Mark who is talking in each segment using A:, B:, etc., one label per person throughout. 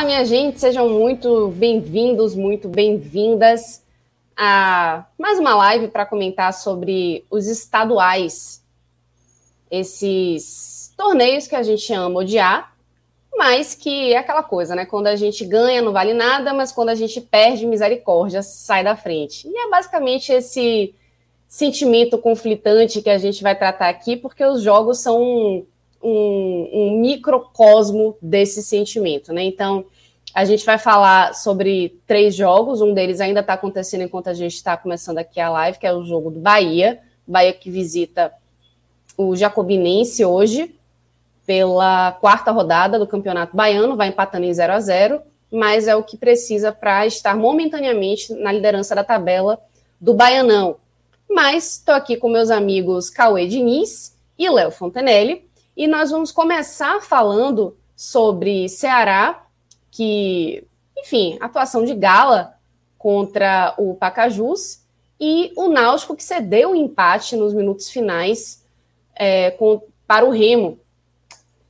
A: Fala, minha gente, sejam muito bem-vindos, muito bem-vindas a mais uma live para comentar sobre os estaduais, esses torneios que a gente ama odiar, mas que é aquela coisa, né? Quando a gente ganha não vale nada, mas quando a gente perde, misericórdia, sai da frente. E é basicamente esse sentimento conflitante que a gente vai tratar aqui, porque os jogos são um, um, microcosmo desse sentimento, né? Então, a gente vai falar sobre três jogos, um deles ainda está acontecendo enquanto a gente está começando aqui a live, que é o jogo do Bahia. Bahia que visita o Jacobinense hoje, pela quarta rodada do Campeonato Baiano, vai empatando em 0 a 0 mas é o que precisa para estar momentaneamente na liderança da tabela do Baianão. Mas estou aqui com meus amigos Cauê Diniz e Léo Fontenelle, e nós vamos começar falando sobre Ceará que, enfim, atuação de gala contra o Pacajus e o Náutico que cedeu o empate nos minutos finais é, com, para o Remo,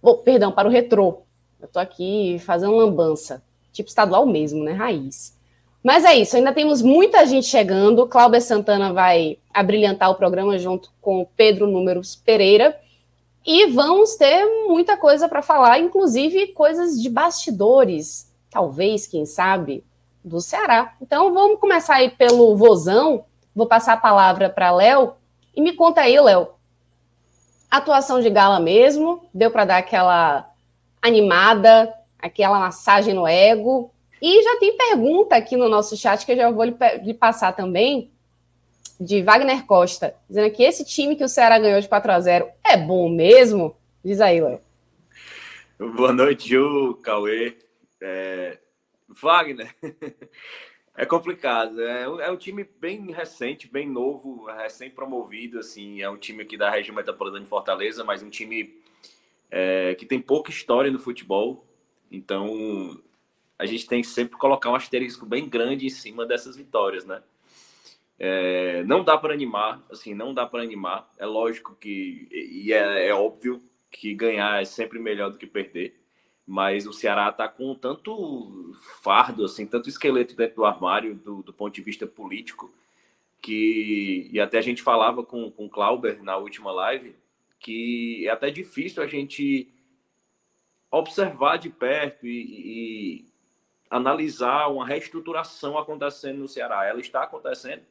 A: oh, perdão, para o Retrô. Eu tô aqui fazendo lambança, tipo estadual mesmo, né, raiz. Mas é isso, ainda temos muita gente chegando. Cláudia Santana vai abrilhantar o programa junto com Pedro Números Pereira. E vamos ter muita coisa para falar, inclusive coisas de bastidores, talvez, quem sabe, do Ceará. Então vamos começar aí pelo Vozão. Vou passar a palavra para Léo. E me conta aí, Léo. Atuação de gala mesmo? Deu para dar aquela animada, aquela massagem no ego? E já tem pergunta aqui no nosso chat que eu já vou lhe, lhe passar também de Wagner Costa, dizendo que esse time que o Ceará ganhou de 4 a 0 é bom mesmo? Diz aí, Léo.
B: Boa noite, Ju, Cauê. É... Wagner, é complicado. É um, é um, time bem recente, bem novo, recém-promovido. Assim, é um time aqui da região metropolitana de Fortaleza, mas um time é, que tem pouca história no futebol. Então, a gente tem que sempre colocar um asterisco bem grande em cima dessas vitórias, né? É, não dá para animar, assim, não dá para animar. É lógico que, e é, é, óbvio que ganhar é sempre melhor do que perder, mas o Ceará está com tanto fardo, assim, tanto esqueleto dentro do armário, do, do, ponto de vista político, que, e até a gente falava com, com o Clauber na última live, que é até difícil a gente observar de perto e, e analisar uma reestruturação acontecendo no Ceará. Ela está acontecendo,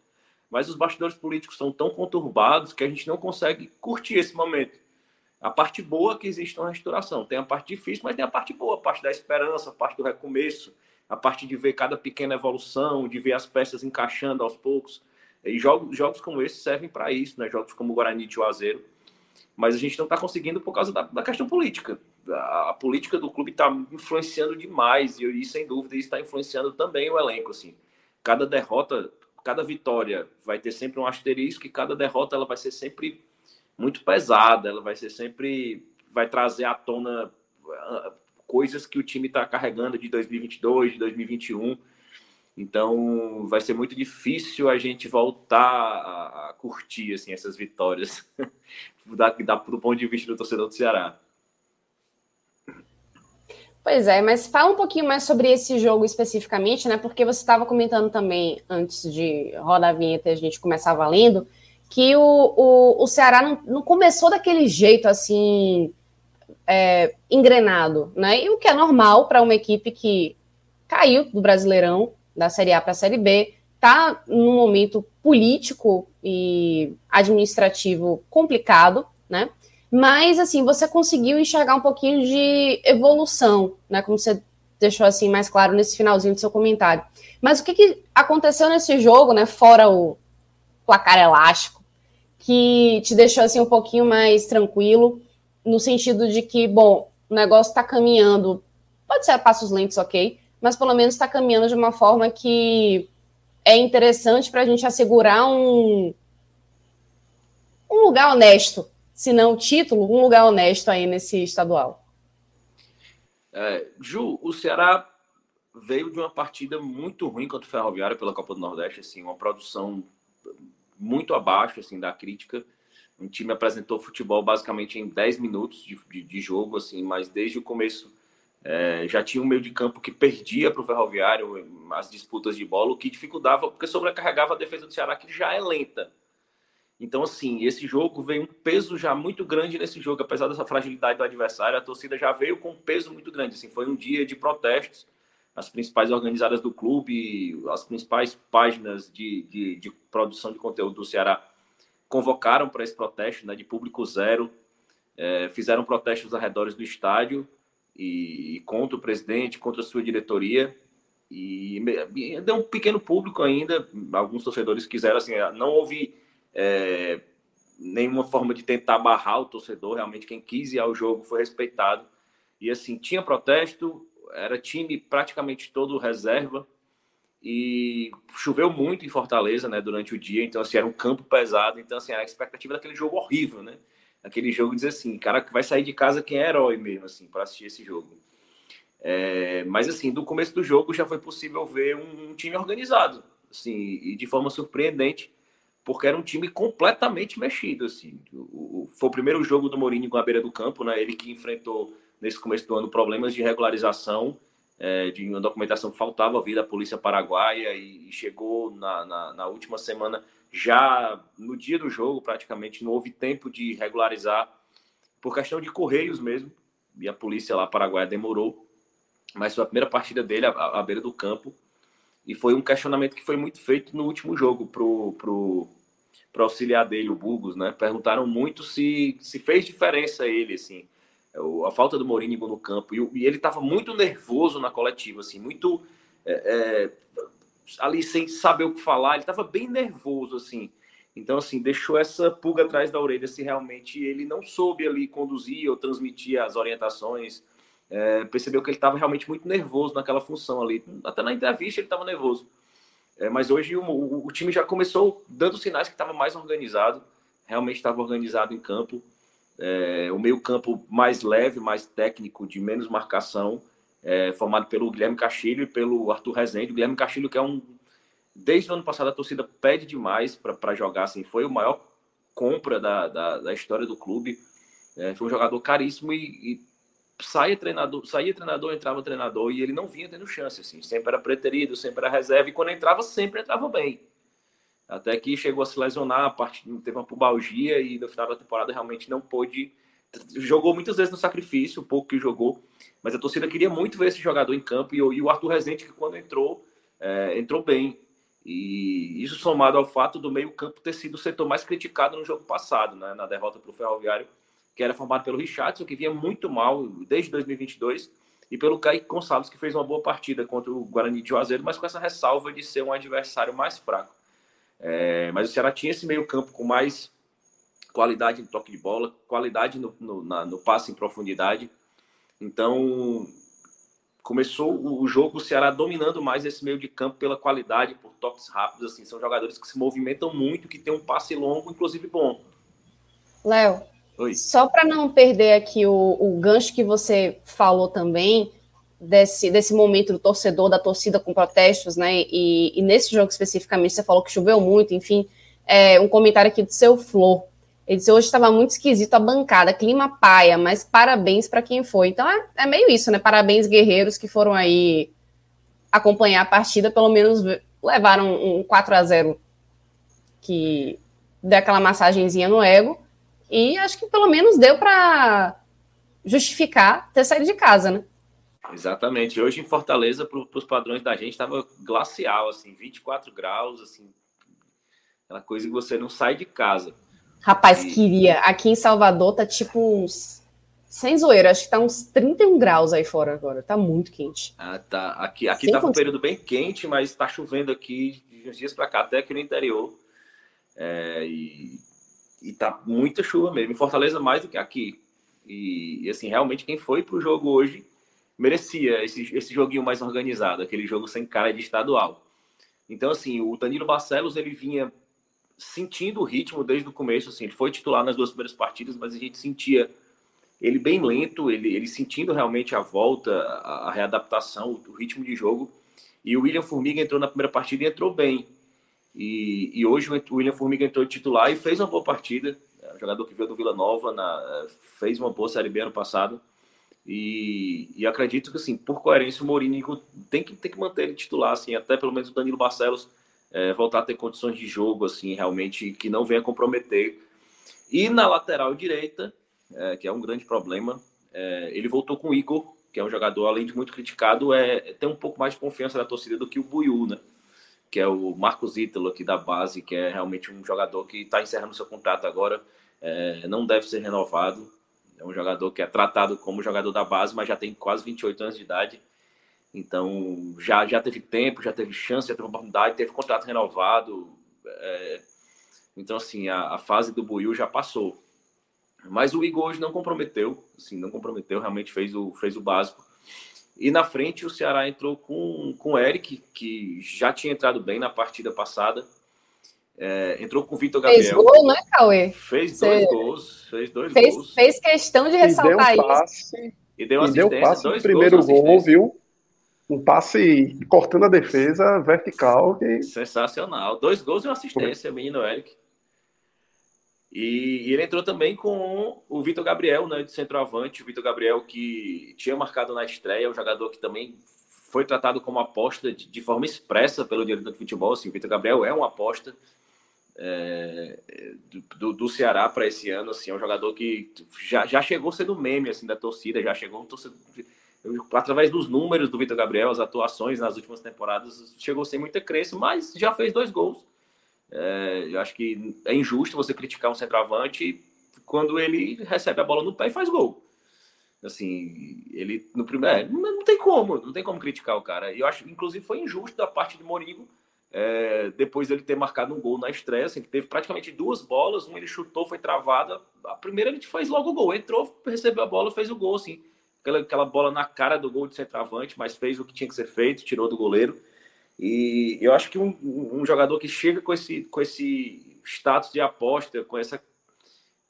B: mas os bastidores políticos são tão conturbados que a gente não consegue curtir esse momento. A parte boa que existe na restauração. Tem a parte difícil, mas tem a parte boa, a parte da esperança, a parte do recomeço, a parte de ver cada pequena evolução, de ver as peças encaixando aos poucos. E jogos, jogos como esse servem para isso, né? Jogos como Guarani de Juazeiro. Mas a gente não está conseguindo por causa da, da, questão política. A, a política do clube está influenciando demais, e, e sem dúvida isso está influenciando também o elenco. Assim. Cada derrota cada vitória vai ter sempre um asterisco e cada derrota ela vai ser sempre muito pesada, ela vai ser sempre vai trazer à tona ah, coisas que o time está carregando de 2022, de 2021. Então vai ser muito difícil a gente voltar a, curtir assim essas vitórias da, da, do ponto de vista do torcedor do Ceará.
A: Pois é, mas fala um pouquinho mais sobre esse jogo especificamente, né? Porque você estava comentando também, antes de rodar a vinheta e a gente começar valendo, que o, o, o Ceará não, não começou daquele jeito assim, é, engrenado, né? E o que é normal para uma equipe que caiu do Brasileirão, da Série A para a Série B, está num momento político e administrativo complicado, né? Mas, assim, você conseguiu enxergar um pouquinho de evolução, né? Como você deixou, assim, mais claro nesse finalzinho do seu comentário. Mas o que, que aconteceu nesse jogo, né? Fora o placar elástico, que te deixou, assim, um pouquinho mais tranquilo, no sentido de que, bom, o negócio está caminhando, pode ser a passos lentos, ok, mas pelo menos está caminhando de uma forma que é interessante para a gente assegurar um, um lugar honesto se não título, um lugar honesto aí nesse estadual.
B: É, Ju, o Ceará veio de uma partida muito ruim contra o Ferroviário pela Copa do Nordeste, assim, uma produção muito abaixo assim da crítica. O time apresentou futebol basicamente em 10 minutos de, de, de jogo, assim, mas desde o começo é, já tinha um meio de campo que perdia para o Ferroviário as disputas de bola, o que dificultava, porque sobrecarregava a defesa do Ceará, que já é lenta. Então, assim, esse jogo veio um peso já muito grande nesse jogo, apesar dessa fragilidade do adversário, a torcida já veio com um peso muito grande. Assim, foi um dia de protestos, as principais organizadas do clube, as principais páginas de, de, de produção de conteúdo do Ceará convocaram para esse protesto, né, de público zero, é, fizeram protestos arredores do estádio e, e, contra o presidente, contra a sua diretoria. E, e deu um pequeno público ainda, alguns torcedores quiseram, assim, não houve é, nenhuma forma de tentar barrar o torcedor. Realmente, quem quis ir ao jogo foi respeitado. E assim, tinha protesto, era time praticamente todo reserva. E choveu muito em Fortaleza, né, durante o dia. Então, assim, era um campo pesado. Então, assim, a expectativa daquele jogo horrível, né? Aquele jogo dizer assim, cara que vai sair de casa quem é herói mesmo, assim, para assistir esse jogo. É, mas, assim, do começo do jogo já foi possível ver um, um time organizado, assim, e de forma surpreendente porque era um time completamente mexido. Assim. O, o, foi o primeiro jogo do Mourinho com a beira do campo, né? ele que enfrentou nesse começo do ano problemas de regularização, é, de uma documentação que faltava vir da polícia paraguaia e, e chegou na, na, na, última semana, já no dia do jogo, praticamente, não houve tempo de regularizar, por questão de correios mesmo, e a polícia lá paraguaia demorou, mas foi a primeira partida dele à, à beira do campo, e foi um questionamento que foi muito feito no último jogo pro, pro, para auxiliar dele, o Burgos, né? Perguntaram muito se, se fez diferença ele, assim, a falta do Mourinho no campo. E, e ele estava muito nervoso na coletiva, assim, muito é, é, ali sem saber o que falar. Ele estava bem nervoso, assim. Então, assim, deixou essa pulga atrás da orelha se realmente ele não soube ali conduzir ou transmitir as orientações. É, percebeu que ele estava realmente muito nervoso naquela função ali. Até na entrevista ele estava nervoso. É, mas hoje o, o, o, time já começou dando sinais que estava mais organizado, realmente estava organizado em campo. É, o meio-campo mais leve, mais técnico, de menos marcação, é, formado pelo Guilherme Castilho e pelo Arthur Rezende. O Guilherme Castilho, que é um. Desde o ano passado, a torcida pede demais para jogar. Assim, foi o maior compra da, da, da história do clube. É, foi um jogador caríssimo e, e saía treinador, saía treinador, entrava treinador e ele não vinha tendo chance, assim, sempre era preterido, sempre era reserva e quando entrava sempre entrava bem. Até que chegou a se lesionar, teve uma pubalgia e no final da temporada realmente não pôde jogou muitas vezes no sacrifício, pouco que jogou, mas a torcida queria muito ver esse jogador em campo e, e o Arthur Rezende que quando entrou, é, entrou bem. E isso somado ao fato do meio-campo ter sido o setor mais criticado no jogo passado, né, na derrota para o Ferroviário que era formado pelo Richardson, que vinha muito mal desde 2022, e pelo Kaique Gonçalves, que fez uma boa partida contra o Guarani de Juazeiro, mas com essa ressalva de ser um adversário mais fraco. É, mas o Ceará tinha esse meio campo com mais qualidade no toque de bola, qualidade no, no, na, no passe em profundidade. Então, começou o jogo, o Ceará dominando mais esse meio de campo pela qualidade, por toques rápidos, assim, são jogadores que se movimentam muito, que tem um passe longo, inclusive bom.
A: Léo, Oi. Só para não perder aqui o, o gancho que você falou também, desse, desse momento do torcedor, da torcida com protestos, né? E, e nesse jogo especificamente, você falou que choveu muito, enfim, é, um comentário aqui do seu Flor. Ele disse: hoje estava muito esquisito a bancada, clima paia, mas parabéns para quem foi. Então é, é, meio isso, né? Parabéns, guerreiros que foram aí acompanhar a partida, pelo menos levaram um 4 a 0 que deu aquela massagenzinha no ego. E acho que pelo menos deu para justificar ter saído de casa, né?
B: Exatamente. Hoje em Fortaleza, para os padrões da gente, estava glacial, assim, 24 graus, assim, aquela coisa que você não sai de casa.
A: Rapaz, e... queria. Aqui em Salvador tá tipo uns. Sem zoeira, acho que tá uns 31 graus aí fora agora. Tá muito quente.
B: Ah, tá. Aqui, aqui tá um período bem quente, mas tá chovendo aqui de uns dias pra cá, até aqui no interior. É, e, e tá muita chuva mesmo. Em Fortaleza, mais do que aqui. E, e assim, realmente, quem foi pro jogo hoje merecia esse, esse joguinho mais organizado, aquele jogo sem cara de estadual. Então, assim, o Danilo Barcelos, ele vinha sentindo o ritmo desde o começo, assim, ele foi titular nas duas primeiras partidas, mas a gente sentia ele bem lento, ele, ele sentindo realmente a volta, a, a readaptação, o, o, ritmo de jogo. E o William Formiga entrou na primeira partida e entrou bem. E, e hoje o William Formiga entrou titular e fez uma boa partida. É um jogador que veio do Vila Nova, na, fez uma boa Série B ano passado. E, e acredito que, assim, por coerência, o Mourinho tem que, tem que manter ele titular, assim, até pelo menos o Danilo Barcelos é, voltar a ter condições de jogo, assim, realmente, que não venha comprometer. E na lateral direita, é, que é um grande problema, é, ele voltou com o Igor, que é um jogador, além de muito criticado, é, é tem um pouco mais de confiança da torcida do que o Buiu, né? Que é o Marcos Ítalo aqui da base, que é realmente um jogador que está encerrando seu contrato agora, é, não deve ser renovado. É um jogador que é tratado como jogador da base, mas já tem quase 28 anos de idade. Então, já, já teve tempo, já teve chance, já teve oportunidade, teve contrato renovado. É... Então, assim, a, a, fase do Buiu já passou. Mas o Igor hoje não comprometeu, assim, não comprometeu, realmente fez o, fez o básico. E na frente o Ceará entrou com, com o Eric, que já tinha entrado bem na partida passada. É, entrou com o Vitor Gabriel.
A: Fez gol, né, Cauê?
B: Fez dois Você... gols. Fez dois
A: fez,
B: gols.
A: Fez questão de ressaltar
C: e deu um passe, isso. E deu, e deu passe no primeiro gol, viu? Um passe cortando a defesa vertical. Que...
B: Sensacional. Dois gols e uma assistência, menino Eric. E, e, ele entrou também com o Vitor Gabriel, né, de centroavante. O Vitor Gabriel que tinha marcado na estreia, um jogador que também foi tratado como aposta de, de forma expressa pelo diretor de futebol. Assim, o Vitor Gabriel é uma aposta é, do, do, Ceará para esse ano, assim, é um jogador que já, já chegou sendo meme assim da torcida, já chegou através dos números do Vitor Gabriel, as atuações nas últimas temporadas, chegou sem muita crença, mas já fez dois gols. É, eu acho que é injusto você criticar um centroavante quando ele recebe a bola no pé e faz gol. Assim, ele no primeiro, é, não tem como, não tem como criticar o cara. Eu acho, inclusive, foi injusto da parte de Morigo é, depois dele ter marcado um gol na estreia, assim, que teve praticamente duas bolas, um ele chutou, foi travada. A primeira ele fez logo o gol, entrou, recebeu a bola, fez o gol, assim. Aquela, aquela bola na cara do gol de centroavante, mas fez o que tinha que ser feito, tirou do goleiro. E eu acho que um, um jogador que chega com esse, com esse status de aposta, com essa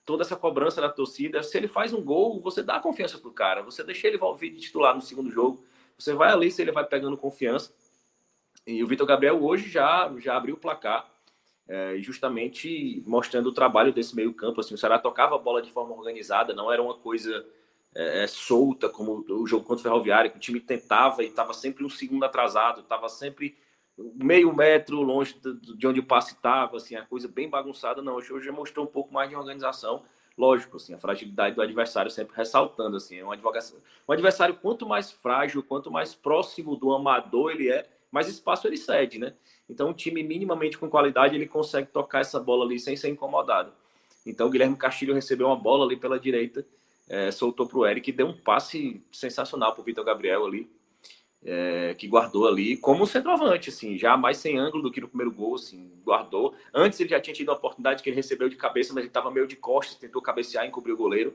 B: toda essa cobrança da torcida, se ele faz um gol, você dá confiança pro cara, você deixa ele vir de titular no segundo jogo, você vai ali se ele vai pegando confiança. E o Vitor Gabriel hoje já, já abriu o placar, é, justamente mostrando o trabalho desse meio campo. Assim, o Ceará tocava a bola de forma organizada, não era uma coisa é, é solta como o jogo contra o Ferroviário, que o time tentava e estava sempre um segundo atrasado, estava sempre meio metro longe de onde o passe estava, assim, a coisa bem bagunçada. Não, hoje, já mostrou um pouco mais de organização. Lógico, assim, a fragilidade do adversário sempre ressaltando, assim, é um adversário, um adversário quanto mais frágil, quanto mais próximo do amador ele é, mais espaço ele cede, né? Então, um time minimamente com qualidade, ele consegue tocar essa bola ali sem ser incomodado. Então, o Guilherme Castilho recebeu uma bola ali pela direita, é, soltou para o Eric e deu um passe sensacional para o Vitor Gabriel ali, é, que guardou ali como um centroavante, assim, já mais sem ângulo do que no primeiro gol, assim, guardou. Antes ele já tinha tido uma oportunidade que ele recebeu de cabeça, mas ele estava meio de costas, tentou cabecear e encobrir o goleiro.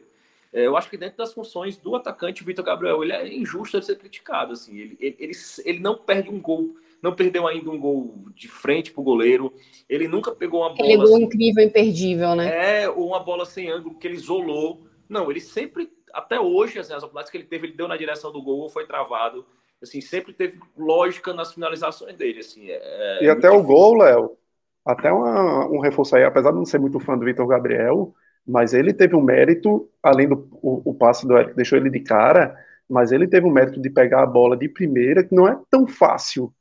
B: É, eu acho que dentro das funções do atacante, o Vitor Gabriel, ele é injusto de ser criticado. Assim, ele, ele, ele, ele, não perde um gol, não perdeu ainda um gol de frente para o goleiro. Ele nunca pegou uma bola. Aquele
A: gol assim, incrível, imperdível, né?
B: É, ou uma bola sem ângulo que ele isolou. Não, ele sempre, até hoje, assim, as oportunidades que ele teve, ele deu na direção do gol foi travado. Assim, sempre teve lógica nas finalizações dele. Assim, é,
C: e até o gol, Léo, até uma, um reforço aí, apesar de não ser muito fã do Vitor Gabriel, mas ele teve um mérito, além do o, o passe do Eric, deixou ele de cara, mas ele teve um mérito de pegar a bola de primeira, que não é tão fácil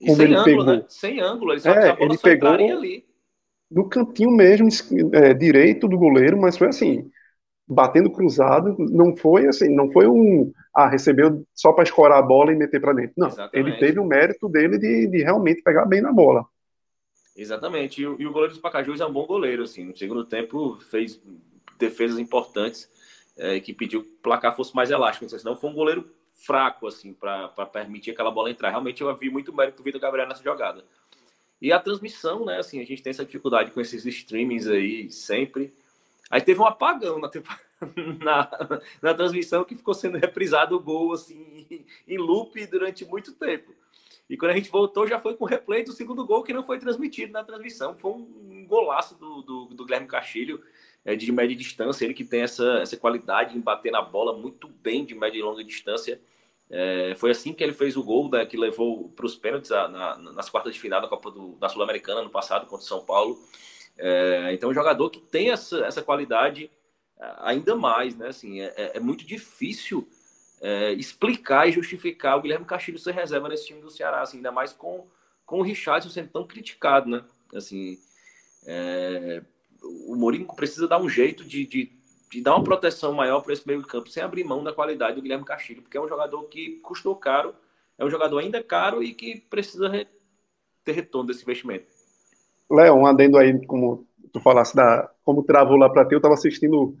B: como sem ele ângulo, pegou. Né? Sem ângulo, ele só é, ele pegou ali.
C: No cantinho mesmo, é, direito do goleiro, mas foi assim, batendo cruzado, não foi assim, não foi um, ah, recebeu só para escorar a bola e meter para dentro. Não, Exatamente. ele teve o mérito dele de, de realmente pegar bem na bola.
B: Exatamente. E, e o goleiro do Pacajus é um bom goleiro, assim. No segundo tempo fez defesas importantes é, que pediu que o placar fosse mais elástico. Senão foi um goleiro fraco, assim, para permitir aquela bola entrar. Realmente eu vi muito mérito do Vitor Gabriel nessa jogada. E a transmissão, né? Assim, a gente tem essa dificuldade com esses streamings aí sempre. Aí teve um apagão na, na, na transmissão que ficou sendo reprisado o gol assim em loop durante muito tempo. E quando a gente voltou, já foi com replay do segundo gol que não foi transmitido na transmissão. Foi um golaço do, do, do Guilherme Castilho, é, de média distância. Ele que tem essa, essa qualidade em bater na bola muito bem de média e longa distância. É, foi assim que ele fez o gol né, que levou para os pênaltis na, nas quartas de final da Copa do, da Sul-Americana no passado contra o São Paulo. É, então, um jogador que tem essa, essa qualidade é, ainda mais, né? Assim, é, é, é muito difícil é, explicar e justificar o Guilherme Castilho ser reserva nesse time do Ceará, assim, ainda mais com, com o Richardson sendo tão criticado, né? Assim, é, o Mourinho precisa dar um jeito de, de, de dar uma proteção maior para esse meio campo, sem abrir mão da qualidade do Guilherme Castilho, porque é um jogador que custou caro, é um jogador ainda caro e que precisa re, ter retorno desse investimento.
C: Léo, um adendo aí, como tu falasse da como travou lá para ti, eu estava assistindo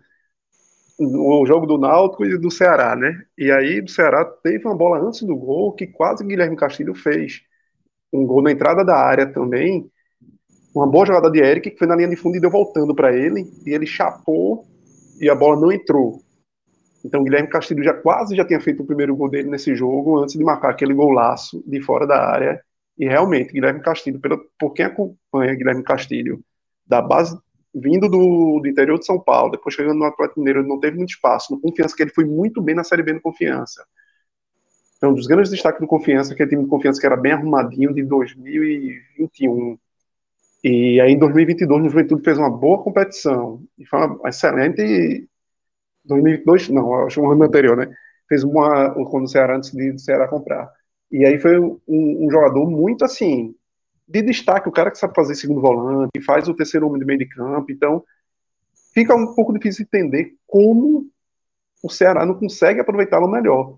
C: o jogo do Náutico e do Ceará, né? E aí do Ceará teve uma bola antes do gol que quase Guilherme Castilho fez. Um gol na entrada da área também. Uma boa jogada de Eric que foi na linha de fundo e deu voltando para ele e ele chapou e a bola não entrou. Então Guilherme Castilho já quase já tinha feito o primeiro gol dele nesse jogo antes de marcar aquele golaço de fora da área. E realmente Guilherme Castilho, pelo, por quem acompanha Guilherme Castilho da base vindo do, do, interior de São Paulo, depois chegando no Atlético Mineiro, ele não teve muito espaço. No Confiança, que ele foi muito bem na Série B no Confiança. Então, um dos grandes destaques do Confiança, que é o time Confiança que era bem arrumadinho de 2021. E aí, em 2022, o Juventude fez uma boa competição. E foi uma excelente. 2022, não, acho que um ano anterior, né? Fez uma. Quando o Ceará, antes de o Ceará comprar. E aí foi um, um jogador muito assim, de destaque, o cara que sabe fazer segundo volante, faz o terceiro homem de meio de campo, então fica um pouco difícil entender como o Ceará não consegue aproveitá-lo melhor.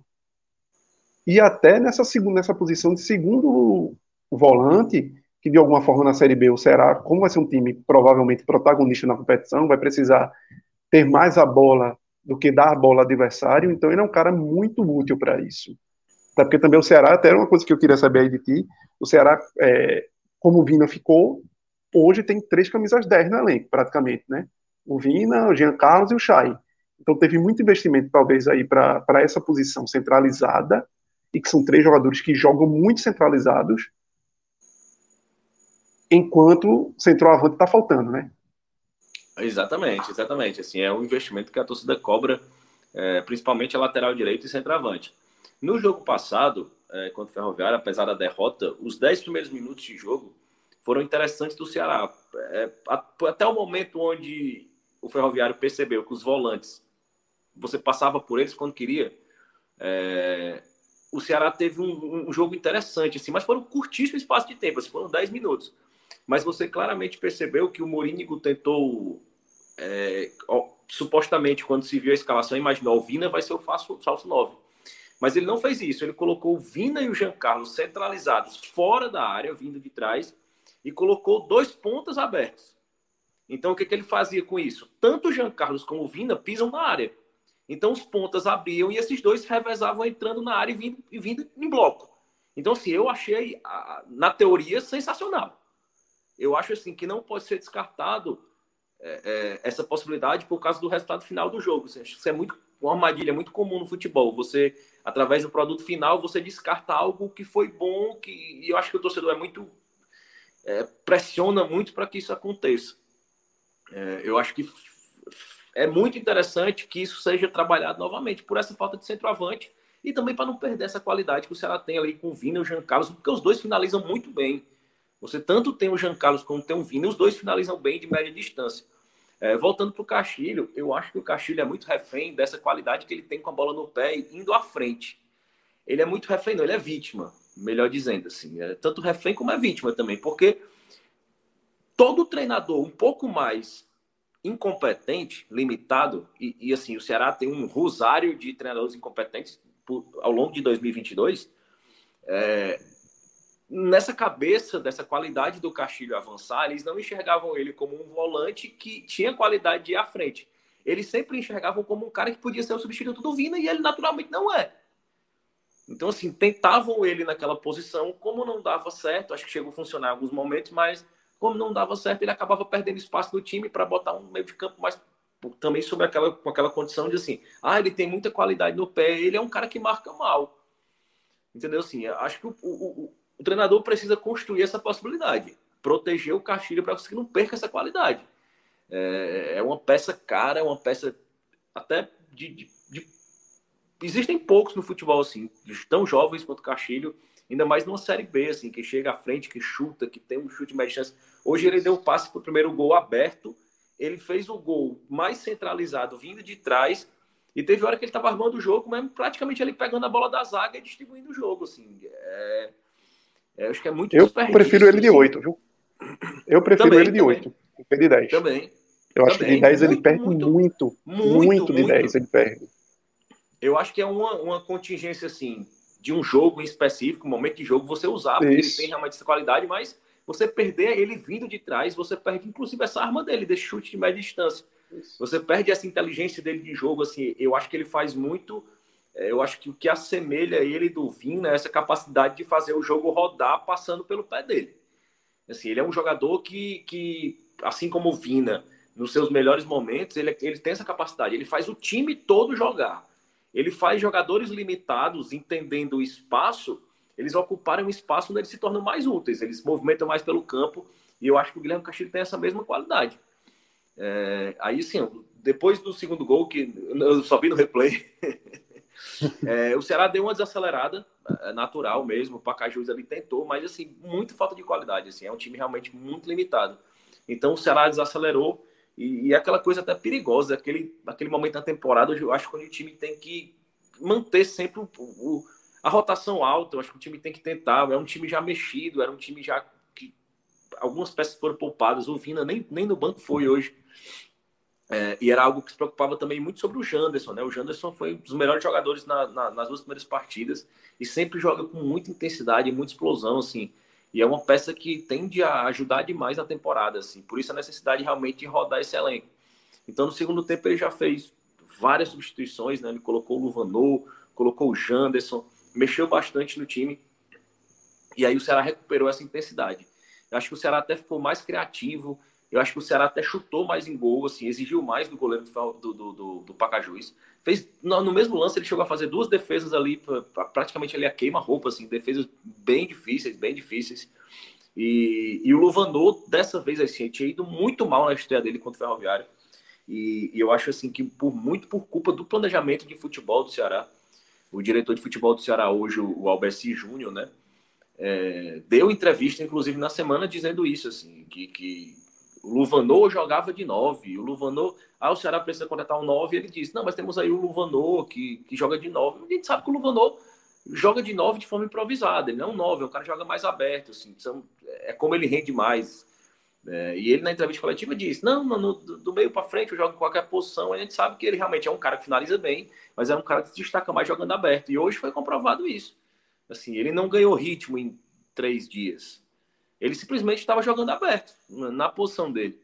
C: E até nessa segunda nessa posição de segundo volante, que de alguma forma na Série B o Ceará, como vai ser um time provavelmente protagonista na competição, vai precisar ter mais a bola do que dar a bola ao adversário, então ele é um cara muito útil para isso. Até porque também o Ceará, até era uma coisa que eu queria saber aí de ti, o Ceará é, como o Vina ficou, hoje tem três camisas 10 no elenco, praticamente, né? O Vina, o Jean Carlos e o Chay. Então teve muito investimento, talvez, aí para essa posição centralizada, e que são três jogadores que jogam muito centralizados, enquanto centroavante está faltando, né?
B: Exatamente, exatamente. Assim, é um investimento que a torcida cobra, é, principalmente a lateral direito e centroavante. No jogo passado, é, contra o Ferroviário, apesar da derrota, os 10 primeiros minutos de jogo foram interessantes do Ceará. É, até o momento onde o Ferroviário percebeu que os volantes, você passava por eles quando queria, é, o Ceará teve um, um, jogo interessante, assim, mas foram um curtíssimo espaço de tempo, assim, foram 10 minutos. Mas você claramente percebeu que o Morínigo tentou, é, ó, supostamente, quando se viu a escalação, imaginou, o Vina vai ser o falso, falso 9. Mas ele não fez isso. Ele colocou o Vina e o Giancarlo centralizados fora da área, vindo de trás, e colocou dois pontas abertos. Então, o que, que ele fazia com isso? Tanto o Jean Carlos como o Vina pisam na área. Então, os pontas abriam e esses dois revezavam entrando na área e vindo, e vindo em bloco. Então, assim, eu achei, na teoria, sensacional. Eu acho, assim, que não pode ser descartado é, é, essa possibilidade por causa do resultado final do jogo. Isso é muito, uma armadilha muito comum no futebol. Você através do produto final, você descarta algo que foi bom, que e eu acho que o torcedor é muito é, pressiona muito para que isso aconteça. É, eu acho que é muito interessante que isso seja trabalhado novamente por essa falta de centroavante e também para não perder essa qualidade que o Ceará tem ali com o Vina e o Jean Carlos, porque os dois finalizam muito bem. Você tanto tem o Jean Carlos como tem o Vina, os dois finalizam bem de média distância. É, voltando para o Castilho, eu acho que o Castilho é muito refém dessa qualidade que ele tem com a bola no pé e indo à frente. Ele é muito refém, não, ele é vítima, melhor dizendo assim. É tanto refém como é vítima também, porque todo treinador um pouco mais incompetente, limitado, e, e assim, o Ceará tem um rosário de treinadores incompetentes por, ao longo de 2022, é, nessa cabeça, dessa qualidade do Castilho avançar, eles não enxergavam ele como um volante que tinha qualidade de ir à frente. Eles sempre enxergavam como um cara que podia ser o substituto do Vina e ele naturalmente não é. Então, assim, tentavam ele naquela posição, como não dava certo, acho que chegou a funcionar em alguns momentos, mas como não dava certo, ele acabava perdendo espaço no time para botar um meio de campo mais também sobre aquela, com aquela condição de assim, ah, ele tem muita qualidade no pé, ele é um cara que marca mal. Entendeu? Assim, acho que o, o, o, treinador precisa construir essa possibilidade, proteger o Castilho para que não perca essa qualidade. É, é, uma peça cara, é uma peça até de, de, de, Existem poucos no futebol assim, tão jovens quanto o Castilho, ainda mais numa Série B, assim, que chega à frente, que chuta, que tem um chute mais chance. Hoje ele deu o passe para o primeiro gol aberto, ele fez o gol mais centralizado, vindo de trás, e teve hora que ele estava armando o jogo, praticamente ele pegando a bola da zaga e distribuindo o jogo. Assim. É, é, acho que é muito
C: Eu prefiro ele de 8, assim. viu? Eu prefiro também, ele de 8, ele de 10.
B: Também.
C: Eu acho também. que de 10 ele perde muito, muito, muito, muito de 10 ele perde.
B: Eu acho que é uma, uma contingência, assim, de um jogo em específico, um momento de jogo, você usar, porque Isso. ele tem realmente essa qualidade, mas você perder ele vindo de trás, você perde inclusive essa arma dele, desse chute de média distância. Você perde essa inteligência dele de jogo, assim, eu acho que ele faz muito, eu acho que o que assemelha ele do Vina é essa capacidade de fazer o jogo rodar passando pelo pé dele. Assim, ele é um jogador que, que assim como o Vina, nos seus melhores momentos, ele, ele tem essa capacidade, ele faz o time todo jogar. Ele faz jogadores limitados, entendendo o espaço, eles ocuparem um espaço onde eles se tornam mais úteis, eles se movimentam mais pelo campo, e eu acho que o Guilherme Castilho tem essa mesma qualidade. É, aí, sim, depois do segundo gol, que eu só vi no replay, é, o Ceará deu uma desacelerada, é, natural mesmo, o Pacajus ali tentou, mas, assim, muito falta de qualidade, assim, é um time realmente muito limitado. Então, o Ceará desacelerou, e, e é aquela coisa até perigosa, aquele, aquele momento da temporada, eu acho que o time tem que manter sempre o, o, a rotação alta, eu acho que o time tem que tentar, é um time já mexido, era um time já que algumas peças foram poupadas, o Vina nem, nem no banco foi hoje, é, e era algo que se preocupava também muito sobre o Janderson, né? O Janderson foi um dos melhores jogadores na, na, nas duas primeiras partidas e sempre joga com muita intensidade, muita explosão, assim. E é uma peça que tende a ajudar demais na temporada, assim. Por isso a necessidade realmente de rodar esse elenco. Então, no segundo tempo, ele já fez várias substituições, né? Ele colocou o Luvanor, colocou o Janderson, mexeu bastante no time. E aí o Ceará recuperou essa intensidade. Eu acho que o Ceará até ficou mais criativo, eu acho que o Ceará até chutou mais em gol, assim, exigiu mais do goleiro do, do, do, do. Fez, no, no, mesmo lance, ele chegou a fazer duas defesas ali, pra, pra, praticamente ali a queima-roupa, assim, defesas bem difíceis, bem difíceis. E, e o Luvanor, dessa vez, assim, tinha ido muito mal na estreia dele contra o Ferroviário. E, e, eu acho, assim, que por muito por culpa do planejamento de futebol do Ceará, o diretor de futebol do Ceará hoje, o Alberci Júnior, né, é, deu entrevista, inclusive, na semana dizendo isso, assim, que, que o Luvanor jogava de 9. O Luvanor. Ah, o Ceará precisa contratar um 9. Ele disse: Não, mas temos aí o Luvanor que, que joga de 9. A gente sabe que o Luvanor joga de 9 de forma improvisada. Ele não é um 9, é um cara que joga mais aberto. Assim, são, é como ele rende mais. É, e ele na entrevista coletiva disse: Não, no, do meio para frente eu jogo em qualquer posição. A gente sabe que ele realmente é um cara que finaliza bem, mas é um cara que se destaca mais jogando aberto. E hoje foi comprovado isso. Assim, ele não ganhou ritmo em três dias. Ele simplesmente estava jogando aberto, na posição dele.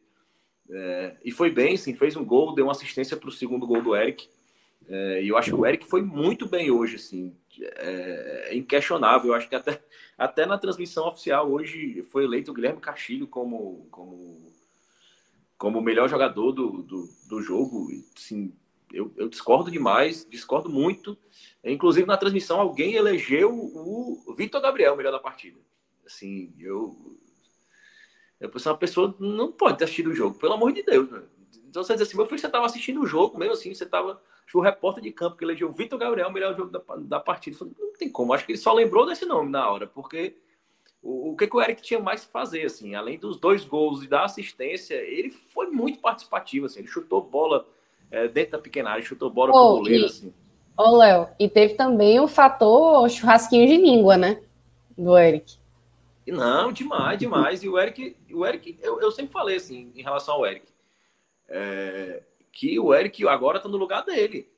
B: É, e foi bem, sim, fez um gol, deu uma assistência para o segundo gol do Eric. É, e eu acho que o Eric foi muito bem hoje, assim, é, é, inquestionável. Eu acho que até, até na transmissão oficial hoje foi eleito o Guilherme Castilho como, como, como o melhor jogador do, do, do jogo. Assim, eu, eu, discordo demais, discordo muito. Inclusive na transmissão alguém elegeu o Vitor Gabriel melhor da partida. Assim, eu. Eu sou uma pessoa não pode ter assistido o jogo, pelo amor de Deus, né? Então você diz assim, meu filho, você estava assistindo o jogo, mesmo assim, você estava. O repórter de campo que elegeu o Vitor Gabriel, o melhor jogo da, da partida. Falei, não tem como, acho que ele só lembrou desse nome na hora, porque o, o que, que o Eric tinha mais que fazer, assim, além dos dois gols e da assistência, ele foi muito participativo, assim, ele chutou bola é, dentro da pequena área, chutou bola oh, pro goleiro, e, assim.
A: Ô, Léo, e teve também o fator churrasquinho de língua, né? Do Eric.
B: Não, demais, demais. E o Eric, o Eric eu, eu sempre falei assim, em relação ao Eric, é, que o Eric agora está no lugar dele.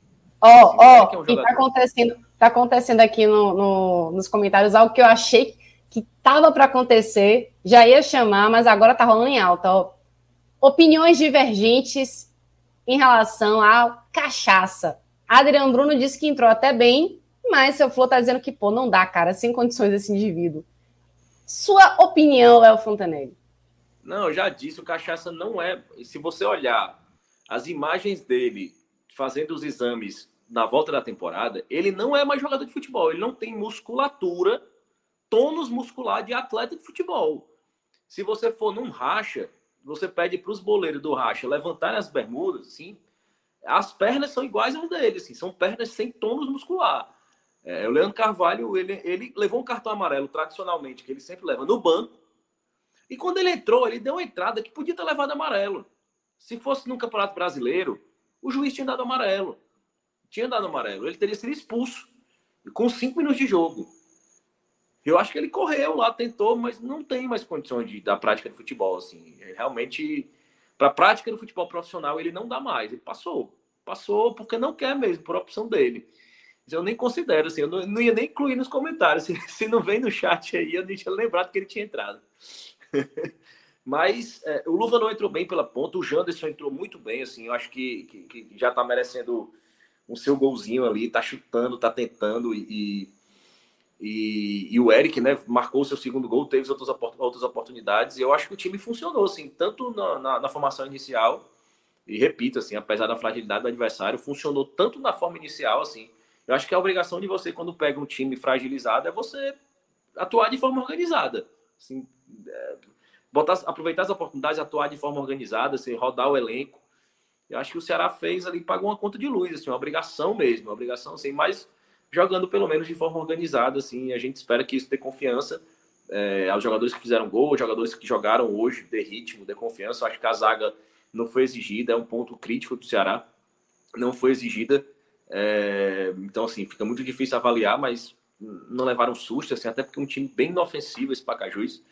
A: Ó, oh, ó, oh, é um tá acontecendo, tá acontecendo aqui no, no, nos comentários algo que eu achei que tava para acontecer, já ia chamar, mas agora tá rolando em alta. Ó. Opiniões divergentes em relação à cachaça. Adriano Bruno disse que entrou até bem, mas seu Flor tá dizendo que, pô, não dá, cara, sem condições esse indivíduo. Sua opinião, Léo Fontanelli?
B: Não, eu já disse, o Cachaça não é. Se você olhar as imagens dele fazendo os exames na volta da temporada, ele não é mais jogador de futebol, ele não tem musculatura, tônus muscular de atleta de futebol. Se você for num racha, você pede para os boleiros do racha levantarem as bermudas, assim, as pernas são iguais às dele, assim, são pernas sem tônus muscular. É, o Leandro Carvalho, ele, ele levou um cartão amarelo tradicionalmente, que ele sempre leva no banco, e quando ele entrou, ele deu uma entrada que podia ter levado amarelo. Se fosse no Campeonato Brasileiro, o juiz tinha dado amarelo tinha dado amarelo, ele teria sido expulso com cinco minutos de jogo. Eu acho que ele correu lá, tentou, mas não tem mais condições de, da prática de futebol. Assim, realmente, para a prática do futebol profissional, ele não dá mais. Ele passou, passou porque não quer mesmo, por opção dele. Eu nem considero, assim, eu não, não ia nem incluir nos comentários. Se, se, não vem no chat aí, eu nem tinha lembrado que ele tinha entrado. Mas é, o Luva não entrou bem pela ponta, o Janderson entrou muito bem, assim, eu acho que, que, que já está merecendo o seu golzinho ali, tá chutando, tá tentando e, e, e, o Eric, né, marcou o seu segundo gol, teve outras, outras oportunidades e eu acho que o time funcionou, assim, tanto na, na, na formação inicial e repito, assim, apesar da fragilidade do adversário, funcionou tanto na forma inicial, assim, eu acho que a obrigação de você, quando pega um time fragilizado, é você atuar de forma organizada, assim, é, botar, aproveitar as oportunidades, atuar de forma organizada, assim, rodar o elenco, eu acho que o Ceará fez ali, pagou uma conta de luz, assim, uma obrigação mesmo, uma obrigação, assim, mas jogando pelo menos de forma organizada, assim, a gente espera que isso dê confiança é, aos jogadores que fizeram gol, aos jogadores que jogaram hoje, dê ritmo, dê confiança. Eu acho que a zaga não foi exigida, é um ponto crítico do Ceará, não foi exigida. É, então, assim, fica muito difícil avaliar, mas não levaram susto, assim, até porque é um time bem inofensivo esse Pacajus.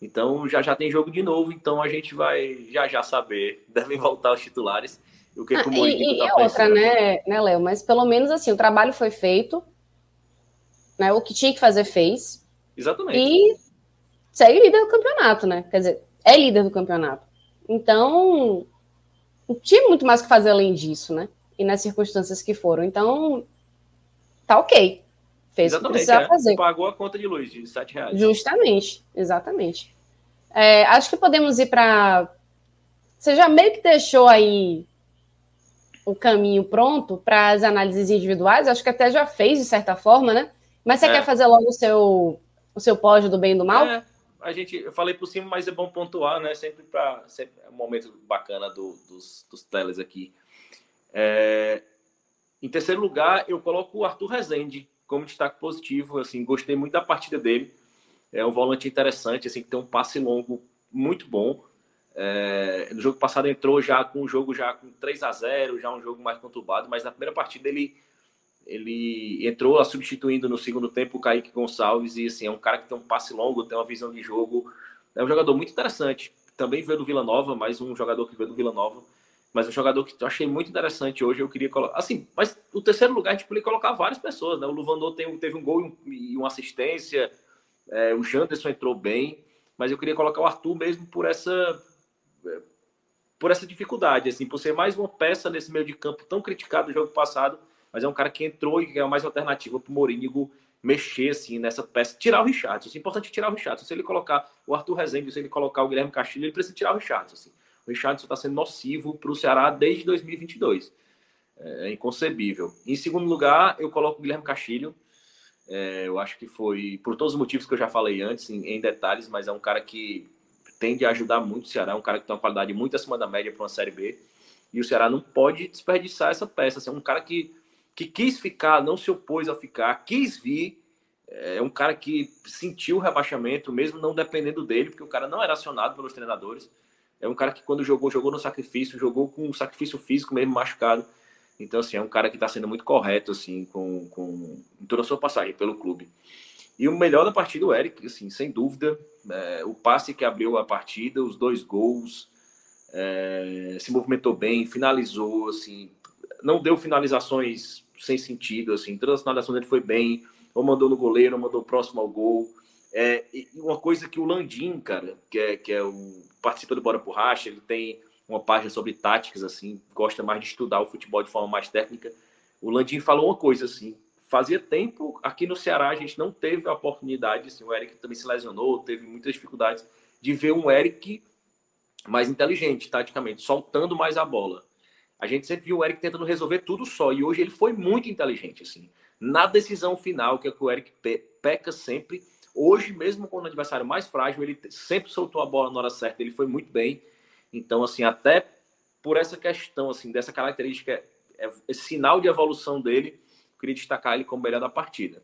B: Então já já tem jogo de novo, então a gente vai já já saber. Devem voltar os titulares. O que, ah, que o
A: Mourinho e, tá e outra, né, né, Léo? Mas pelo menos assim, o trabalho foi feito, né? O que tinha que fazer fez.
B: Exatamente.
A: E segue líder do campeonato, né? Quer dizer, é líder do campeonato. Então, não tinha muito mais que fazer além disso, né? E nas circunstâncias que foram. Então, tá ok. Fez exatamente, o que precisava é. fazer.
B: Pagou a conta de luz de 7 reais.
A: Justamente, exatamente. É, acho que podemos ir para. Você já meio que deixou aí o caminho pronto para as análises individuais, acho que até já fez de certa forma, né? Mas você é. quer fazer logo o seu, o seu pódio do bem e do mal? É,
B: a gente, eu falei por cima, mas é bom pontuar, né? Sempre para é um momento bacana do, dos, dos teles aqui. É, em terceiro lugar, eu coloco o Arthur Rezende como destaque positivo. Assim, gostei muito da partida dele. É um volante interessante, assim, que tem um passe longo muito bom. É, no jogo passado entrou já com o jogo já com 3 a 0 já um jogo mais conturbado, mas na primeira partida ele, ele entrou substituindo no segundo tempo o Kaique Gonçalves e assim, é um cara que tem um passe longo, tem uma visão de jogo, é um jogador muito interessante. Também veio do Vila Nova, mais um jogador que veio do Vila Nova, mas um jogador que eu achei muito interessante hoje, eu queria colocar. Assim, mas o terceiro lugar a gente poderia colocar várias pessoas, né? O Luvandor tem, teve um gol e uma assistência, é, o Janderson entrou bem, mas eu queria colocar o Arthur mesmo por essa por essa dificuldade, assim, por ser mais uma peça nesse meio de campo tão criticado no jogo passado, mas é um cara que entrou e é mais alternativa para o Mourinho mexer assim nessa peça, tirar o Richardson. É importante tirar o Richardson. Se ele colocar o Arthur Rezende, se ele colocar o Guilherme Castilho, ele precisa tirar o Richardson. Assim. O Richardson está sendo nocivo para o Ceará desde 2022. É, é inconcebível. Em segundo lugar, eu coloco o Guilherme Castilho. É, eu acho que foi por todos os motivos que eu já falei antes, em, em, detalhes, mas é um cara que tende a ajudar muito o Ceará, é um cara que tem uma qualidade muito acima da média para uma Série B. E o Ceará não pode desperdiçar essa peça. Assim, é um cara que, que quis ficar, não se opôs a ficar, quis vir. É um cara que sentiu o rebaixamento, mesmo não dependendo dele, porque o cara não era acionado pelos treinadores. É um cara que, quando jogou, jogou no sacrifício, jogou com um sacrifício físico mesmo machucado. Então, assim, é um cara que está sendo muito correto, assim, com, com em toda a sua passagem pelo clube. E o melhor da partida, o Eric, assim, sem dúvida. É, o passe que abriu a partida, os dois gols, é, se movimentou bem, finalizou, assim, não deu finalizações sem sentido, assim, todas as finalizações ele foi bem, ou mandou no goleiro, ou mandou próximo ao gol. É, uma coisa que o Landim, cara, que é, que é o participa do Bora por Racha, ele tem uma página sobre táticas, assim, gosta mais de estudar o futebol de forma mais técnica. O Landim falou uma coisa assim: fazia tempo aqui no Ceará a gente não teve a oportunidade, assim, o Eric também se lesionou, teve muitas dificuldades de ver um Eric mais inteligente, taticamente, soltando mais a bola. A gente sempre viu o Eric tentando resolver tudo só, e hoje ele foi muito inteligente, assim. Na decisão final, que é que o Eric peca sempre, Hoje, mesmo com o adversário mais frágil, ele sempre soltou a bola na hora certa, ele foi muito bem. Então, assim, até por essa questão, assim, dessa característica, é, é sinal de evolução dele, queria destacar ele como melhor da partida.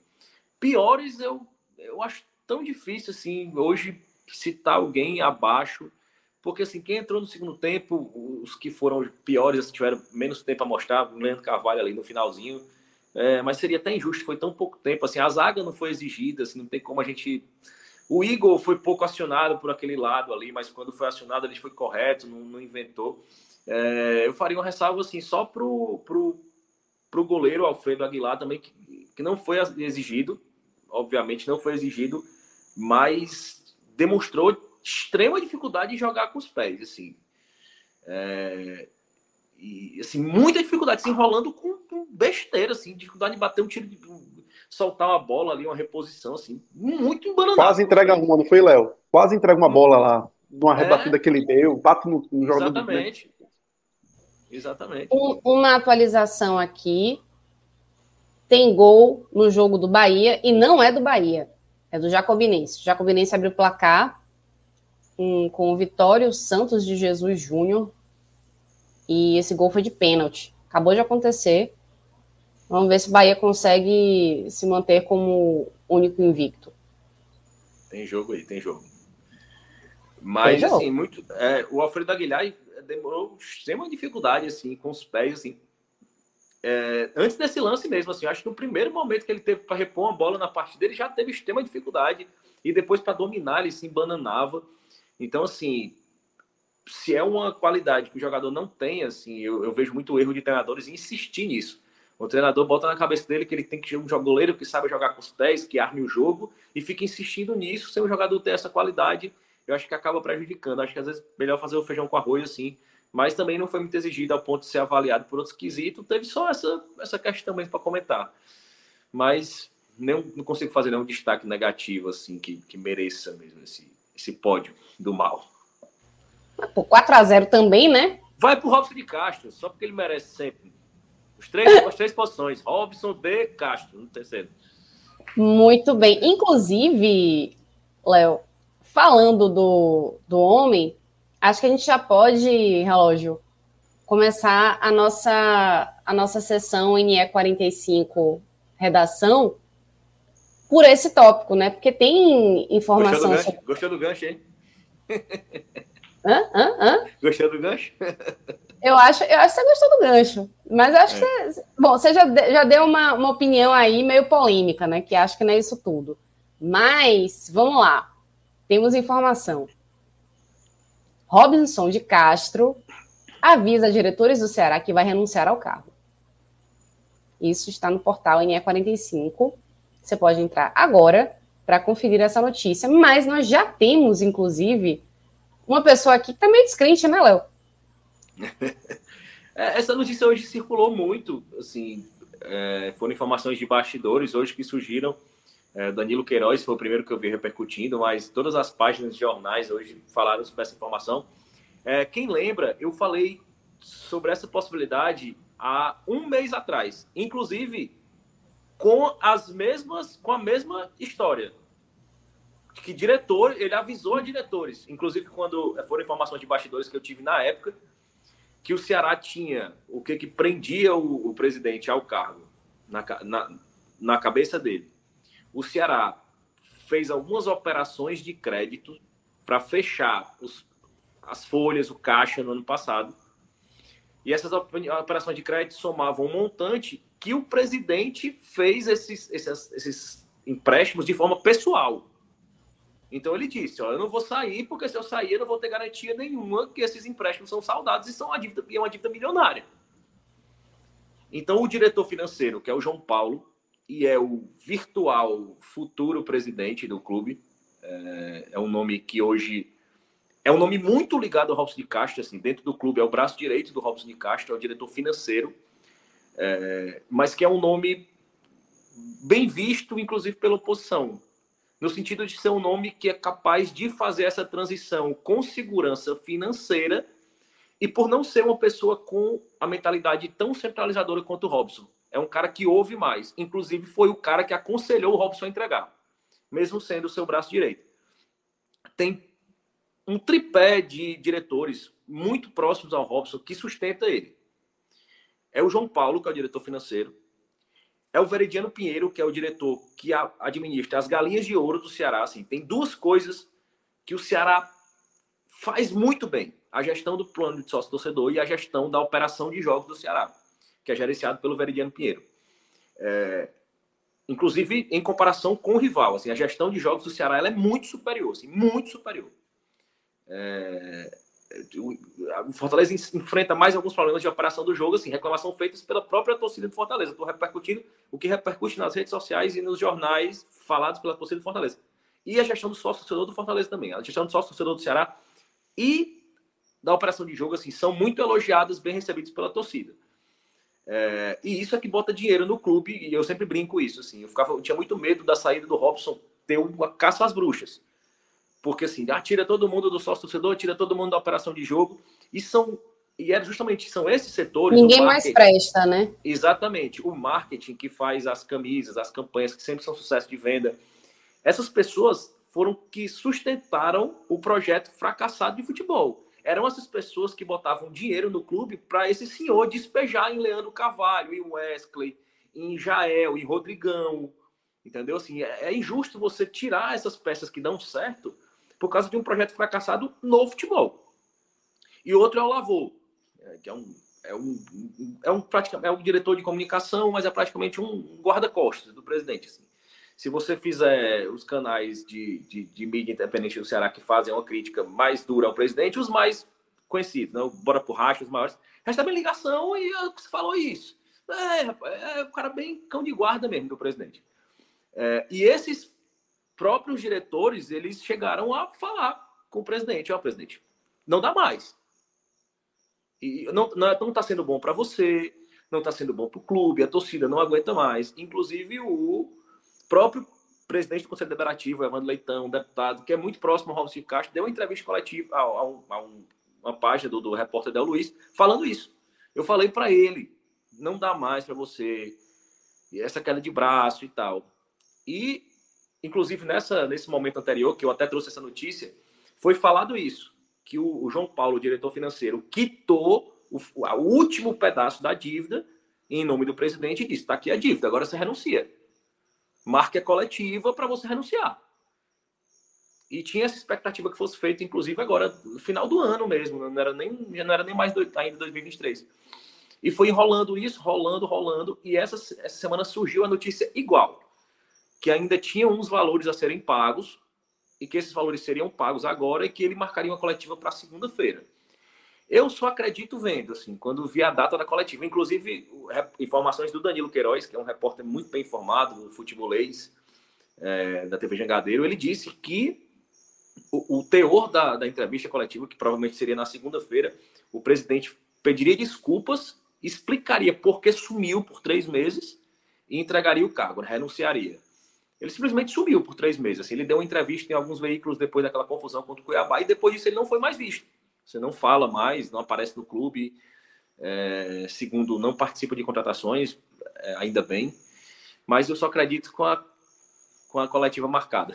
B: Piores, eu, eu acho tão difícil, assim, hoje citar alguém abaixo, porque, assim, quem entrou no segundo tempo, os que foram piores, tiveram menos tempo a mostrar, o Leandro Carvalho ali no finalzinho, é, mas seria até injusto, foi tão pouco tempo. Assim, a zaga não foi exigida, assim, não tem como a gente. O Igor foi pouco acionado por aquele lado ali, mas quando foi acionado ele foi correto, não, não inventou. É, eu faria uma ressalva assim, só pro, pro, pro goleiro Alfredo Aguilar também, que, que não foi exigido, obviamente não foi exigido, mas demonstrou extrema dificuldade de jogar com os pés, assim. É, e assim, muita dificuldade, se enrolando com, besteira, assim, dificuldade de bater um tiro, de, soltar uma bola ali, uma reposição, assim, muito embananado.
C: Quase entrega uma, não foi, Léo? Quase entrega uma bola lá, numa é. rebatida é, que ele deu, bate no, no jogador.
B: Exatamente. Exatamente.
A: Um, uma atualização aqui. Tem gol no jogo do Bahia e não é do Bahia, é do Jacobinense. O Jacobinense abriu o placar um, com o Vitório Santos de Jesus Júnior e esse gol foi de pênalti. Acabou de acontecer. Vamos ver se o Bahia consegue se manter como único invicto.
B: Tem jogo aí, tem jogo. Mas, tem jogo. assim, muito. É, o Alfredo Aguilar demorou extrema dificuldade, assim, com os pés, assim. É, antes desse lance mesmo, assim, acho que no primeiro momento que ele teve para repor uma bola na partida, ele já teve extrema dificuldade. E depois, para dominar, ele se embananava. Então, assim, se é uma qualidade que o jogador não tem, assim, eu, eu vejo muito erro de treinadores em insistir nisso. O treinador bota na cabeça dele que ele tem que ser um goleiro que sabe jogar com os pés, que arme o jogo, e fica insistindo nisso, sem o jogador ter essa qualidade, eu acho que acaba prejudicando. Acho que às vezes é melhor fazer o feijão com arroz assim, mas também não foi muito exigido ao ponto de ser avaliado por outros quesitos. Teve só essa, essa questão mesmo para comentar. Mas não, não consigo fazer nenhum destaque negativo assim que, que mereça mesmo esse, esse pódio do mal.
A: Por 4 a 0 também, né?
B: Vai pro Robson de Castro, só porque ele merece sempre. Os três, as três posições. Robson de Castro, no terceiro.
A: Muito bem. Inclusive, Léo, falando do, do homem, acho que a gente já pode, relógio, começar a nossa, a nossa sessão NE 45 redação por esse tópico, né? Porque tem informação. Gostou
B: do gancho, Gostou do gancho hein?
A: Hã? Hã? Hã?
B: Gostou do gancho?
A: Eu acho, eu acho que você gostou do gancho. Mas acho é. que você. Bom, você já, já deu uma, uma opinião aí meio polêmica, né? Que acho que não é isso tudo. Mas, vamos lá. Temos informação. Robinson de Castro avisa diretores do Ceará que vai renunciar ao cargo. Isso está no portal NE45. Você pode entrar agora para conferir essa notícia. Mas nós já temos, inclusive, uma pessoa aqui que tá meio descrente, né, Léo?
B: É, essa notícia hoje circulou muito, assim, é, foram informações de bastidores hoje que surgiram. É, Danilo Queiroz foi o primeiro que eu vi repercutindo, mas todas as páginas de jornais hoje falaram sobre essa informação. É, quem lembra, eu falei sobre essa possibilidade há um mês atrás, inclusive com as mesmas, com a mesma história que diretor, ele avisou a diretores, inclusive quando foram informações de bastidores que eu tive na época, que o Ceará tinha o que que prendia o, o presidente ao cargo na, na, na cabeça dele. O Ceará fez algumas operações de crédito para fechar os, as folhas, o caixa no ano passado. E essas operações de crédito somavam um montante que o presidente fez esses, esses, esses empréstimos de forma pessoal. Então ele disse: ó, eu não vou sair, porque se eu sair, eu não vou ter garantia nenhuma que esses empréstimos são saudados e são uma dívida, é uma dívida milionária. Então o diretor financeiro, que é o João Paulo, e é o virtual futuro presidente do clube, É, é um nome que hoje é um nome muito ligado ao Robson de Castro, assim, dentro do clube, é o braço direito do Robson de Castro, é o diretor financeiro, é, mas que é um nome bem visto, inclusive pela oposição, no sentido de ser um nome que é capaz de fazer essa transição com segurança financeira e por não ser uma pessoa com a mentalidade tão centralizadora quanto o Robson. É um cara que ouve mais. Inclusive, foi o cara que aconselhou o Robson a entregar, mesmo sendo o seu braço direito. Tem um tripé de diretores muito próximos ao Robson que sustenta ele. É o João Paulo, que é o diretor financeiro. É o Veridiano Pinheiro, que é o diretor que administra as galinhas de ouro do Ceará. Assim, tem duas coisas que o Ceará faz muito bem: a gestão do plano de sócio-torcedor e a gestão da operação de jogos do Ceará, que é gerenciado pelo Veridiano Pinheiro. É, inclusive, em comparação com o rival, assim, a gestão de jogos do Ceará ela é muito superior, assim, muito superior. É, o Fortaleza enfrenta mais alguns problemas de operação do jogo, assim, reclamação feitas pela própria torcida do Fortaleza. Estou repercutindo o que repercute nas redes sociais e nos jornais falados pela torcida do Fortaleza. E a gestão do sócio-torcedor do Fortaleza também. A gestão do sócio-torcedor do Ceará e da operação de jogo, assim, são muito elogiadas, bem recebidas pela torcida. É, e isso é que bota dinheiro no clube, e eu sempre brinco isso, assim. Eu, ficava, eu tinha muito medo da saída do Robson ter uma caça às bruxas porque assim, tira todo mundo do sócio torcedor, tira todo mundo da operação de jogo, e são e é justamente são esses setores.
A: Ninguém mais presta, né?
B: Exatamente, o marketing que faz as camisas, as campanhas que sempre são sucesso de venda. Essas pessoas foram que sustentaram o projeto fracassado de futebol. Eram essas pessoas que botavam dinheiro no clube para esse senhor despejar em Leandro Carvalho, em Wesley, em Jael, em Rodrigão. Entendeu? Assim, é, é injusto você tirar essas peças que dão certo por causa de um projeto fracassado no futebol. E outro é o Lavô, é, que é um, é um, é um, é um diretor de comunicação, mas é praticamente um guarda-costas do presidente. Assim. Se você fizer os canais de, de, de, mídia independente do Ceará que fazem uma crítica mais dura ao presidente, os mais conhecidos, né? Bora por racha, os maiores, recebem ligação e você falou isso. É, é, é o cara bem cão de guarda mesmo do presidente. É, e esses próprios diretores, eles chegaram a falar com o presidente, ó, oh, presidente, não dá mais. E não não está sendo bom para você, não está sendo bom para o clube, a torcida não aguenta mais. Inclusive o próprio presidente do Conselho Deliberativo, Evandro Leitão, deputado, que é muito próximo ao Robson Castro, deu uma entrevista coletiva a, a, um, a um, uma página do, do repórter Del Luiz, falando isso. Eu falei para ele, não dá mais para você, essa queda de braço e tal. E inclusive nessa, nesse momento anterior, que eu até trouxe essa notícia, foi falado isso, que o, o João Paulo, o diretor financeiro, quitou o, o, último pedaço da dívida em nome do presidente e disse: está aqui a dívida, agora você renuncia. Marque a coletiva para você renunciar. E tinha essa expectativa que fosse feito, inclusive, agora, no final do ano mesmo, não era nem, não era nem mais do, ainda 2023. E foi enrolando isso, rolando, rolando, e essa, essa semana surgiu a notícia igual que ainda tinha uns valores a serem pagos e que esses valores seriam pagos agora e que ele marcaria uma coletiva para segunda-feira. Eu só acredito vendo, assim, quando vi a data da coletiva. Inclusive, informações do Danilo Queiroz, que é um repórter muito bem informado no futebolês é, da TV Jangadeiro, ele disse que o, o teor da, da entrevista coletiva, que provavelmente seria na segunda-feira, o presidente pediria desculpas, explicaria por que sumiu por três meses e entregaria o cargo, renunciaria. Ele simplesmente sumiu por três meses. Assim, ele deu uma entrevista em alguns veículos depois daquela confusão contra o Cuiabá e depois disso ele não foi mais visto. Você não fala mais, não aparece no clube. É, segundo, não participa de contratações, é, ainda bem. Mas eu só acredito com a, com a coletiva marcada.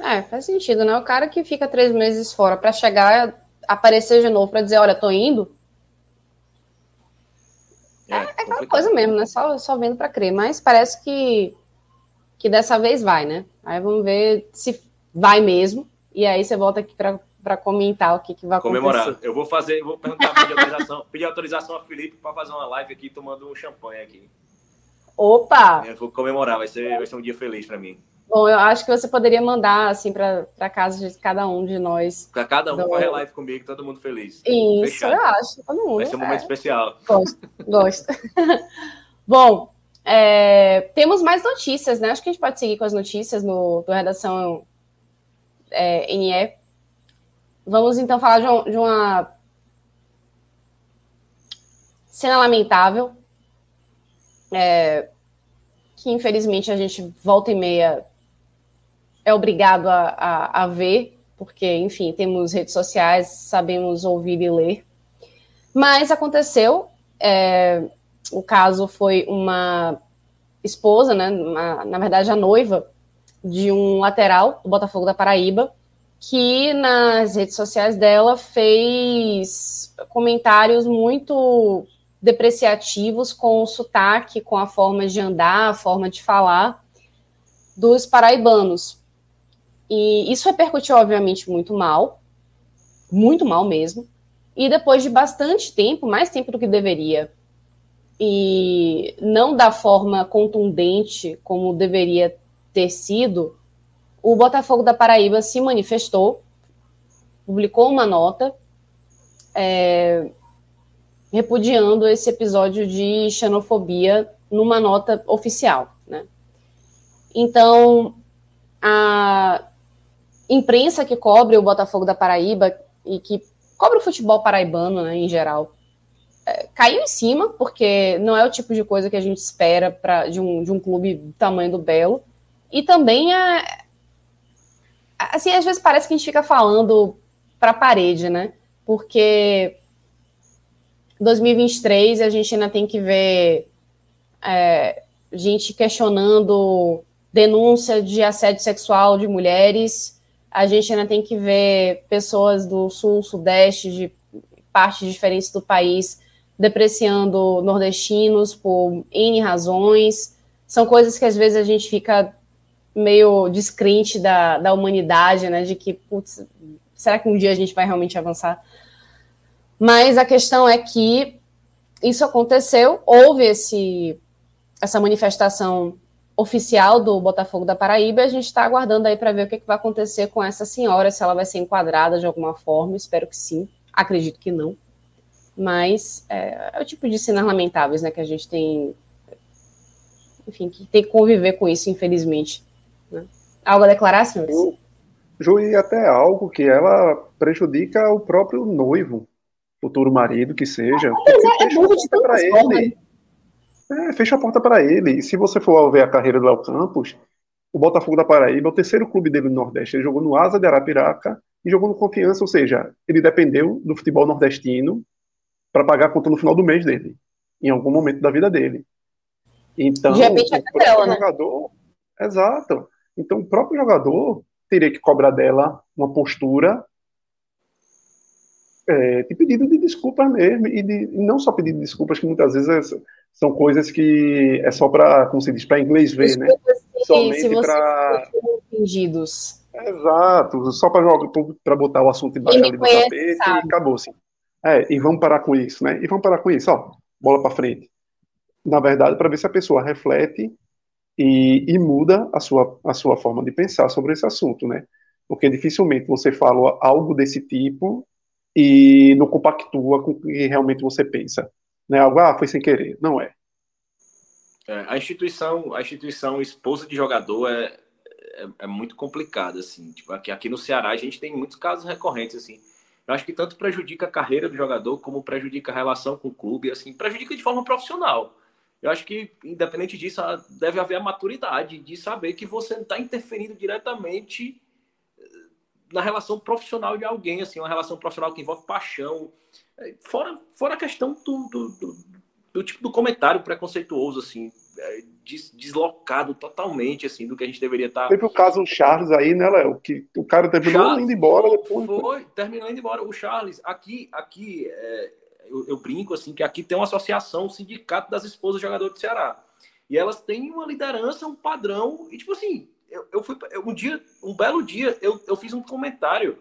A: É, faz sentido, né? O cara que fica três meses fora para chegar, aparecer de novo para dizer, olha, tô indo. É, é, é aquela coisa mesmo, né? Só, só vendo para crer. Mas parece que que dessa vez vai, né? Aí vamos ver se vai mesmo. E aí você volta aqui para comentar o que, que vai
B: Comemorar.
A: acontecer.
B: Eu vou fazer, vou perguntar, pedir autorização, pedir autorização a Felipe para fazer uma live aqui tomando um champanhe aqui.
A: Opa!
B: Eu vou comemorar, vai ser, vai ser um dia feliz para mim.
A: Bom, eu acho que você poderia mandar assim para casa de cada um de nós.
B: Para cada um do... fazer live comigo, todo mundo feliz.
A: Isso, Fechado. eu acho. Todo mundo.
B: Vai ser um momento é. especial.
A: Gosto, gosto. Bom, É, temos mais notícias, né? Acho que a gente pode seguir com as notícias no, do Redação é, NE. Vamos então falar de, um, de uma cena lamentável, é, que infelizmente a gente volta e meia é obrigado a, a, a ver, porque, enfim, temos redes sociais, sabemos ouvir e ler. Mas aconteceu, é, o caso foi uma esposa, né, uma, na verdade a noiva de um lateral do Botafogo da Paraíba, que nas redes sociais dela fez comentários muito depreciativos com o sotaque, com a forma de andar, a forma de falar dos paraibanos. E isso repercutiu, obviamente, muito mal, muito mal mesmo. E depois de bastante tempo, mais tempo do que deveria, e não da forma contundente como deveria ter sido, o Botafogo da Paraíba se manifestou, publicou uma nota é, repudiando esse episódio de xenofobia numa nota oficial. Né? Então, a imprensa que cobre o Botafogo da Paraíba e que cobre o futebol paraibano né, em geral, caiu em cima, porque não é o tipo de coisa que a gente espera pra, de, um, de um clube do tamanho do Belo. E também é. Assim, às vezes parece que a gente fica falando para a parede, né? Porque 2023 a gente ainda tem que ver é, gente questionando denúncia de assédio sexual de mulheres, a gente ainda tem que ver pessoas do sul, sudeste, de partes diferentes do país depreciando nordestinos por N razões. São coisas que às vezes a gente fica meio descrente da, da humanidade, né? De que, putz, será que um dia a gente vai realmente avançar? Mas a questão é que isso aconteceu, houve esse, essa manifestação oficial do Botafogo da Paraíba, a gente está aguardando aí para ver o que, que, vai acontecer com essa senhora, se ela vai ser enquadrada de alguma forma, espero que sim, acredito que não. Mas é, é o tipo de cenas lamentáveis né, que a gente tem, enfim, que tem que conviver com isso, infelizmente. Né? Algo a declarar, senhores?
C: Ju, e até algo que ela prejudica o próprio noivo, futuro marido que seja.
A: É, é burro de tantas ele.
C: É, fecha a porta para ele. E se você for ver a carreira do Léo Campos, o Botafogo da Paraíba é o terceiro clube dele no Nordeste. Ele jogou no Asa de Arapiraca e jogou no Confiança, ou seja, ele dependeu do futebol nordestino para pagar a conta no final do mês dele, em algum momento da vida dele. Então, o dela, né? jogador, exato. Então, o próprio jogador teria que cobrar dela uma postura é, de pedido de desculpas mesmo, e, de, não só pedido de desculpas, que muitas vezes é, são coisas que é só para, como se diz, para inglês ver, né?
A: Somente para. fingidos.
C: Exato, só para botar o assunto embaixo ali do tapete sabe. e acabou assim. É, e vamos parar com isso, né? E vamos parar com isso, ó, bola para frente. Na verdade, para ver se a pessoa reflete e, e, muda a sua, a sua forma de pensar sobre esse assunto, né? Porque dificilmente você fala algo desse tipo e não compactua com o que realmente você pensa. Né? Algo, ah, foi sem querer. Não é.
B: é a instituição, a instituição esposa de jogador é, é, é, muito complicada, assim. Tipo, aqui, aqui no Ceará a gente tem muitos casos recorrentes, assim. Eu acho que tanto prejudica a carreira do jogador, como prejudica a relação com o clube, assim, prejudica de forma profissional. Eu acho que, independente disso, deve haver a maturidade de saber que você está interferindo diretamente na relação profissional de alguém, assim, uma relação profissional que envolve paixão. É, fora, fora a questão do, do, do, do tipo do comentário preconceituoso, assim, des, deslocado totalmente, assim, do que a gente deveria estar. Tá
C: Teve o caso Charles aí, né, Léo? Que o cara terminou indo embora depois.
B: Foi, terminou indo embora. O Charles, aqui, aqui é, eu, eu, brinco, assim, que aqui tem uma associação, um sindicato das esposas de jogadores do Ceará. E elas têm uma liderança, um padrão, e tipo assim, eu, eu fui um dia, um belo dia, eu, eu fiz um comentário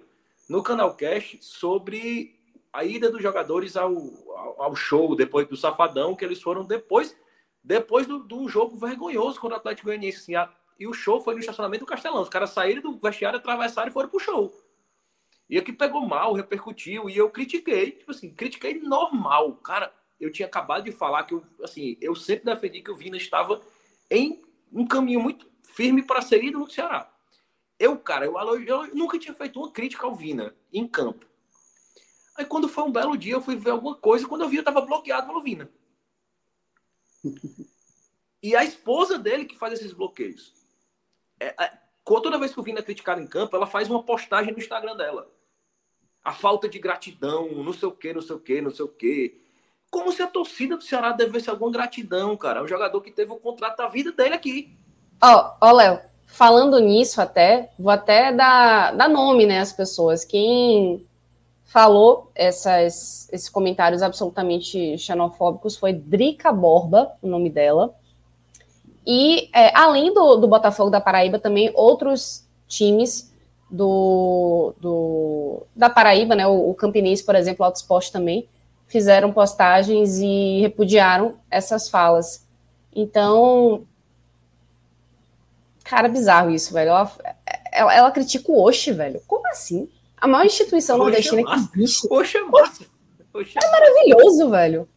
B: no canal Cash sobre a ida dos jogadores ao, ao, ao, show depois do Safadão, que eles foram depois depois de um jogo vergonhoso contra o Atlético Goianiense. Assim, a, e o show foi no estacionamento do Castelão. Os caras saíram do vestiário, atravessaram e foram pro show. E aqui pegou mal, repercutiu, e eu critiquei, tipo assim, critiquei normal. Cara, eu tinha acabado de falar que eu, assim, eu sempre defendi que o Vina estava em um caminho muito firme para ser ídolo do Ceará. Eu, cara, eu, eu, nunca tinha feito uma crítica ao Vina em campo. Aí quando foi um belo dia, eu fui ver alguma coisa, quando eu vi, eu estava bloqueado pelo Vina. E a esposa dele que faz esses bloqueios. É, é, toda vez que o Vina é criticado em campo, ela faz uma postagem no Instagram dela. A falta de gratidão, não sei o que, não sei o que, não sei o que. Como se a torcida do Ceará devesse alguma gratidão, cara. É um jogador que teve o contrato da vida dele aqui.
A: Ó, oh, oh, Léo, falando nisso até, vou até dar, dar nome, né, às pessoas. Quem falou essas, esses comentários absolutamente xenofóbicos foi Drica Borba, o nome dela. E, é, além do, do Botafogo da Paraíba, também outros times do, do da Paraíba, né, o, o Campinense, por exemplo, o Auto Esporte também, fizeram postagens e repudiaram essas falas. Então, cara, bizarro isso, velho. Ela, ela, ela critica o Oxe, velho. Como assim? A maior instituição nordestina que existe.
B: Oxe é.
A: Oxe é maravilhoso, velho.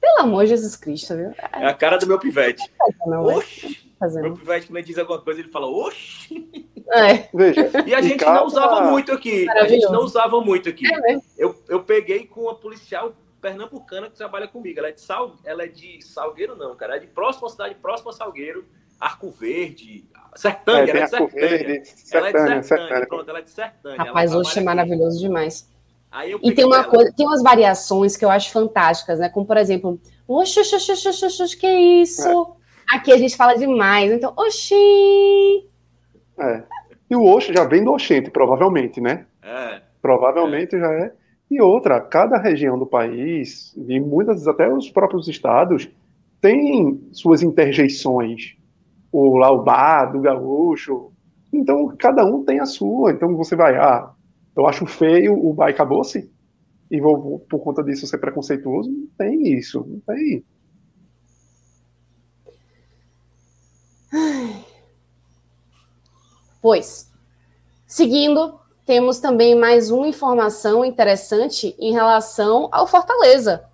A: Pelo amor de Jesus Cristo, viu?
B: É a cara do meu pivete. Não, oxi! Meu pivete, quando ele diz alguma coisa, ele fala, oxi!
A: É.
B: Veja, e a gente não usava muito aqui. A gente não usava muito aqui. É eu, eu peguei com uma policial pernambucana que trabalha comigo. Ela é de, Sal, ela é de Salgueiro, não, cara. É de próxima cidade, próxima a Salgueiro, Arco Verde, Sertânia, é, ela é de Sertânia. Verde, ela é de Sertânia, Sertânia, pronto, ela é de Sertânia.
A: Rapaz, hoje é maravilhoso demais. E tem uma coisa, tem umas variações que eu acho fantásticas, né? Como, por exemplo, oxi, oxi, oxi, oxi, oxi que isso? É. Aqui a gente fala demais, então, oxi.
C: É. E o oxi já vem do oxente, provavelmente, né? É. Provavelmente é. já é. E outra, cada região do país, e muitas vezes até os próprios estados, tem suas interjeições. O lá o bar do gaúcho. Então, cada um tem a sua. Então, você vai, ah, eu acho feio o bar acabou-se, e vou, por conta disso, ser preconceituoso. Não tem isso, não tem.
A: Pois, seguindo, temos também mais uma informação interessante em relação ao Fortaleza,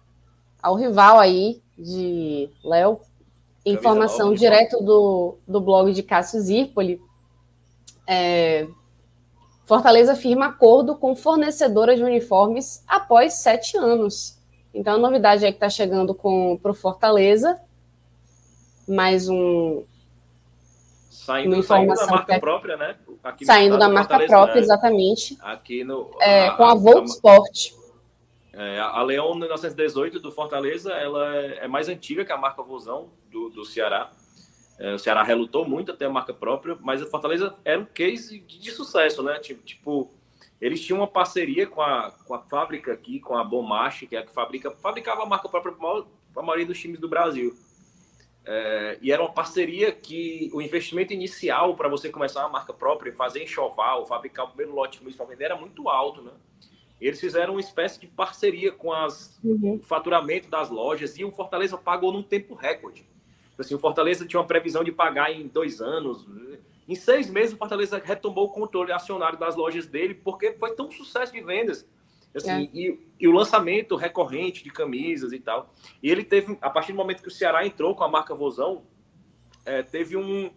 A: ao rival aí de Léo. Informação direto do, do blog de Cássio Zirpoli. É, Fortaleza firma acordo com fornecedora de uniformes após sete anos. Então, a novidade é que está chegando para o Fortaleza. Mais um,
B: Saindo, saindo da marca é... própria, né?
A: Aqui saindo da marca própria, né? exatamente.
B: Aqui no.
A: É, a, com a, Volt Sport.
B: É, a Leão 1918 do Fortaleza, ela é, é mais antiga que a marca Vozão do, do Ceará. É, o Ceará relutou muito até a marca própria, mas a Fortaleza era um case de, de sucesso, né? Tipo, tipo, eles tinham uma parceria com a, com a fábrica aqui, com a Bomache, que é a que fabrica, fabricava a marca própria para a maioria dos times do Brasil. É, e era uma parceria que o investimento inicial para você começar uma marca própria, fazer enxoval, fabricar o primeiro lote de para vender era muito alto, né? Eles fizeram uma espécie de parceria com as, uhum. o faturamento das lojas e o Fortaleza pagou num tempo recorde. Assim, o Fortaleza tinha uma previsão de pagar em dois anos. Em seis meses, o Fortaleza retomou o controle acionário das lojas dele, porque foi tão sucesso de vendas Assim, é. e, e, o lançamento recorrente de camisas e tal. E ele teve, a partir do momento que o Ceará entrou com a marca Vozão, é, teve um,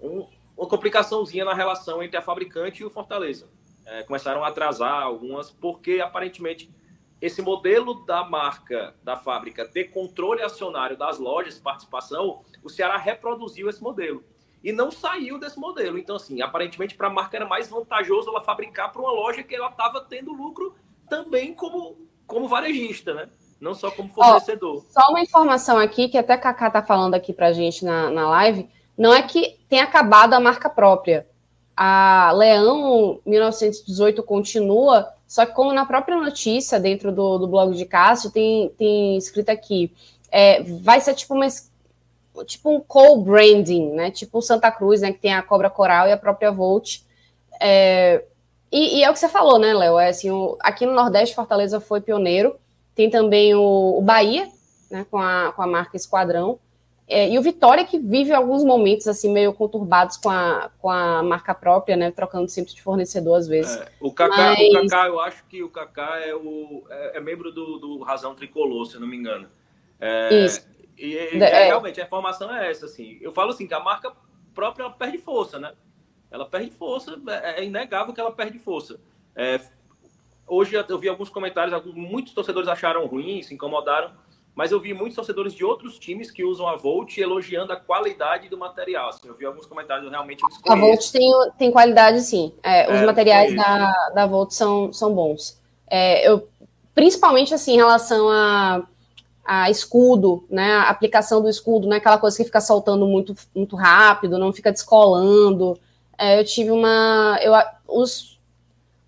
B: um, uma complicaçãozinha na relação entre a fabricante e o Fortaleza. É, começaram a atrasar algumas, porque aparentemente esse modelo da marca, da fábrica, ter controle acionário das lojas, participação, o Ceará reproduziu esse modelo. E não saiu desse modelo. Então, assim, aparentemente para a marca era mais vantajoso ela fabricar para uma loja que ela estava tendo lucro também como, como varejista, né? Não só como fornecedor.
A: só uma informação aqui, que até a Cacá tá falando aqui pra gente na, na live, não é que tenha acabado a marca própria. A Leão 1918 continua, só que como na própria notícia, dentro do, do blog de Cássio, tem, tem escrito aqui, é, vai ser tipo uma tipo um co-branding, né? Tipo o Santa Cruz, né? Que tem a Cobra Coral e a própria Volt. É, e, e, é o que você falou, né, Léo? É assim, o, aqui no Nordeste, Fortaleza foi pioneiro. Tem também o, o Bahia, né, com a, com a marca Esquadrão. É, e o Vitória, que vive alguns momentos assim meio conturbados com a, com a marca própria, né? Trocando sempre de fornecedor às vezes.
B: É, o, Kaká, Mas... o Kaká, eu acho que o Kaká é, o, é, é membro do, do Razão Tricolor, se eu não me engano. É, Isso. E, e é, realmente a informação é essa, assim. Eu falo assim que a marca própria perde força, né? Ela perde força, é, é inegável que ela perde força. É, hoje eu vi alguns comentários, alguns, muitos torcedores acharam ruim, se incomodaram, mas eu vi muitos torcedores de outros times que usam a Volt elogiando a qualidade do material. Assim, eu vi alguns comentários realmente
A: A Volt tem, tem qualidade, sim. É, os é, materiais da, da Volt são, são bons. É, eu, principalmente assim, em relação a, a escudo, né? A aplicação do escudo, não é aquela coisa que fica soltando muito, muito rápido, não fica descolando. É, eu tive uma. Eu, os,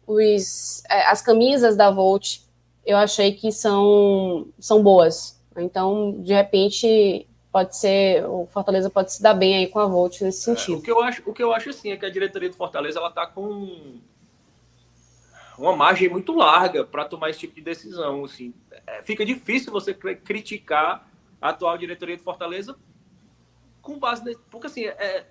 A: os, é, as camisas da Volt eu achei que são, são boas. Então, de repente, pode ser, o Fortaleza pode se dar bem aí com a Volt nesse sentido.
B: É, o, que eu acho, o que eu acho, assim, é que a diretoria do Fortaleza, ela tá com uma margem muito larga para tomar esse tipo de decisão, assim. É, fica difícil você criticar a atual diretoria do Fortaleza com base nesse, porque assim, é,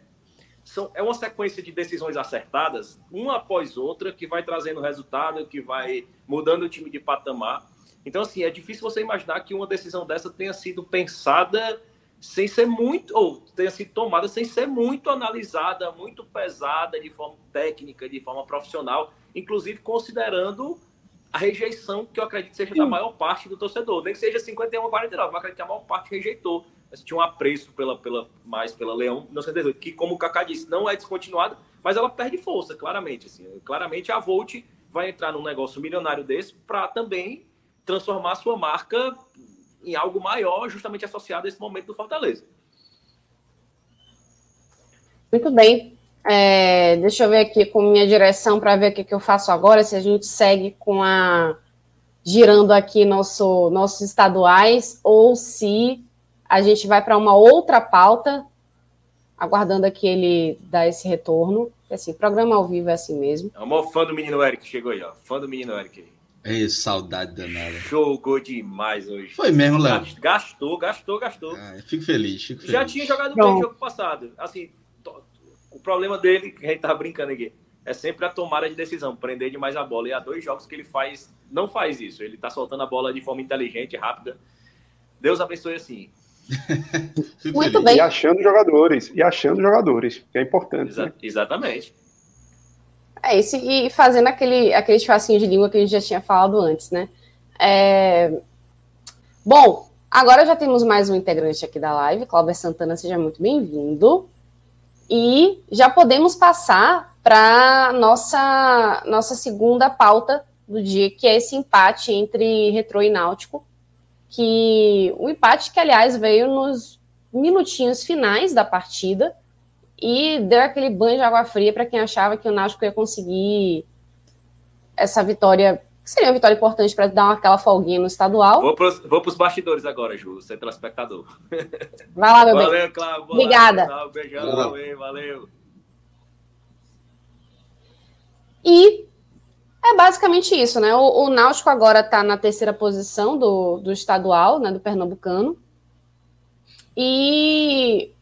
B: são, é uma sequência de decisões acertadas, uma após outra, que vai trazendo resultado, que vai mudando o time de patamar. Então, assim, é difícil você imaginar que uma decisão dessa tenha sido pensada sem ser muito, ou tenha sido tomada sem ser muito analisada, muito pesada de forma técnica, de forma profissional, inclusive considerando a rejeição que eu acredito seja da maior parte do torcedor. Nem que seja 51 a 49, mas acredito que a maior parte rejeitou tinha um apreço pela, pela, mais pela Leão 1918, que, como o Kaká disse, não é descontinuada, mas ela perde força, claramente. Assim, claramente a Volt vai entrar num negócio milionário desse para também transformar sua marca em algo maior, justamente associado a esse momento do Fortaleza.
A: Muito bem. É, deixa eu ver aqui com minha direção para ver o que, que eu faço agora, se a gente segue com a girando aqui nosso, nossos estaduais ou se a gente vai para uma outra pauta, aguardando aqui ele dar esse retorno. Assim, programa ao vivo é assim mesmo.
B: É o maior fã do menino Eric chegou aí, ó. Fã do menino Eric aí.
D: Ei, saudade danada.
B: Jogou demais hoje.
D: Foi mesmo, Léo?
B: Gastou, gastou, gastou.
D: Ah, fico feliz, fico feliz.
B: Já tinha jogado bem no jogo passado. Assim, o problema dele, que a gente tava brincando aqui, é sempre a tomada de decisão, prender demais a bola. E há dois jogos que ele faz, não faz isso. Ele tá soltando a bola de forma inteligente, rápida. Deus abençoe assim.
C: Muito bem. E achando jogadores, e achando jogadores, que é importante. Exa
B: né? Exatamente.
A: É isso, e fazendo aquele, aquele espacinho de língua que a gente já tinha falado antes, né? É... Bom, agora já temos mais um integrante aqui da live, Cláudio Santana, seja muito bem-vindo. E já podemos passar para nossa nossa segunda pauta do dia, que é esse empate entre Retro e Náutico que o empate que, aliás, veio nos minutinhos finais da partida e deu aquele banho de água fria para quem achava que o Náutico ia conseguir essa vitória, que seria uma vitória importante para dar aquela folguinha no estadual.
B: Vou para os bastidores agora, Ju, você é telespectador.
A: Vai lá, meu valeu, bem. Cláudio, Obrigada.
B: Lá, beijão, valeu. valeu.
A: E é basicamente isso, né? O, o Náutico agora está na terceira posição do, do estadual, né? Do Pernambucano. E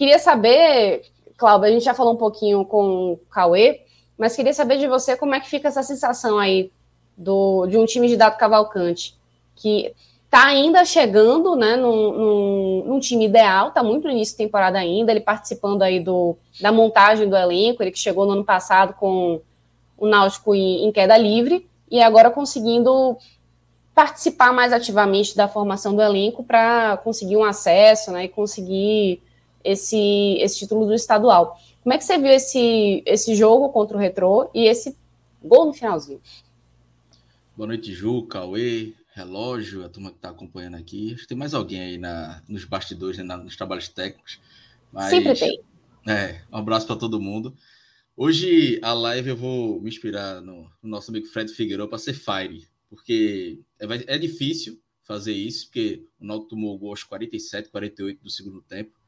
A: queria saber, Cláudio, a gente já falou um pouquinho com o Cauê, mas queria saber de você como é que fica essa sensação aí do, de um time de Dado Cavalcante, que está ainda chegando né, num, num, num, time ideal, está muito no início da temporada ainda, ele participando aí do, da montagem do elenco, ele que chegou no ano passado com o Náutico em, em queda livre e agora conseguindo participar mais ativamente da formação do elenco para conseguir um acesso né, e conseguir esse, esse título do estadual. Como é que você viu esse, esse jogo contra o Retrô e esse gol no finalzinho?
D: Boa noite, Ju, Cauê, Relógio, a turma que está acompanhando aqui. Acho que tem mais alguém aí na, nos bastidores, né, nos trabalhos técnicos.
A: Mas, Sempre tem.
D: É, um abraço para todo mundo. Hoje a live eu vou me inspirar no, no nosso amigo Fred Figueiredo para ser Fire, porque é, é, difícil fazer isso, porque o Náutico tomou o gol aos 47, 48 do segundo tempo,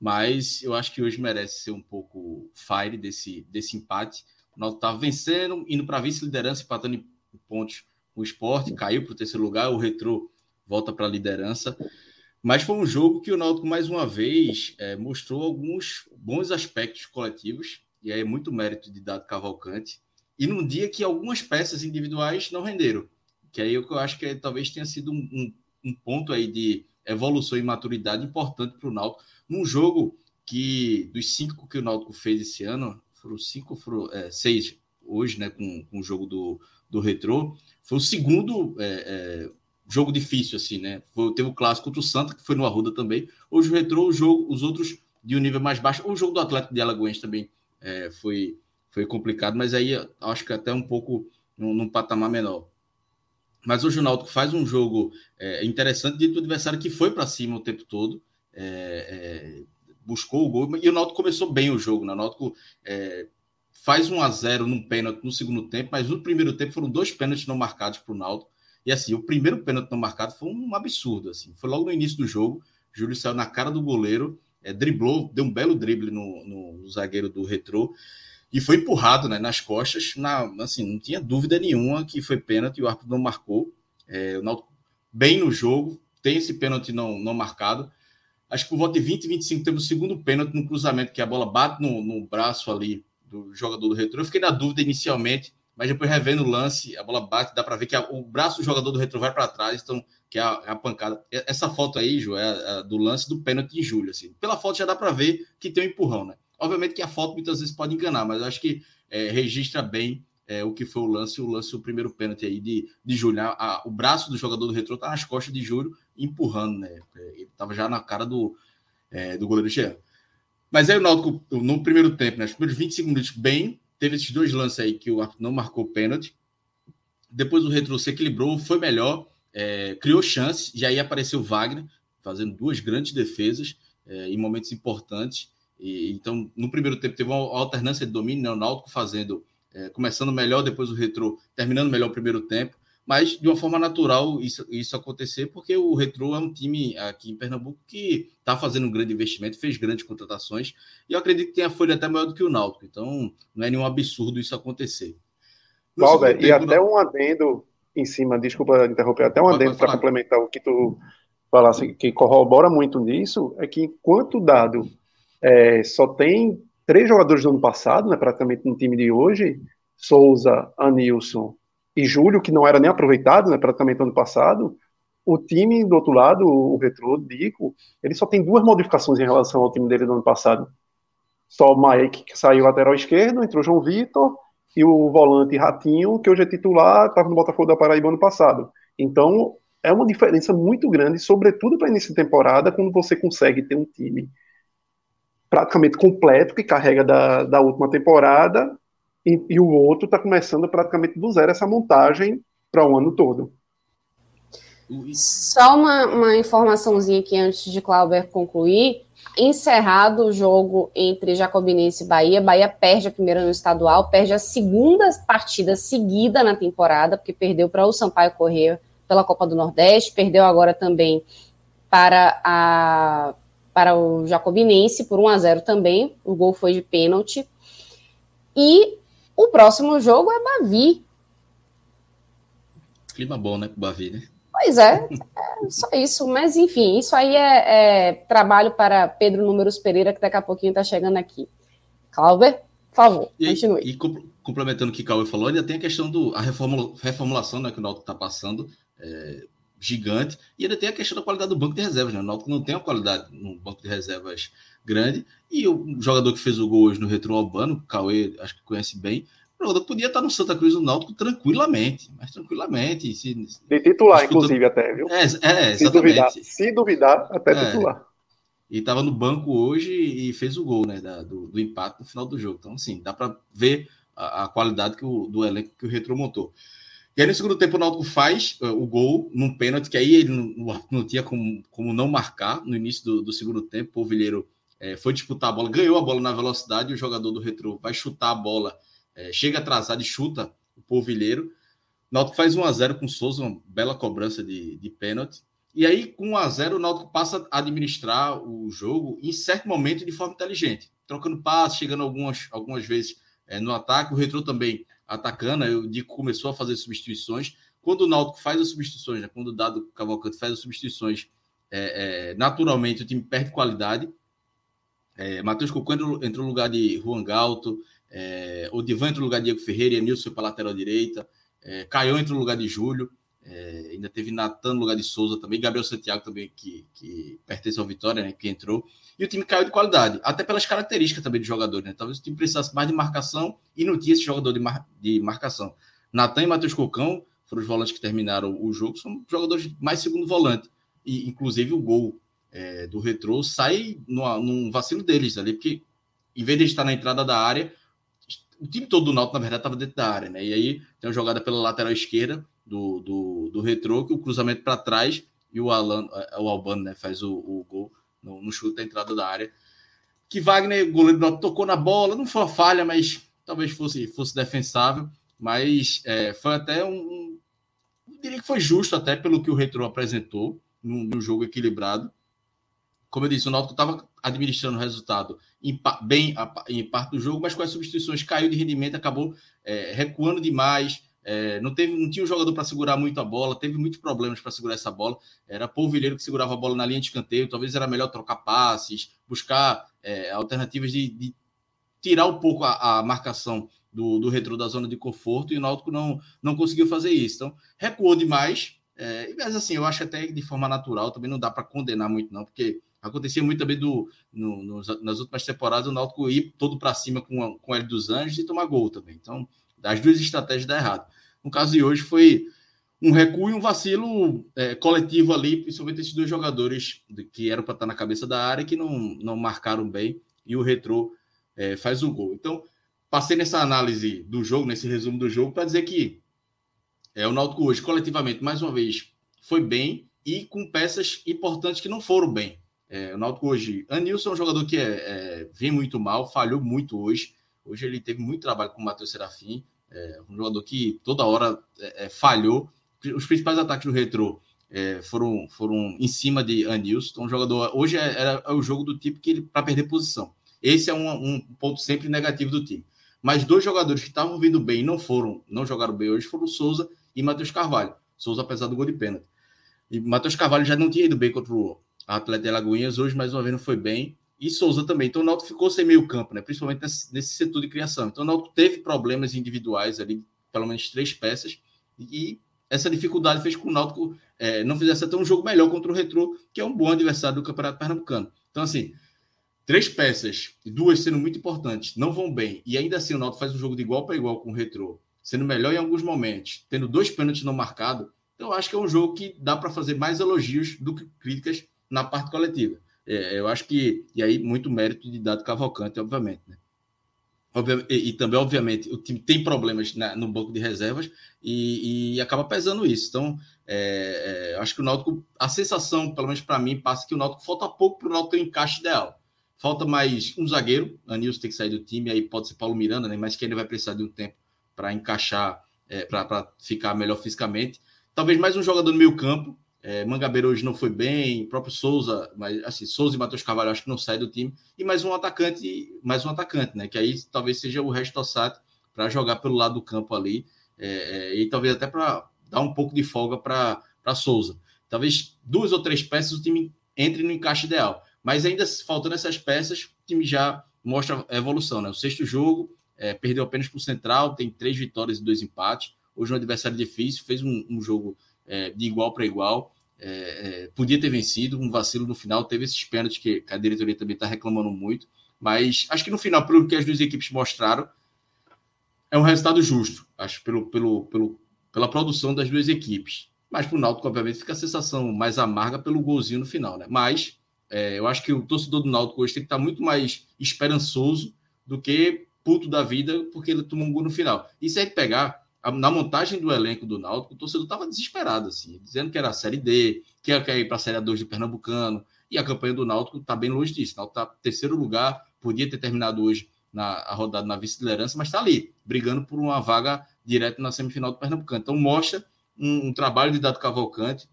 D: mas eu acho que hoje merece ser um pouco Fire desse, desse empate. O Náutico estava vencendo, indo para vice-liderança, empatando em pontos o esporte, caiu para o terceiro lugar, o Retro volta para a liderança. Mas foi um jogo que o Náutico, mais uma vez, é, mostrou alguns bons aspectos coletivos e aí é muito mérito de Dado Cavalcante, e num dia que algumas peças individuais não renderam, que aí eu acho que talvez tenha sido um, um, um ponto aí de evolução e maturidade importante para o Náutico num jogo que dos cinco que o Náutico fez esse ano, foram cinco, foram é, seis hoje, né, com, com o jogo do, do Retrô, foi o segundo é, é, jogo difícil, assim, né? Foi, teve o clássico contra o Santa, que foi no Arruda também. Hoje o Retrô, o jogo, os outros de um nível mais baixo. O jogo do Atlético de Alagoas também é, foi, foi complicado, mas aí acho que até um pouco num, num patamar menor. Mas hoje o Náutico faz um jogo é, interessante dentro do adversário que foi para cima o tempo todo. É, é buscou o gol, e o Náutico começou bem o jogo. Né? O Náutico é, faz 1 a 0 num pênalti no segundo tempo, mas no primeiro tempo foram dois pênaltis não marcados para o Náutico. E assim, o primeiro pênalti não marcado foi um absurdo. assim Foi logo no início do jogo. Júlio saiu na cara do goleiro, é, driblou, deu um belo drible no, no zagueiro do retrô e foi empurrado né, nas costas. Na, assim, não tinha dúvida nenhuma que foi pênalti o árbitro não marcou. É, o Náutico bem no jogo, tem esse pênalti não, não marcado acho que por volta de 20, 25 teve o segundo pênalti no cruzamento, que a bola bate no, no braço ali do jogador do retrô. Eu fiquei na dúvida inicialmente, mas depois revendo o lance, a bola bate, dá para ver que a, o braço do jogador do retrô vai para trás, então que é a, é a, pancada. Essa foto aí, Ju, é a, a do lance do pênalti de Júlio. Assim. Pela foto já dá para ver que tem um empurrão, né? Obviamente que a foto muitas vezes pode enganar, mas acho que é, registra bem é, o que foi o lance, o lance, o primeiro pênalti aí de, de Júlio. A, o braço do jogador do retrô tá nas costas de Júlio, empurrando, né? Ele tava já na cara do, é, do goleiro Jean. Mas aí o Náutico, no primeiro tempo, né, nos primeiros 25 minutos, bem, teve esses dois lances aí que o não marcou pênalti. Depois o retrô se equilibrou, foi melhor, é, criou chance, e aí apareceu Wagner, fazendo duas grandes defesas é, em momentos importantes. E, então, no primeiro tempo, teve uma alternância de domínio, né, o Náutico fazendo é, começando melhor, depois o Retro terminando melhor o primeiro tempo, mas de uma forma natural isso, isso acontecer, porque o Retro é um time aqui em Pernambuco que está fazendo um grande investimento, fez grandes contratações, e eu acredito que tem a folha até maior do que o Náutico, então não é nenhum absurdo isso acontecer.
C: Valber, e até um adendo em cima, desculpa interromper, até um adendo para complementar o que tu falasse, que corrobora muito nisso, é que enquanto o dado é, só tem três jogadores do ano passado, né, praticamente no time de hoje, Souza, Anilson e Júlio, que não era nem aproveitado, né, praticamente no ano passado, o time do outro lado, o Retro, Dico, ele só tem duas modificações em relação ao time dele do ano passado. Só o Mike, que saiu lateral esquerdo, entrou João Vitor, e o volante Ratinho, que hoje é titular, estava no Botafogo da Paraíba ano passado. Então, é uma diferença muito grande, sobretudo para início de temporada, quando você consegue ter um time praticamente completo, que carrega da, da última temporada, e, e o outro está começando praticamente do zero essa montagem para o ano todo.
A: Só uma, uma informaçãozinha aqui antes de Clauber concluir. Encerrado o jogo entre Jacobinense e Bahia, Bahia perde a primeira no estadual, perde a segunda partida seguida na temporada, porque perdeu para o Sampaio Corrêa pela Copa do Nordeste, perdeu agora também para a para o Jacobinense por 1 a 0 também. O gol foi de pênalti. E o próximo jogo é Bavi.
D: Clima bom, né, com Bavi, né?
A: Pois é, é, só isso. Mas, enfim, isso aí é, é, trabalho para Pedro Números Pereira, que daqui a pouquinho está chegando aqui. Clauber, por favor,
D: e,
A: continue.
D: E complementando o que o Cauê falou, ainda tem a questão da reformula, reformulação né, que o Náutico está passando. É, gigante. E ainda tem a questão da qualidade do banco de reservas, né? O Náutico não tem uma qualidade no banco de reservas grande. E o jogador que fez o gol hoje no Retro Albano, o Cauê, acho que conhece bem, o jogador podia estar no Santa Cruz do Náutico tranquilamente, mas tranquilamente. Se,
C: de titular, disputa... inclusive, até, viu?
D: É, é
C: se duvidar, se duvidar, até é. titular.
D: E estava no banco hoje e fez o gol, né? Da, do, do empate no final do jogo. Então, assim, dá para ver a, a, qualidade que o, do elenco que o Retro montou. E aí no segundo tempo o Náutico faz uh, o gol num pênalti, que aí ele não, não tinha como, como não marcar no início do, do segundo tempo. O Polvilheiro é, foi disputar a bola, ganhou a bola na velocidade, o jogador do Retro vai chutar a bola, é, chega atrasado e chuta o Polvilheiro. Náutico faz 1 a 0 com o Souza, uma bela cobrança de, de pênalti. E aí, com 1 a 0 o Náutico passa a administrar o jogo em certo momento de forma inteligente, trocando passes, chegando algumas, algumas vezes é, no ataque. O Retro também atacando, o Dico começou a fazer substituições. Quando o Náutico faz as substituições, né, quando o Dado Cavalcante faz as substituições, é, é, naturalmente o time perde qualidade. É, Matheus Cocô entrou, no lugar de Juan Galto, é, o Divan entrou no lugar de Diego Ferreira, e Nilson para a lateral direita, é, Caião entrou no lugar de Júlio. É, ainda teve Natan no lugar de Souza também, Gabriel Santiago também, que, que pertence ao Vitória, né, que entrou. E o time caiu de qualidade, até pelas características também do jogador. Né? Talvez o time precisasse mais de marcação e não tinha esse jogador de, mar, de marcação. Natan e Matheus Cocão foram os volantes que terminaram o jogo, são jogadores mais segundo volante. E, inclusive, o gol é, do Retrô sai no, num vacilo deles ali, porque em vez de estar na entrada da área, o time todo do Náutico, na verdade, estava dentro da área, né? E aí tem uma jogada pela lateral esquerda, do, do, do retrô, que o cruzamento para trás e o, Alan, é, o Albano né, faz o, o gol no, no, chute da entrada da área. Que Wagner, goleiro do tocou na bola, não foi uma falha, mas talvez fosse, fosse defensável. Mas é, foi até um. Eu diria que foi justo, até pelo que o Retro apresentou, num, num jogo equilibrado. Como eu disse, o Náutico estava administrando o resultado em, bem em parte do jogo, mas com as substituições caiu de rendimento, acabou é, recuando demais, é, não, teve, não tinha um jogador para segurar muito a bola, teve muitos problemas para segurar essa bola. Era Polvilheiro que segurava a bola na linha de escanteio. Talvez era melhor trocar passes, buscar é, alternativas de, de, tirar um pouco a, a marcação do, do retrô da zona de conforto. E o Náutico não, não conseguiu fazer isso. Então, recuou demais. É, mas assim, eu acho até de forma natural, também não dá para condenar muito, não, porque acontecia muito também do, no, nas últimas temporadas o Náutico ir todo para cima com, com o L dos Anjos e tomar gol também. Então, as duas estratégias dá errado. No caso de hoje, foi um recuo e um vacilo é, coletivo ali, principalmente esses dois jogadores que eram para estar na cabeça da área que não, não marcaram bem e o Retrô é, faz o gol. Então, passei nessa análise do jogo, nesse resumo do jogo, para dizer que é, o Náutico hoje, coletivamente, mais uma vez, foi bem e com peças importantes que não foram bem. É, o Náutico hoje, Anilson é um jogador que é, é, vem muito mal, falhou muito hoje. Hoje ele teve muito trabalho com o Matheus Serafim. É um jogador que toda hora é, é, falhou. Os principais ataques do Retro é, foram, foram em cima de Anilson. Um jogador. Hoje é, é o jogo do tipo que ele para perder posição. Esse é um, um ponto sempre negativo do time. Mas dois jogadores que estavam vindo bem e não foram, não jogaram bem hoje foram Souza e Matheus Carvalho. Souza, apesar do gol de pênalti. E Matheus Carvalho já não tinha ido bem contra o Atlético de Alagoinhas, hoje mais uma vez não foi bem e Souza também. Então o Náutico ficou sem meio campo, né? principalmente nesse, nesse, setor de criação. Então o Náutico teve problemas individuais ali, pelo menos três peças, e essa dificuldade fez com que o Náutico é, não fizesse até um jogo melhor contra o Retrô, que é um bom adversário do Campeonato Pernambucano. Então, assim, três peças, duas sendo muito importantes, não vão bem, e ainda assim o Náutico faz um jogo de igual para igual com o Retrô, sendo melhor em alguns momentos, tendo dois pênaltis não marcados, então acho que é um jogo que dá para fazer mais elogios do que críticas na parte coletiva. É, eu acho que, e aí, muito mérito de Dado Cavalcante, obviamente, né? E, e, também, obviamente, o time tem problemas na, no banco de reservas e, e acaba pesando isso. Então, é, é, acho que o Náutico, a sensação, pelo menos para mim, passa que o Náutico falta pouco para o Náutico ter um encaixe ideal. Falta mais um zagueiro, Anilson tem que sair do time, aí pode ser Paulo Miranda, né? mas que ele vai precisar de um tempo para encaixar, é, para ficar melhor fisicamente. Talvez mais um jogador no meio campo, é, Mangabeira hoje não foi bem, próprio Souza, mas assim, Souza e Matheus Carvalho acho que não sai do time, e mais um atacante, mais um atacante, né? Que aí talvez seja o resto Tossati para jogar pelo lado do campo ali, é, é, e talvez até para dar um pouco de folga para Souza. Talvez duas ou três peças o time entre no encaixe ideal. Mas ainda faltando essas peças, o time já mostra a evolução, né? O sexto jogo é, perdeu apenas para o Central, tem três vitórias e dois empates. Hoje um adversário difícil, fez um, um jogo é, de igual para igual. É, é, podia ter vencido, um vacilo no final, teve esses pênaltis que, que a diretoria também está reclamando muito, mas acho que no final, pelo que as duas equipes mostraram, é um resultado justo, acho, pelo, pelo, pelo, pela produção das duas equipes. Mas para o Náutico, obviamente, fica a sensação mais amarga pelo golzinho no final, né? Mas é, eu acho que o torcedor do Náutico hoje tem que estar muito mais esperançoso do que puto da vida porque ele tomou um gol no final. E se a gente pegar, na montagem do elenco do Náutico, o torcedor estava desesperado, assim, dizendo que era a Série D, que ia ir para a Série A2 do Pernambucano, e a campanha do Náutico está bem longe disso. O Náutico está terceiro lugar, podia ter terminado hoje na a rodada na vice-liderança, mas está ali, brigando por uma vaga direta na semifinal do Pernambucano. Então mostra um, um trabalho de Dado Cavalcante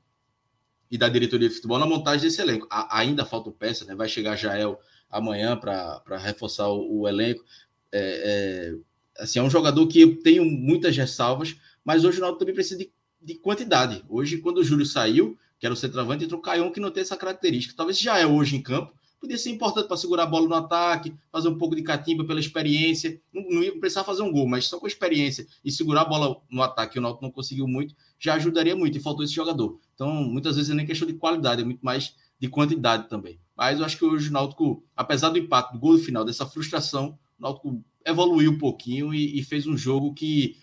D: e da diretoria de futebol na montagem desse elenco. A, ainda falta peça, né? Vai chegar Jael amanhã para reforçar o, o elenco. É, é, assim, é um jogador que eu tenho muitas ressalvas, mas hoje o Náutico também precisa de, de, quantidade. Hoje, quando o Júlio saiu, que era o centroavante, entrou o Caion, que não tem essa característica. Talvez já é hoje em campo, podia ser importante para segurar a bola no ataque, fazer um pouco de catimba pela experiência. Não, não ia precisar fazer um gol, mas só com a experiência e segurar a bola no ataque, o Náutico não conseguiu muito, já ajudaria muito. E faltou esse jogador. Então, muitas vezes é nem questão de qualidade, é muito mais de quantidade também. Mas eu acho que hoje o Náutico, apesar do impacto do gol final, dessa frustração, o Náutico evoluiu um pouquinho e, e fez um jogo que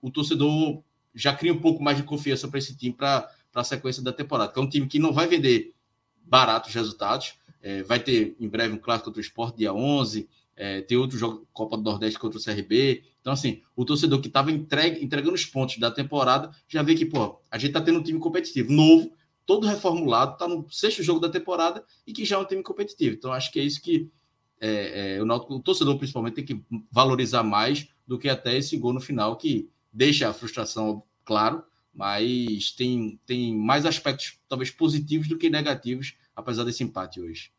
D: o torcedor já cria um pouco mais de confiança para esse time para a sequência da temporada. Que é um time que não vai vender baratos resultados. É, vai ter em breve um clássico contra o Sport, dia 11. É, tem outro jogo, Copa do Nordeste contra o CRB. Então, assim, o torcedor que estava entregando os pontos da temporada já vê que, pô, a gente está tendo um time competitivo, novo, todo reformulado, está no sexto jogo da temporada e que já é um time competitivo. Então, acho que é isso que é, é, o, Náutico, o torcedor, principalmente, tem que valorizar mais do que até esse gol no final, que deixa a frustração, claro, mas tem, tem mais aspectos talvez positivos do que negativos, apesar desse empate hoje.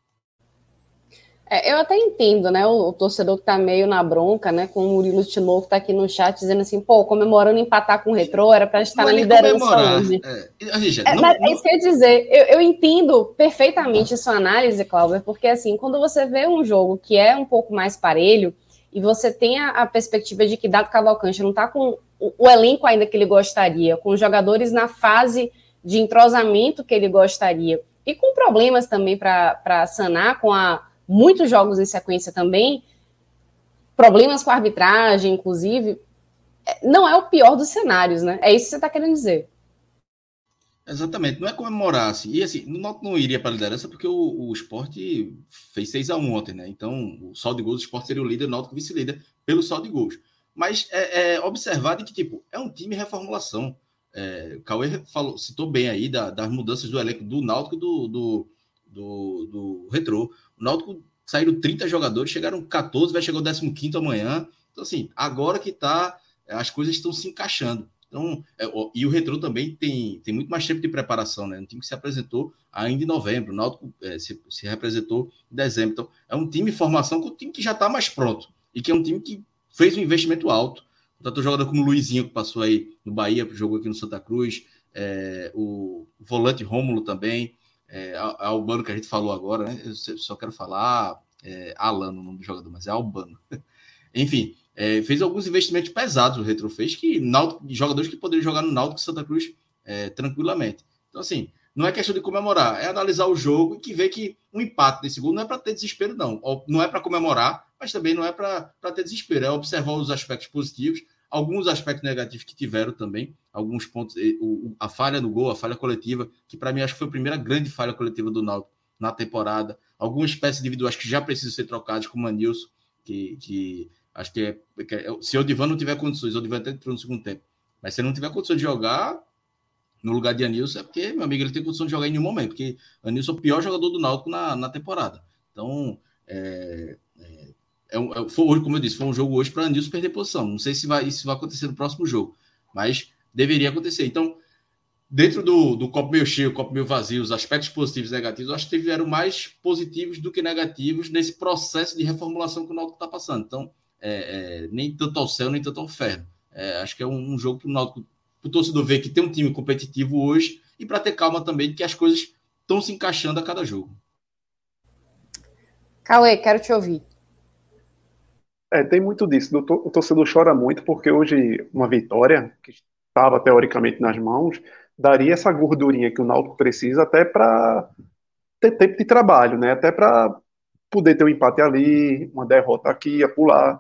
A: É, eu até entendo, né, o, o, torcedor que tá meio na bronca, né, com o Murilo Tinoco tá aqui no chat dizendo assim, pô, comemorando empatar com o Retrô, era para estar na liderança hoje. É, é, não, é, não... é isso que eu ia dizer, eu, eu entendo perfeitamente sua análise, Cláudio, porque assim, quando você vê um jogo que é um pouco mais parelho, e você tem a, a perspectiva de que Dado Cavalcante não está com o, o, elenco ainda que ele gostaria, com os jogadores na fase de entrosamento que ele gostaria, e com problemas também para sanar, com a, muitos jogos em sequência também, problemas com a arbitragem, inclusive, é, não é o pior dos cenários, né? É isso que você está querendo dizer.
D: Exatamente, não é comemorar assim. E assim, o Náutico não iria para a liderança porque o, o esporte fez 6 a 1 ontem, né? Então, o saldo de gols do esporte seria o líder, o Náutico vice-líder pelo saldo de gols. Mas é, é que, tipo, é um time reformulação. É, o Cauê falou, citou bem aí da, das mudanças do elenco do Náutico e do, do, do, do Retrô. O Náutico saíram 30 jogadores, chegaram 14, vai chegar o 15 amanhã. Então, assim, agora que tá, as coisas estão se encaixando. Então, é, e o Retro também tem, tem muito mais tempo de preparação, né? Um time que se apresentou ainda em novembro, o Náutico é, se, se representou em dezembro. Então, é um time em formação com um time que já está mais pronto e que é um time que fez um investimento alto. Tanto jogador como o Luizinho, que passou aí no Bahia, jogou aqui no Santa Cruz, é, o volante Rômulo também, é, Albano, que a gente falou agora, né? Eu só quero falar é, Alan, o nome do jogador, mas é Albano. Enfim, é, fez alguns investimentos pesados o Retro fez, que Náutico, jogadores que poderiam jogar no Náutico Santa Cruz é, tranquilamente. Então, assim, não é questão de comemorar, é analisar o jogo e que ver que um empate desse gol não é para ter desespero, não. Não é para comemorar, mas também não é para ter desespero. É observar os aspectos positivos, alguns aspectos negativos que tiveram também, alguns pontos, a falha no gol, a falha coletiva, que para mim acho que foi a primeira grande falha coletiva do Náutico na temporada. Algumas espécies individuais que já precisam ser trocadas, como o Manilson, que, que Acho que é, que é, se o Divan não tiver condições, o Divan até entrou no segundo tempo. Mas se ele não tiver condições de jogar no lugar de Anilson, é porque, meu amigo, ele tem condição de jogar em nenhum momento, porque Anilson é o pior jogador do Náutico na, na temporada. Então, é, é, é, é foi, como eu disse, foi um jogo hoje para Anilson perder posição. Não sei se vai, isso vai acontecer no próximo jogo, mas deveria acontecer. Então, dentro do, do copo meio cheio, copo meio vazio, os aspectos positivos e negativos, eu acho que tiveram mais positivos do que negativos nesse processo de reformulação que o Náutico está passando. Então, é, é, nem tanto ao céu, nem tanto ao inferno. É, acho que é um, um jogo para o Náutico, o torcedor ver que tem um time competitivo hoje e para ter calma também de que as coisas estão se encaixando a cada jogo.
A: Cauê, quero te ouvir.
C: É, tem muito disso. O torcedor chora muito porque hoje uma vitória, que estava teoricamente nas mãos, daria essa gordurinha que o Náutico precisa até para ter tempo de trabalho, né? Até para poder ter um empate ali, uma derrota aqui, a pular.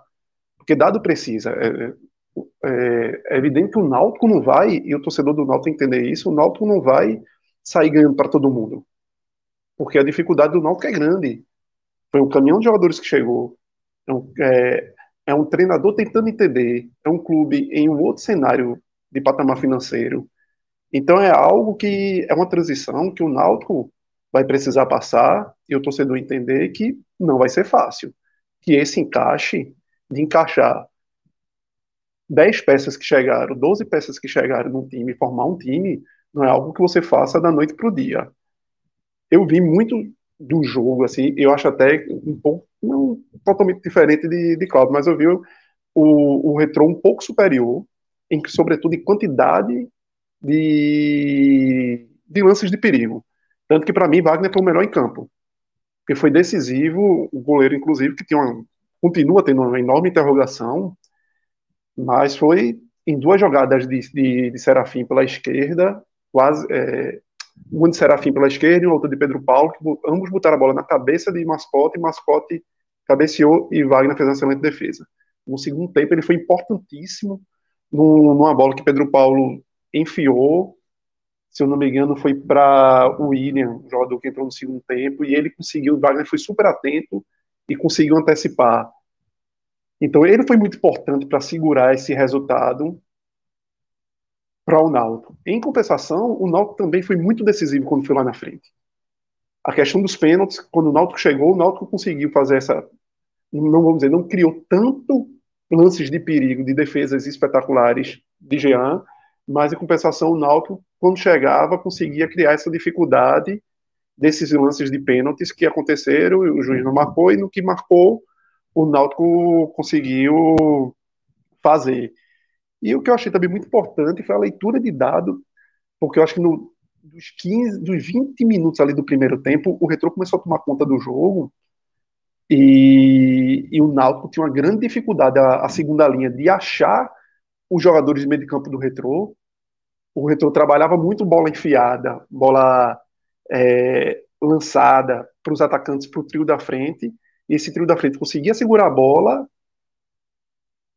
C: Porque dado precisa. É, é, é, é, evidente que o Náutico não vai, e o torcedor do Náutico entender isso, o Náutico não vai sair ganhando para todo mundo. Porque a dificuldade do Náutico é grande. Foi um caminhão de jogadores que chegou. É um, é, é um treinador tentando entender. É um clube em um outro cenário de patamar financeiro. Então é algo que é uma transição que o Náutico vai precisar passar e o torcedor entender que não vai ser fácil. Que esse encaixe de encaixar 10 peças que chegaram, 12 peças que chegaram num time, formar um time, não é algo que você faça da noite para o dia. Eu vi muito do jogo, assim, eu acho até um pouco, não totalmente diferente de, de Cláudio, mas eu vi o, o retrô um pouco superior, em sobretudo em quantidade de, de lances de perigo. Tanto que, para mim, Wagner foi o melhor em campo. porque foi decisivo, o goleiro, inclusive, que tinha uma, continua tendo uma enorme interrogação, mas foi em duas jogadas de, de, de Serafim pela esquerda, quase é, uma de Serafim pela esquerda e outra de Pedro Paulo, que ambos botaram a bola na cabeça de Mascote, e Mascote cabeceou e Wagner fez uma excelente defesa. No segundo tempo, ele foi importantíssimo numa bola que Pedro Paulo enfiou, se eu não me engano, foi para o William, o jogador que entrou no segundo tempo, e ele conseguiu, Wagner foi super atento e conseguiu antecipar. Então ele foi muito importante para segurar esse resultado para o Náutico. Em compensação, o Náutico também foi muito decisivo quando foi lá na frente. A questão dos pênaltis, quando o Náutico chegou, o Náutico conseguiu fazer essa, não vamos dizer, não criou tanto lances de perigo, de defesas espetaculares de Jean, mas em compensação o Náutico, quando chegava, conseguia criar essa dificuldade desses lances de pênaltis que aconteceram, o juiz não marcou, e no que marcou, o Náutico conseguiu fazer. E o que eu achei também muito importante foi a leitura de dado, porque eu acho que no, dos 15, dos 20 minutos ali do primeiro tempo, o Retro começou a tomar conta do jogo, e, e o Náutico tinha uma grande dificuldade, a, a, segunda linha, de achar os jogadores de meio de campo do Retro. O Retro trabalhava muito bola enfiada, bola é, lançada para os atacantes, para o trio da frente, e esse trio da frente conseguia segurar a bola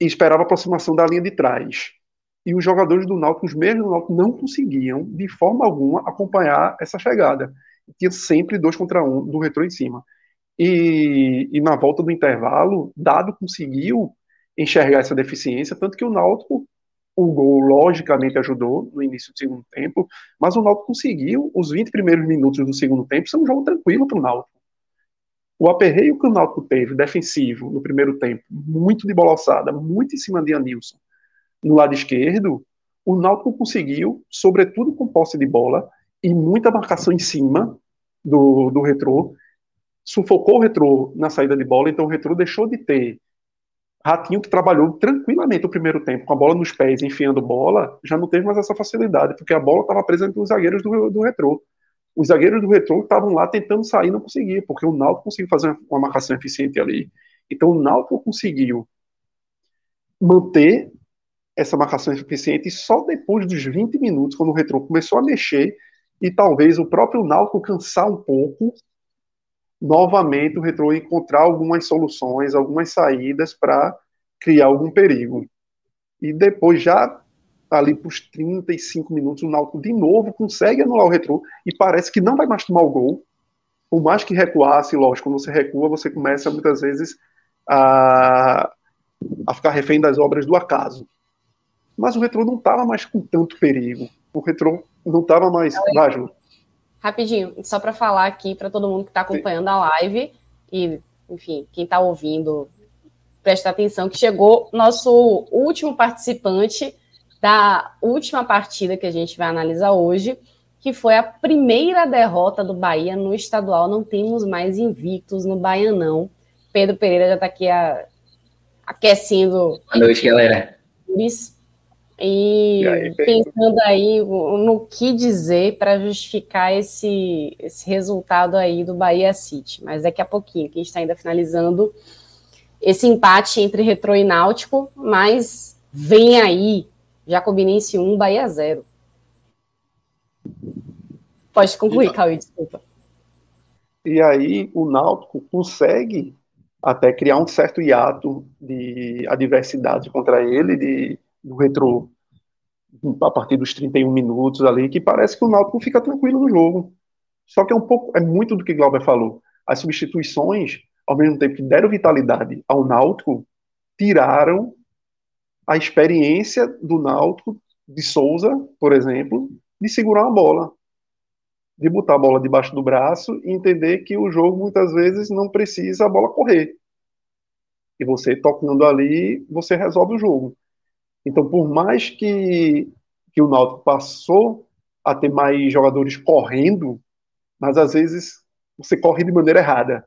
C: e esperava a aproximação da linha de trás. E os jogadores do Náutico, os mesmos do Náutico, não conseguiam, de forma alguma, acompanhar essa chegada. Tinha sempre dois contra um do retrô em cima. E, e na volta do intervalo, Dado conseguiu enxergar essa deficiência, tanto que o Náutico o gol, logicamente, ajudou no início do segundo tempo, mas o Náutico conseguiu, os 20 primeiros minutos do segundo tempo, ser um jogo tranquilo para o Náutico. O aperreio que o Náutico teve, defensivo, no primeiro tempo, muito de bola alçada, muito em cima de Anilson, no lado esquerdo, o Náutico conseguiu, sobretudo com posse de bola, e muita marcação em cima do, do retrô, sufocou o retrô na saída de bola, então o retrô deixou de ter Ratinho, que trabalhou tranquilamente o primeiro tempo, com a bola nos pés, enfiando bola, já não teve mais essa facilidade, porque a bola estava presa entre os zagueiros do, do retrô. Os zagueiros do retrô estavam lá tentando sair não conseguia, porque o Náutico conseguiu fazer uma marcação eficiente ali. Então o Náutico conseguiu manter essa marcação eficiente só depois dos 20 minutos, quando o retrô começou a mexer e talvez o próprio Náutico cansar um pouco novamente o retrô encontrar algumas soluções, algumas saídas para criar algum perigo. E depois, já ali para os 35 minutos, o Náutico de novo consegue anular o retrô e parece que não vai mais tomar o gol. Por mais que recuasse, lógico, quando você recua, você começa muitas vezes a, a ficar refém das obras do acaso. Mas o retrô não estava mais com tanto perigo. O retrô não estava mais. Vai,
A: Rapidinho, só para falar aqui para todo mundo que está acompanhando a live e, enfim, quem está ouvindo, presta atenção que chegou nosso último participante da última partida que a gente vai analisar hoje, que foi a primeira derrota do Bahia no estadual. Não temos mais invictos no Baianão. Pedro Pereira já está aqui a, aquecendo.
E: Boa noite, galera.
A: E, e aí, pensando aí no que dizer para justificar esse, esse resultado aí do Bahia City. Mas daqui a pouquinho, que a gente está ainda finalizando esse empate entre Retro e Náutico, mas vem aí, Jacobinense 1, Bahia 0. Pode concluir, Cauê, desculpa.
C: E aí o Náutico consegue até criar um certo hiato de adversidade contra ele, de do retrô a partir dos 31 minutos ali, que parece que o Náutico fica tranquilo no jogo. Só que é um pouco, é muito do que Glauber falou. As substituições, ao mesmo tempo que deram vitalidade ao Náutico, tiraram a experiência do Náutico, de Souza, por exemplo, de segurar a bola, de botar a bola debaixo do braço e entender que o jogo muitas vezes não precisa a bola correr. E você tocando ali, você resolve o jogo. Então, por mais que, que o Náutico passou a ter mais jogadores correndo, mas às vezes você corre de maneira errada.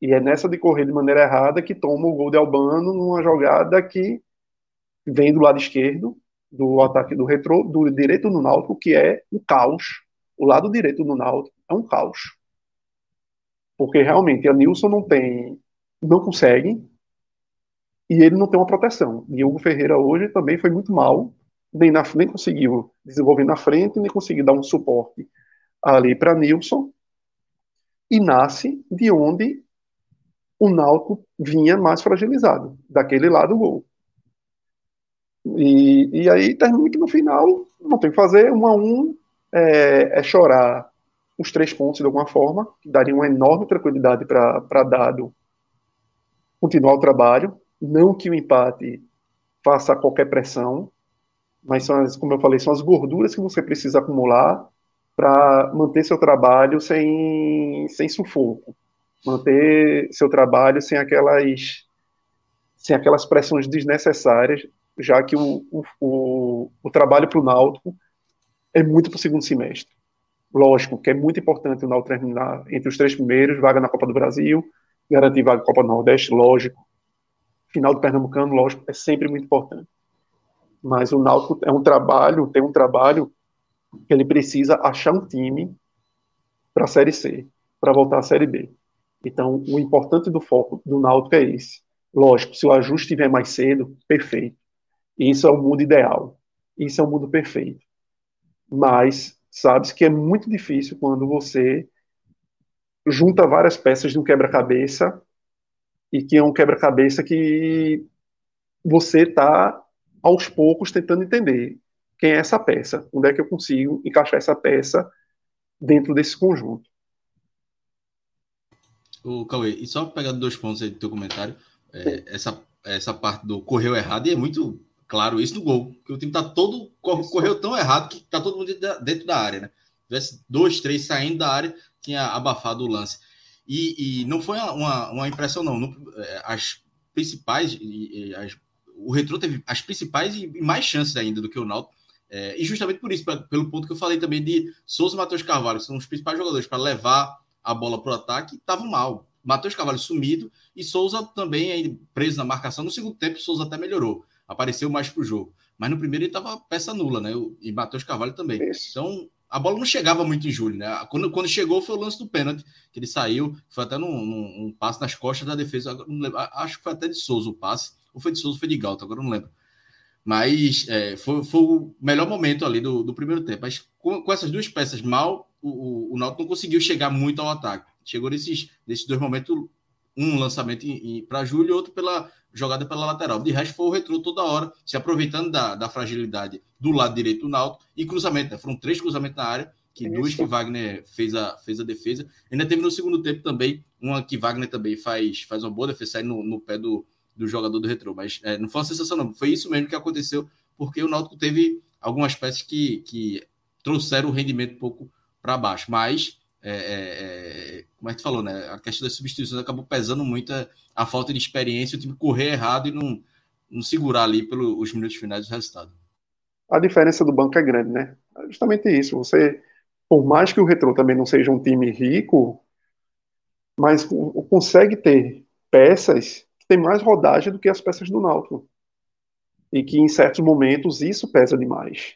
C: E é nessa de correr de maneira errada que toma o gol de Albano numa jogada que vem do lado esquerdo, do ataque do retrô, do direito do Náutico, que é o caos. O lado direito do Náutico é um caos. Porque realmente a Nilson não tem, não consegue, e ele não tem uma proteção. Hugo Ferreira hoje também foi muito mal, nem, na, nem conseguiu desenvolver na frente, nem conseguiu dar um suporte ali para Nilson, e nasce de onde o Náutico vinha mais fragilizado, daquele lado do gol. E, e aí termina que no final não tem o que fazer, um a um é, é chorar os três pontos de alguma forma, que daria uma enorme tranquilidade para Dado continuar o trabalho. Não que o empate faça qualquer pressão, mas são as, como eu falei, são as gorduras que você precisa acumular para manter seu trabalho sem, sem sufoco, manter seu trabalho sem aquelas sem aquelas pressões desnecessárias, já que o, o, o, o trabalho para o Náutico é muito para o segundo semestre. Lógico que é muito importante o Náutico terminar entre os três primeiros, vaga na Copa do Brasil, garantir vaga na Copa do Nordeste, lógico. Final do Pernambucano, lógico, é sempre muito importante. Mas o Náutico é um trabalho, tem um trabalho que ele precisa achar um time para a Série C, para voltar à Série B. Então, o importante do foco do Náutico é esse. Lógico, se o ajuste estiver mais cedo, perfeito. Isso é o mundo ideal. Isso é o mundo perfeito. Mas sabe-se que é muito difícil quando você junta várias peças de um quebra-cabeça e que é um quebra-cabeça que você está aos poucos tentando entender quem é essa peça, onde é que eu consigo encaixar essa peça dentro desse conjunto.
D: O Cauê, e só pegando dois pontos aí do teu comentário, é, essa, essa parte do correu errado e é muito claro isso no gol, que o time tá todo correu tão errado que tá todo mundo dentro da área, né? Se tivesse dois, três saindo da área, tinha abafado o lance. E, e não foi uma, uma impressão, não. É, as principais, as, o Retro teve as principais e mais chances ainda do que o Náutico. É, e justamente por isso, pra, pelo ponto que eu falei também de Souza e Matheus Carvalho, que são os principais jogadores para levar a bola para o ataque, estavam mal. Matheus Carvalho sumido e Souza também preso na marcação. No segundo tempo, Souza até melhorou apareceu mais para o jogo. Mas no primeiro ele estava peça nula, né? E Matheus Carvalho também. Isso. Então, a bola não chegava muito em julho, né? Quando, quando chegou foi o lance do pênalti, que ele saiu, foi até num, num um passe nas costas da defesa. Lembro, acho que foi até de Souza o passe, ou foi de Souza ou foi de Galto, agora não lembro. Mas é, foi, foi o melhor momento ali do, do primeiro tempo. Mas com, com essas duas peças mal, o, o, o Náutico não conseguiu chegar muito ao ataque. Chegou nesses, nesses dois momentos, um lançamento para Júlio e outro pela jogada pela lateral. De resto, foi o retrô toda hora, se aproveitando da, da fragilidade do lado direito do Náutico e cruzamento. Né? Foram três cruzamentos na área, que Isso. duas que Wagner fez a, fez a defesa. Ainda teve no segundo tempo também uma que Wagner também faz, faz uma boa defesa, sai no, no pé do, do jogador do retrô. Mas é, não foi uma sensação, não. Foi isso mesmo que aconteceu, porque o Náutico teve algumas peças que, que trouxeram o rendimento um pouco para baixo. Mas é, é, é, como é que tu falou, né? A questão das substituições acabou pesando muito a, a falta de experiência, o time correr errado e não, não segurar ali pelos minutos finais do resultado.
C: A diferença do banco é grande, né? É justamente isso. Você, por mais que o Retro também não seja um time rico, mas consegue ter peças que têm mais rodagem do que as peças do Náutico. E que em certos momentos isso pesa demais.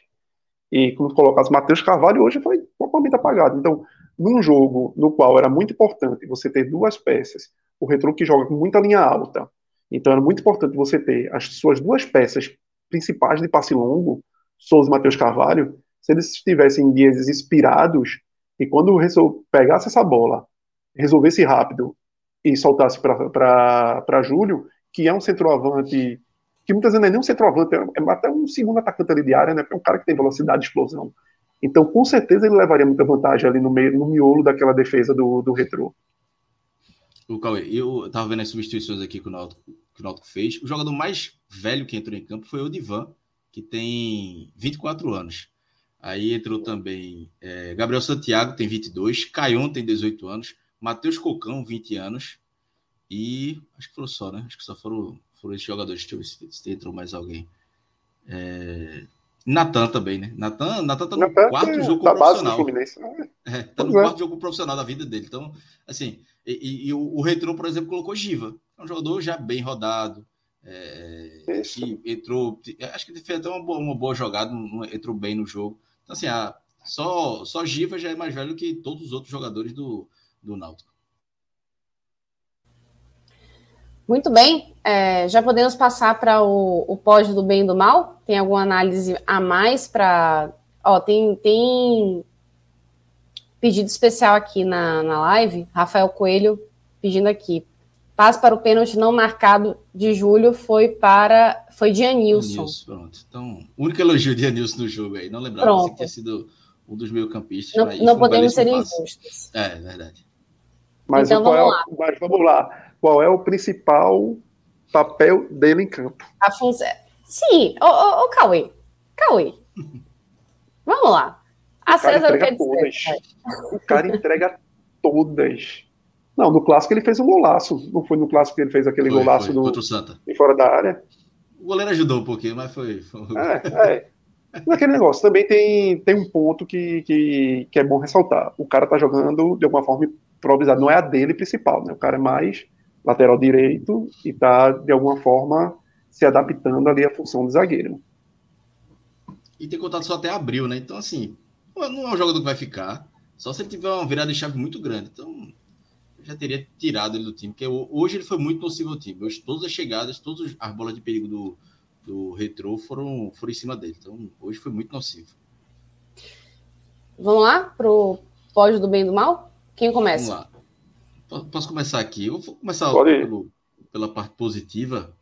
C: E como tu colocaste, Matheus Carvalho hoje foi totalmente apagado. Então, num jogo no qual era muito importante você ter duas peças, o Retro que joga com muita linha alta, então era muito importante você ter as suas duas peças principais de passe longo, Souza e Matheus Carvalho, se eles estivessem em dias inspirados, e quando pegasse essa bola, resolvesse rápido e soltasse para Júlio, que é um centroavante, que muitas vezes não é nem um centroavante, é até um segundo atacante ali de área, né? É um cara que tem velocidade e explosão. Então, com certeza, ele levaria muita vantagem ali no meio, no miolo daquela defesa do, do retrô.
D: O Cauê, eu tava vendo as substituições aqui que o, Náutico, que o Náutico fez. O jogador mais velho que entrou em campo foi o Divan, que tem 24 anos. Aí entrou também é, Gabriel Santiago, tem 22, Caion tem 18 anos, Matheus Cocão, 20 anos, e acho que foram só, né? Acho que só foram, foram esses jogadores. Deixa eu ver se, se entrou mais alguém. É, Natan também, né? Natan, Natan tá no Nathan quarto jogo tá profissional. Né? É, tá no é. quarto jogo profissional da vida dele. Então, assim, e, e o, o Retro, por exemplo, colocou Giva. É um jogador já bem rodado. É, que entrou. Acho que fez até uma boa, uma boa jogada, entrou bem no jogo. Então, assim, a, só, só Giva já é mais velho que todos os outros jogadores do, do Náutico.
A: Muito bem, é, já podemos passar para o, o pódio do bem e do mal? Tem alguma análise a mais para. Ó, tem, tem pedido especial aqui na, na live, Rafael Coelho pedindo aqui. Passe para o pênalti não marcado de Júlio foi para. Foi de Anilson.
D: pronto. Então, o único elogio de Anilson no jogo aí. Não lembrava que tinha sido um dos meio-campistas.
A: Não, não podemos ser injustos.
D: É, é, verdade.
C: Mas, então, vamos, é, lá. mas vamos lá. Qual é o principal papel dele em campo?
A: A função. Sim, ô, ô, ô Cauê. Cauê. Vamos lá.
C: A César quer dizer. O cara entrega todas. Não, no clássico ele fez um golaço. Não foi no clássico que ele fez aquele foi, golaço foi, do,
D: o Santa.
C: de fora da área.
D: O goleiro ajudou um pouquinho, mas foi. foi...
C: É, é. Naquele negócio, também tem, tem um ponto que, que, que é bom ressaltar. O cara tá jogando de alguma forma improvisado. Não é a dele principal, né? O cara é mais lateral direito e tá, de alguma forma, se adaptando ali à função de zagueiro.
D: E tem contato só até abril, né? Então, assim, não é um jogador que vai ficar. Só se ele tiver uma virada de chave muito grande. Então, já teria tirado ele do time. Porque hoje ele foi muito nocivo ao time. Hoje, todas as chegadas, todas as bolas de perigo do, do retrô foram, foram em cima dele. Então, hoje foi muito nocivo.
A: Vamos lá pro pódio do bem e do mal? Quem começa? Vamos
D: lá. Posso começar aqui? Eu vou começar pelo, pela parte positiva.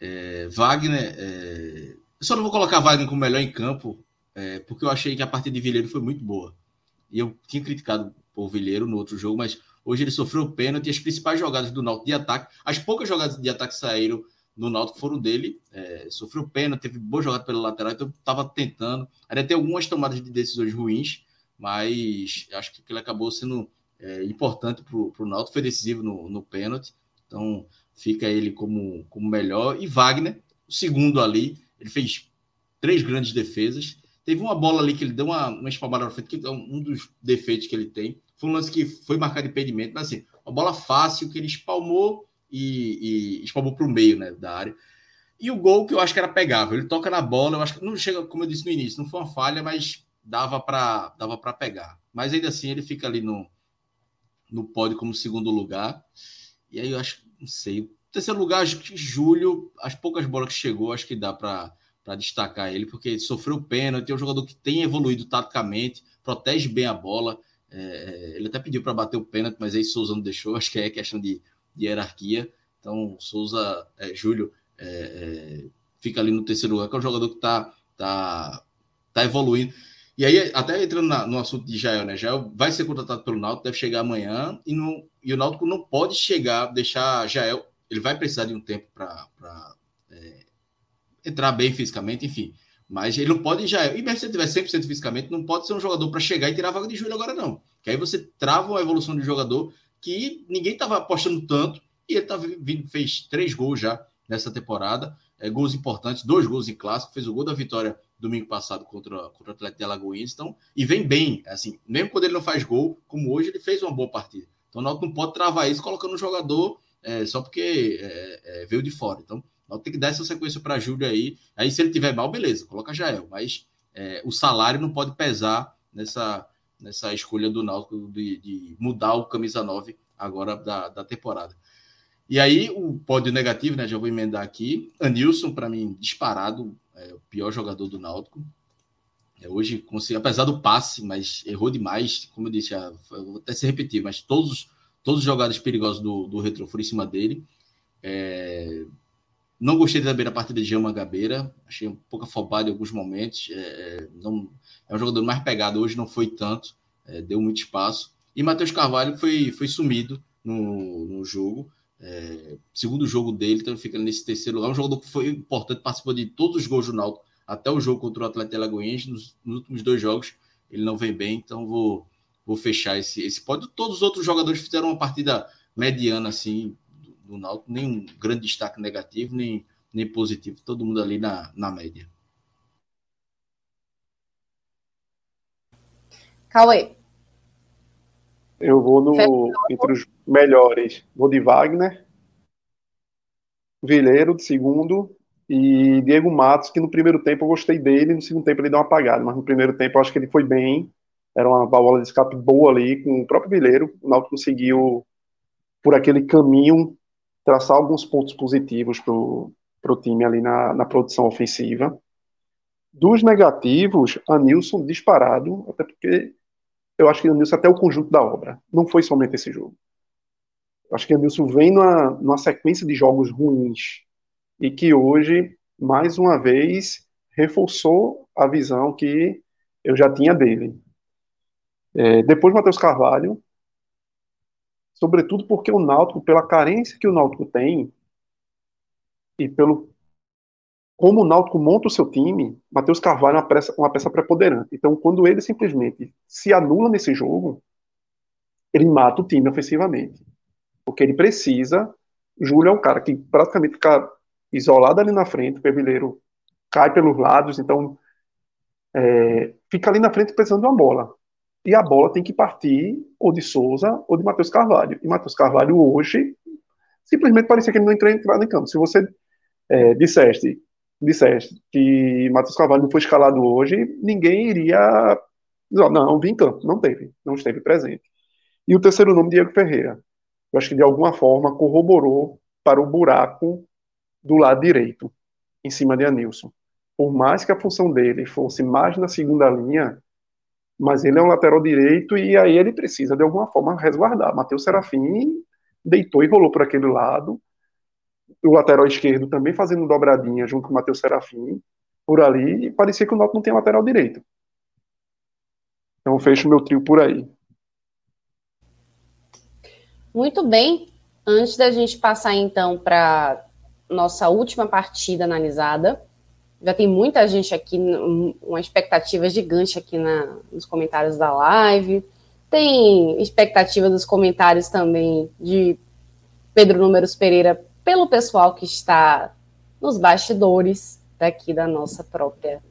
D: É, Wagner. É... Eu só não vou colocar Wagner como melhor em campo, é, porque eu achei que a partida de Vilheiro foi muito boa. E eu tinha criticado o Vilheiro no outro jogo, mas hoje ele sofreu pênalti. As principais jogadas do Náutico de ataque, as poucas jogadas de ataque que saíram no Náutico foram dele. É, sofreu pênalti, teve boa jogada pela lateral, então estava tentando. Ainda tem algumas tomadas de decisões ruins, mas acho que ele acabou sendo é, importante para o Náutico, foi decisivo no, no pênalti. Então fica ele como, como melhor. E Wagner, o segundo ali, ele fez três grandes defesas. Teve uma bola ali que ele deu uma, uma espalmada na frente, que é um dos defeitos que ele tem. Foi um lance que foi marcado impedimento, mas assim, uma bola fácil que ele espalmou e, e espalmou para o meio né, da área. E o gol que eu acho que era pegável. Ele toca na bola, eu acho que não chega, como eu disse no início, não foi uma falha, mas dava para dava pegar. Mas ainda assim ele fica ali no, no pódio como segundo lugar. E aí eu acho, não sei, terceiro lugar, acho que Júlio, as poucas bolas que chegou, acho que dá para para destacar ele, porque sofreu pênalti, é um jogador que tem evoluído taticamente, protege bem a bola. É, é ele até pediu para bater o pênalti, mas aí Souza não deixou, acho que é questão de, de hierarquia. Então, Souza, é, Júlio, é, é, fica ali no terceiro lugar, que é um jogador que está tá, tá evoluindo. E aí, até entrando na, no assunto de Jael, né? Jael vai ser contratado pelo Náutico, deve chegar amanhã, e, não, e o Náutico não pode chegar, deixar Jael, ele vai precisar de um tempo para entrar bem fisicamente, enfim. Mas ele não pode já. E mesmo se ele tiver 100% fisicamente, não pode ser um jogador para chegar e tirar a vaga de Júlio agora, não. Que aí você trava uma evolução de jogador que ninguém estava apostando tanto. E ele tá vindo, fez três gols já nessa temporada. É, gols importantes, dois gols em clássico. Fez o gol da vitória domingo passado contra, contra o Atlético de Alagoas. Então, e vem bem, assim, mesmo quando ele não faz gol, como hoje, ele fez uma boa partida. Então o Náutico não pode travar isso colocando um jogador é, só porque é, é, veio de fora. Então, então tem que dar essa sequência para Júlio aí. Aí se ele tiver mal, beleza, coloca Jael. Mas é, o salário não pode pesar nessa, nessa escolha do Náutico de, de mudar o camisa 9 agora da, da temporada. E aí o pódio negativo, né? Já vou emendar aqui. Anilson, para mim, disparado, é o pior jogador do Náutico. É, hoje, consegui, apesar do passe, mas errou demais. Como eu disse, vou até se repetir, mas todos, todos os jogadas perigosos do, do Retro foram em cima dele. É, não gostei também da partida de Jama Gabeira, achei um pouco afobado em alguns momentos. É, é, não, é um jogador mais pegado, hoje não foi tanto, é, deu muito espaço. E Matheus Carvalho foi, foi sumido no, no jogo. É, segundo jogo dele, então fica nesse terceiro lugar. Um jogador que foi importante, participou de todos os gols do Náutico, até o jogo contra o Atlético Alagoense. Nos, nos, últimos dois jogos, ele não vem bem, então vou, vou fechar esse, esse pódio. Todos os outros jogadores fizeram uma partida mediana, assim, do Náutico, nenhum grande destaque negativo, nem, nem positivo, todo mundo ali na, na média.
A: Cauê.
C: Eu vou no, entre os melhores. Vou de Wagner, Vileiro de segundo e Diego Matos, que no primeiro tempo eu gostei dele, no segundo tempo ele deu uma apagada, mas no primeiro tempo eu acho que ele foi bem. Era uma bola de escape boa ali com o próprio Vileiro. O Náutico conseguiu, por aquele caminho, traçar alguns pontos positivos para o time ali na, na produção ofensiva. Dos negativos, a Nilson disparado, até porque eu acho que a Nilson até o conjunto da obra, não foi somente esse jogo. Acho que a Nilson vem numa, numa sequência de jogos ruins e que hoje, mais uma vez, reforçou a visão que eu já tinha dele. É, depois, Matheus Carvalho, sobretudo porque o Náutico, pela carência que o Náutico tem e pelo como o Náutico monta o seu time, Matheus Carvalho é uma peça, uma peça preponderante. Então, quando ele simplesmente se anula nesse jogo, ele mata o time ofensivamente. Porque ele precisa. Júlio é um cara que praticamente fica isolado ali na frente, o Pevileiro cai pelos lados, então é, fica ali na frente precisando de uma bola. E a bola tem que partir ou de Souza ou de Matheus Carvalho. E Matheus Carvalho hoje simplesmente parecia que ele não entrou em campo. Se você é, disseste, disseste que Matheus Carvalho não foi escalado hoje, ninguém iria. Não, não vi em campo. Não teve. Não esteve presente. E o terceiro nome, Diego Ferreira. Eu acho que de alguma forma corroborou para o buraco do lado direito, em cima de Anilson. Por mais que a função dele fosse mais na segunda linha, mas ele é um lateral direito e aí ele precisa de alguma forma resguardar. Matheus Serafim deitou e rolou por aquele lado. O lateral esquerdo também fazendo dobradinha junto com o Matheus Serafim por ali e parecia que o Náutico não tem lateral direito. Então fecho meu trio por aí.
A: Muito bem. Antes da gente passar então para nossa última partida analisada, já tem muita gente aqui, uma expectativa gigante aqui na, nos comentários da live. Tem expectativa dos comentários também de Pedro Números Pereira pelo pessoal que está nos bastidores daqui da nossa própria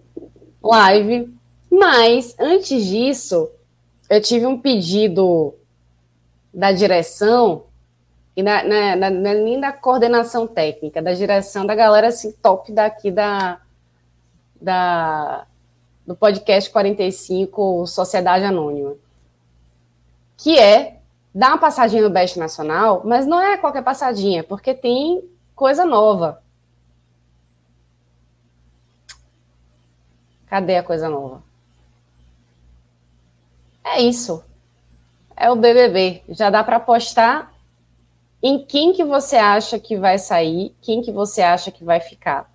A: live. Mas, antes disso, eu tive um pedido da direção e na, na, na, nem da coordenação técnica, da direção da galera assim, top daqui da, da, do podcast 45 Sociedade Anônima, que é dar uma passadinha no Best Nacional, mas não é qualquer passadinha, porque tem coisa nova. Cadê a coisa nova? É isso. É o BBB. Já dá para apostar em quem que você acha que vai sair, quem que você acha que vai ficar.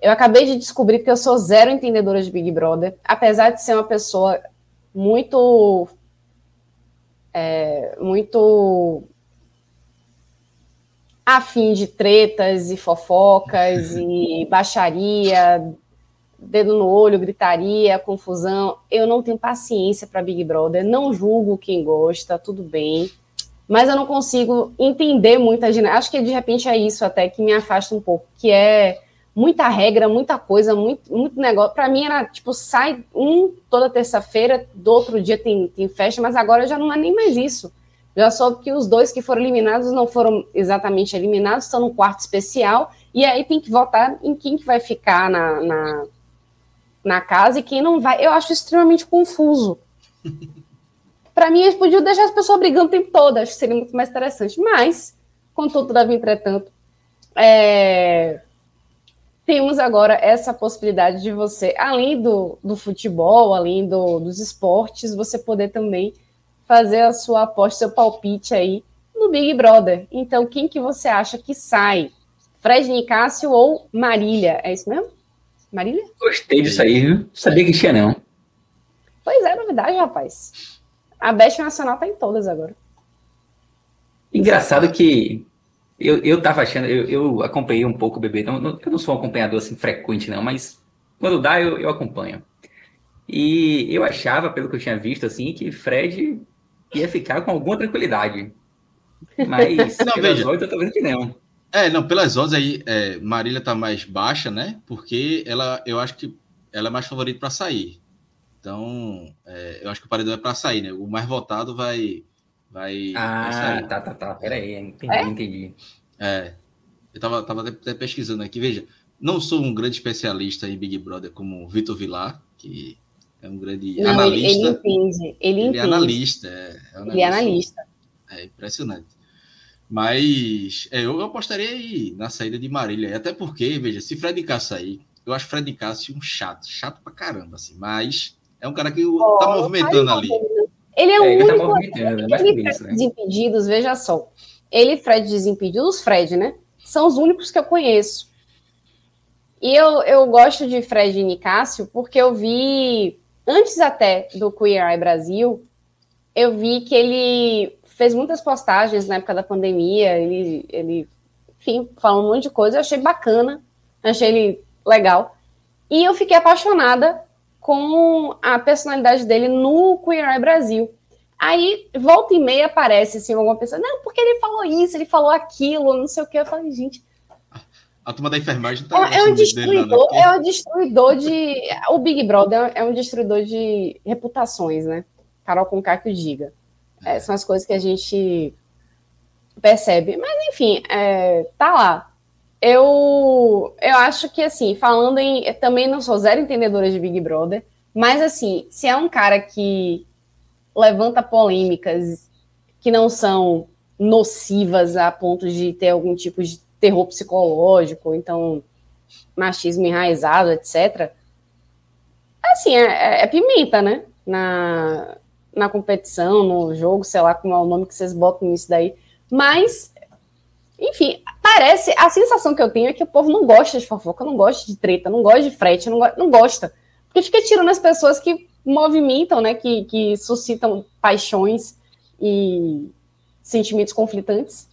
A: Eu acabei de descobrir que eu sou zero entendedora de Big Brother, apesar de ser uma pessoa muito. É, muito afim de tretas e fofocas e baixaria, dedo no olho, gritaria, confusão. Eu não tenho paciência para Big Brother, não julgo quem gosta, tudo bem. Mas eu não consigo entender muita gente. Acho que de repente é isso até que me afasta um pouco, que é muita regra, muita coisa, muito, muito negócio. Para mim era tipo, sai um toda terça-feira, do outro dia tem, tem festa, mas agora já não é nem mais isso. Já soube que os dois que foram eliminados não foram exatamente eliminados, estão no quarto especial, e aí tem que votar em quem que vai ficar na, na, na casa e quem não vai. Eu acho extremamente confuso. Para mim, eles podiam deixar as pessoas brigando o tempo todo, acho que seria muito mais interessante. Mas, contudo, todavia, entretanto, é, temos agora essa possibilidade de você, além do, do futebol, além do, dos esportes, você poder também fazer a sua aposta, seu palpite aí no Big Brother. Então, quem que você acha que sai? Fred Nicásio ou Marília? É isso mesmo? Marília?
E: Gostei disso aí, viu? Sabia que tinha, não.
A: Pois é, novidade, rapaz. A Best Nacional tá em todas agora.
E: Engraçado que eu, eu tava achando, eu, eu acompanhei um pouco o bebê, não, não, eu não sou um acompanhador assim frequente, não, mas quando dá, eu, eu acompanho. E eu achava, pelo que eu tinha visto, assim, que Fred ia ficar com alguma tranquilidade. Mas
D: não,
E: pelas
D: veja.
E: odds eu tô vendo que não.
D: É, não, pelas odds aí, é, Marília tá mais baixa, né? Porque ela, eu acho que ela é mais favorita para sair. Então, é, eu acho que o paredão é para sair, né? O mais votado vai, vai, vai
E: Ah,
D: sair.
E: tá, tá, tá. Pera aí, entendi,
A: É?
E: entendi.
D: É, eu tava, tava até- até pesquisando aqui. Veja, não sou um grande especialista em Big Brother como o Vitor Vilar, que é um grande
A: Não, ele, ele
D: analista.
A: entende. Ele,
D: Ele é
A: entende.
D: analista, é, é um
A: Ele é analista.
D: É impressionante. Mas é, eu, eu apostaria aí na saída de Marília. Até porque, veja, se Fred Cássio sair, eu acho Fred Cássio um chato, chato pra caramba, assim. Mas é um cara que oh, tá movimentando ali.
A: Ele é o é, único. Ele, tá movimentando, é ele isso, né? Desimpedidos, veja só. Ele e Fred Desimpedidos, os Fred, né? São os únicos que eu conheço. E eu, eu gosto de Fred e Nicásio porque eu vi, antes até do Queer Eye Brasil, eu vi que ele fez muitas postagens na época da pandemia, ele, ele enfim, falou um monte de coisa, eu achei bacana, achei ele legal. E eu fiquei apaixonada com a personalidade dele no Queer Eye Brasil. Aí, volta e meia, aparece assim, alguma pessoa, não, porque ele falou isso, ele falou aquilo, não sei o que. Eu falei, gente.
D: A turma da enfermagem tá
A: é, é um destruidor, dele, É um destruidor de. O Big Brother é um destruidor de reputações, né? Carol com que o diga. É, são as coisas que a gente percebe. Mas, enfim, é, tá lá. Eu, eu acho que, assim, falando em. Também não sou zero entendedora de Big Brother, mas, assim, se é um cara que levanta polêmicas que não são nocivas a ponto de ter algum tipo de terror psicológico, então machismo enraizado, etc. Assim, é, é, é pimenta, né? Na, na competição, no jogo, sei lá como é o nome que vocês botam nisso daí. Mas, enfim, parece. A sensação que eu tenho é que o povo não gosta de fofoca, não gosta de treta, não gosta de frete, não, não gosta. Porque fica tirando as pessoas que movimentam, né? Que, que suscitam paixões e sentimentos conflitantes.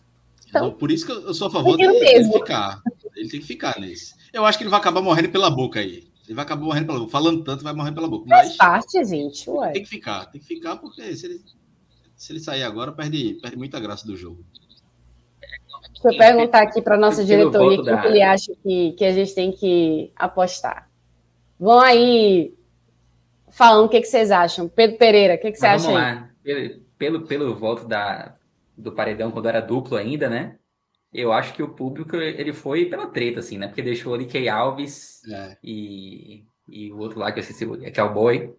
D: Então, por isso que eu sou a favor dele, dele ficar. Ele tem que ficar nesse. Eu acho que ele vai acabar morrendo pela boca aí. Ele vai acabar morrendo pela boca. Falando tanto, vai morrer pela boca.
A: Faz parte, gente. Ué.
D: Tem que ficar. Tem que ficar, porque se ele, se ele sair agora, perde, perde muita graça do jogo.
A: Deixa eu perguntar aqui para nossa diretoria o que, ele acha que, que a gente tem que apostar. Vão aí falando o que, que vocês acham. Pedro Pereira, o que, que você acha
E: vamos
A: aí?
E: Lá. Pelo, pelo, pelo voto da, do paredão, quando era duplo ainda, né? Eu acho que o público ele foi pela treta, assim, né? Porque deixou ali Key Alves é. e, e o outro lá que eu esqueci, que é o Boy,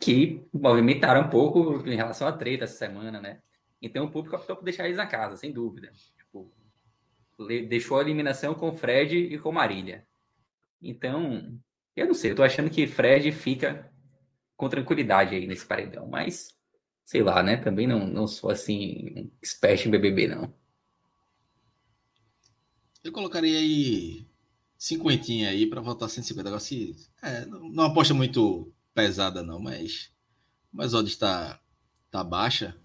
E: que movimentaram um pouco em relação à treta essa semana, né? Então o público optou por deixar eles na casa, sem dúvida. Tipo, deixou a eliminação com Fred e com Marília. Então, eu não sei, eu tô achando que Fred fica com tranquilidade aí nesse paredão, mas sei lá, né? Também não, não sou assim, expert em BBB, não.
D: Eu colocaria aí cinquentinha aí para voltar 150. Agora, se, é, não, aposta muito pesada, não, mas, mas onde está tá baixa.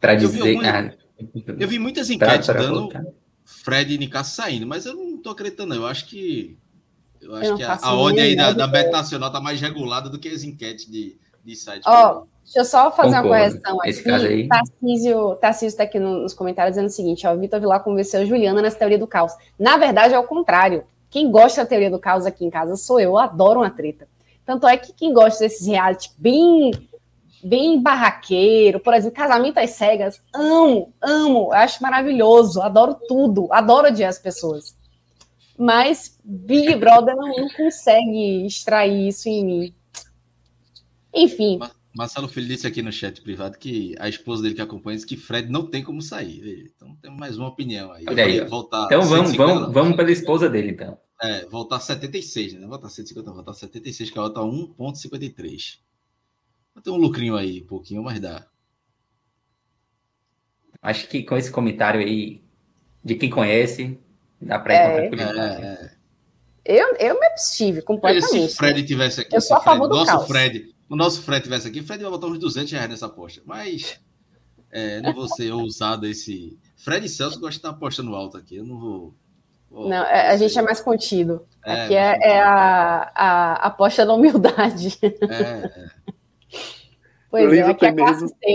E: Para dizer.
D: Vi ah, eu vi muitas enquetes pra, pra dando voltar. Fred e Nicasso saindo, mas eu não tô acreditando, não. Eu acho que. Eu acho eu que a, a ordem aí da, da Bet Nacional tá mais regulada do que as enquetes de, de site.
A: Ó, oh, deixa eu só fazer Concordo. uma correção aqui. Esse caso aí. Tarcísio, Tarcísio tá aqui nos comentários dizendo o seguinte: ó, Vitor Vilar convenceu a Juliana nessa teoria do caos. Na verdade, é o contrário. Quem gosta da teoria do caos aqui em casa sou eu. Eu adoro uma treta. Tanto é que quem gosta desses reality bem bem barraqueiro, por exemplo, casamento às cegas, amo, amo, acho maravilhoso, adoro tudo, adoro odiar as pessoas. Mas Big Brother não, não consegue extrair isso em mim. Enfim.
D: Marcelo Filho disse aqui no chat privado que a esposa dele que acompanha disse que Fred não tem como sair. Então temos mais uma opinião aí.
E: Olha aí voltar então vamos, vamos, vamos pela esposa dele, então.
D: É, voltar 76, né? Voltar 150, voltar 76, que a outra 1,53. Vai ter um lucrinho aí, um pouquinho, mas dá.
E: Acho que com esse comentário aí, de quem conhece, dá para é.
A: encontrar é, é. Eu, eu me abstive completamente.
D: Se Fred tivesse aqui,
A: eu sou a favor do
D: nosso
A: caos.
D: Fred, o nosso Fred tivesse aqui, o Fred vai botar uns 200 reais nessa aposta. Mas é, não vou ser ousado esse. Fred e Celso gostam de estar apostando alto aqui. Eu não vou.
A: vou não, é, a gente é mais contido. É, aqui é, é a, a, aposta da humildade. É, é.
C: Pois Liso é, tem medo,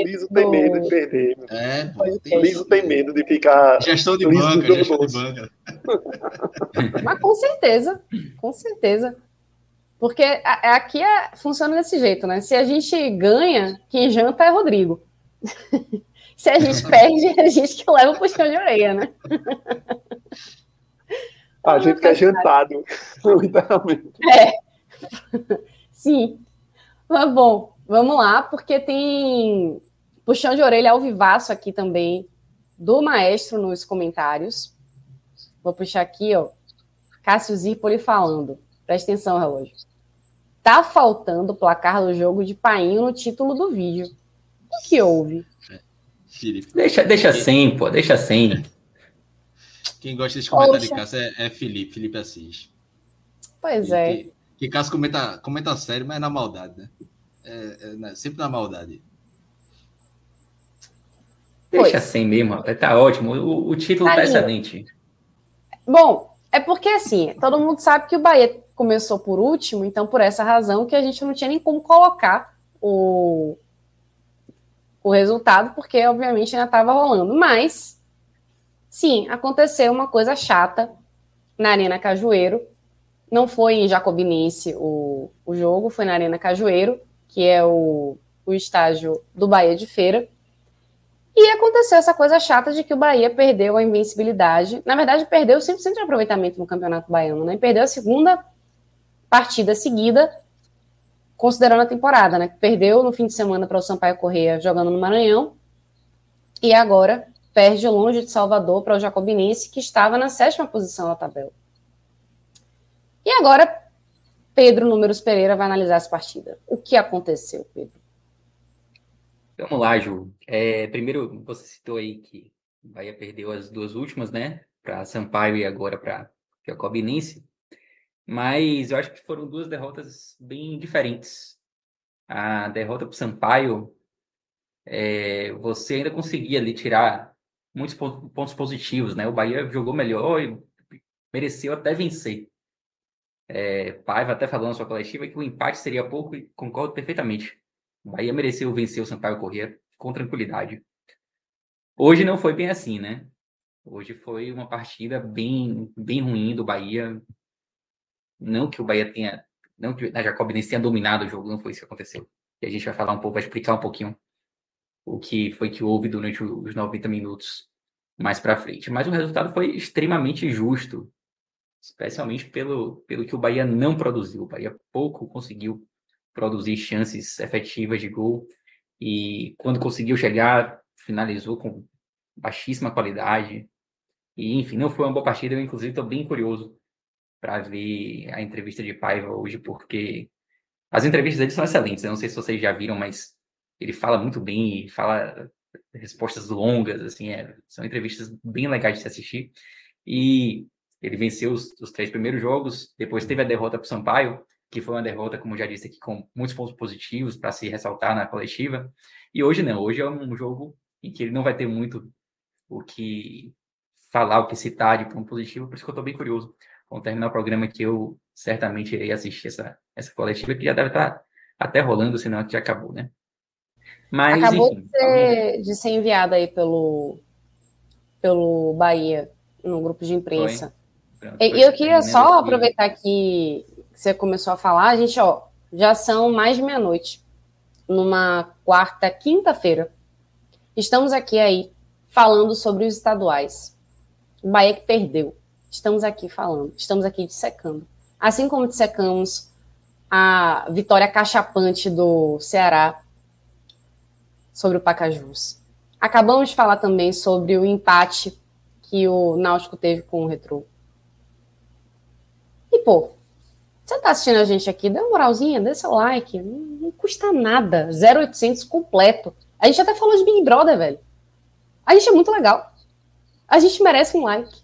C: Liso do... tem medo de perder.
D: É,
C: pô, tem Liso tem medo de ficar.
D: Gestão de banca, gestão de banca.
A: Mas com certeza, com certeza. Porque aqui é, funciona desse jeito, né? Se a gente ganha, quem janta é Rodrigo. Se a gente perde, é a gente que leva o puxão de orelha, né?
C: A gente que é jantado, literalmente.
A: É. Sim. Mas bom, vamos lá, porque tem puxão de orelha ao vivaço aqui também do maestro nos comentários. Vou puxar aqui, ó. Cássio Zirpoli falando. Presta atenção, relógio. Tá faltando o placar do jogo de painho no título do vídeo. O que houve?
E: Felipe. Deixa, deixa sem, pô, deixa sem.
D: Quem gosta desse comentário Poxa. de Cássio é, é, Felipe, Felipe Assis.
A: Pois é.
D: Que, que Cássio comenta, comenta sério, mas é na maldade, né? É, é, sempre na maldade.
E: Deixa pois. assim mesmo, rapaz. Tá ótimo. O, o título tá excelente.
A: Bom, é porque assim, todo mundo sabe que o Bahia começou por último, então por essa razão que a gente não tinha nem como colocar o, o resultado, porque obviamente ainda estava rolando. Mas, sim, aconteceu uma coisa chata na Arena Cajueiro. Não foi em Jacobinense o, o jogo, foi na Arena Cajueiro, que é o, o estágio do Bahia de Feira. E aconteceu essa coisa chata de que o Bahia perdeu a invencibilidade. Na verdade, perdeu 100% de aproveitamento no Campeonato Baiano, né? Perdeu a segunda partida seguida, considerando a temporada, né? Perdeu no fim de semana para o Sampaio Correia jogando no Maranhão. E agora perde longe de Salvador para o Jacobinense, que estava na sétima posição da tabela. E agora, Pedro Números Pereira vai analisar essa partida. O que aconteceu, Pedro?
E: Vamos lá, Ju. É, primeiro, você citou aí que Bahia perdeu as duas últimas, né? Para Sampaio e agora para Jacobinense. Mas eu acho que foram duas derrotas bem diferentes. A derrota para Sampaio, é, você ainda conseguia ali tirar muitos pontos positivos, né? O Bahia jogou melhor e mereceu até vencer. É, Paiva até falou na sua coletiva que o empate seria pouco e concordo perfeitamente. O Bahia mereceu vencer o Sampaio Corrêa com tranquilidade. Hoje não foi bem assim, né? Hoje foi uma partida bem, bem ruim do Bahia. Não que o Bahia tenha. Não que a Jacobinense tenha dominado o jogo, não foi isso que aconteceu. E a gente vai falar um pouco, vai explicar um pouquinho o que foi que houve durante os 90 minutos mais para frente. Mas o resultado foi extremamente justo, especialmente pelo, pelo que o Bahia não produziu. O Bahia pouco conseguiu produzir chances efetivas de gol e quando conseguiu chegar, finalizou com baixíssima qualidade. E, enfim, não foi uma boa partida. Eu, inclusive, estou bem curioso para ver a entrevista de Paiva hoje, porque as entrevistas dele são excelentes. Eu não sei se vocês já viram, mas ele fala muito bem fala respostas longas, assim, é, são entrevistas bem legais de se assistir. E ele venceu os, os três primeiros jogos, depois teve a derrota para o Sampaio, que foi uma derrota, como já disse aqui, com muitos pontos positivos para se ressaltar na coletiva. E hoje não, hoje é um jogo em que ele não vai ter muito o que falar, o que citar de ponto positivo, por isso que eu estou bem curioso. Vamos terminar o programa que eu certamente irei assistir essa, essa coletiva, que já deve estar tá até rolando, senão que já acabou, né?
A: Mas, acabou enfim, de, ser, de ser enviado aí pelo, pelo Bahia, no grupo de imprensa. e eu queria só aproveitar que você começou a falar, a gente, ó, já são mais de meia-noite, numa quarta, quinta-feira. Estamos aqui aí falando sobre os estaduais. O Bahia que perdeu. Estamos aqui falando, estamos aqui dissecando. Assim como dissecamos a vitória cachapante do Ceará sobre o Pacajus. Acabamos de falar também sobre o empate que o Náutico teve com o Retrô. E, pô, você tá assistindo a gente aqui, dê uma moralzinha, dê seu like. Não, não custa nada. 0800 completo. A gente até falou de Big Brother, velho. A gente é muito legal. A gente merece um like.